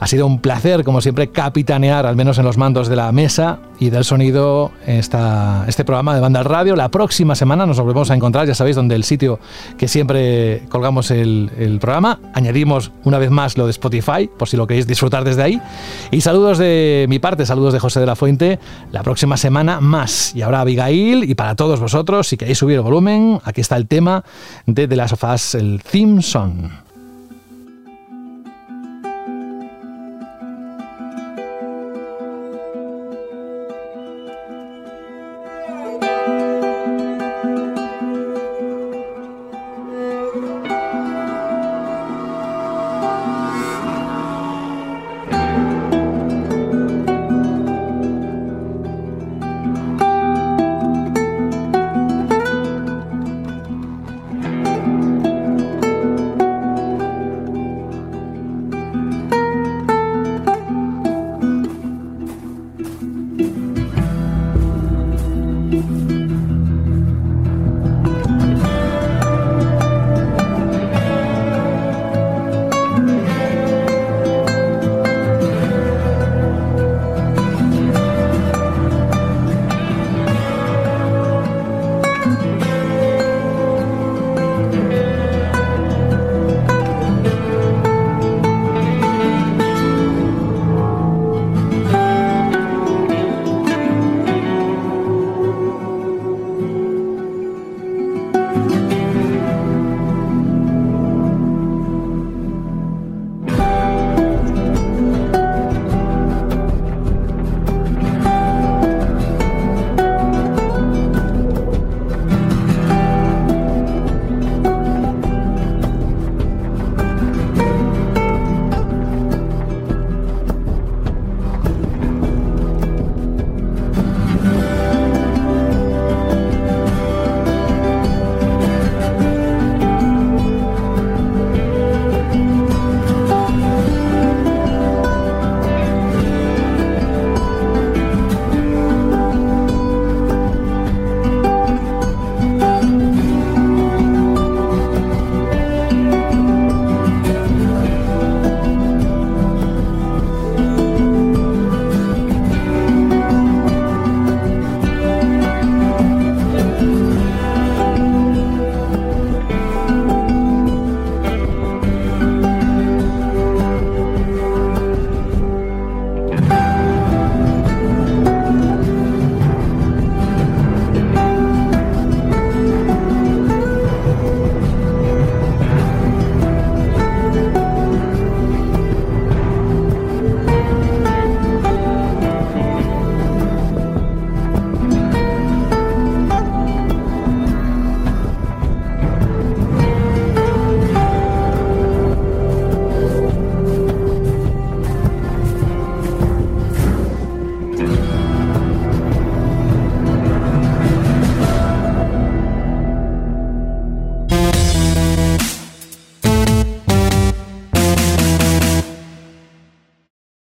Ha sido un placer, como siempre, capitanear, al menos en los mandos de la mesa y del sonido, esta, este programa de Banda Radio. La próxima semana nos volvemos a encontrar, ya sabéis, donde el sitio que siempre colgamos el, el programa. Añadimos una vez más lo de Spotify, por si lo queréis disfrutar desde ahí. Y saludos de mi parte, saludos de José de la Fuente. La próxima semana más. Y ahora Abigail, y para todos vosotros, si queréis subir el volumen, aquí está el tema de The Last of Us, el theme song.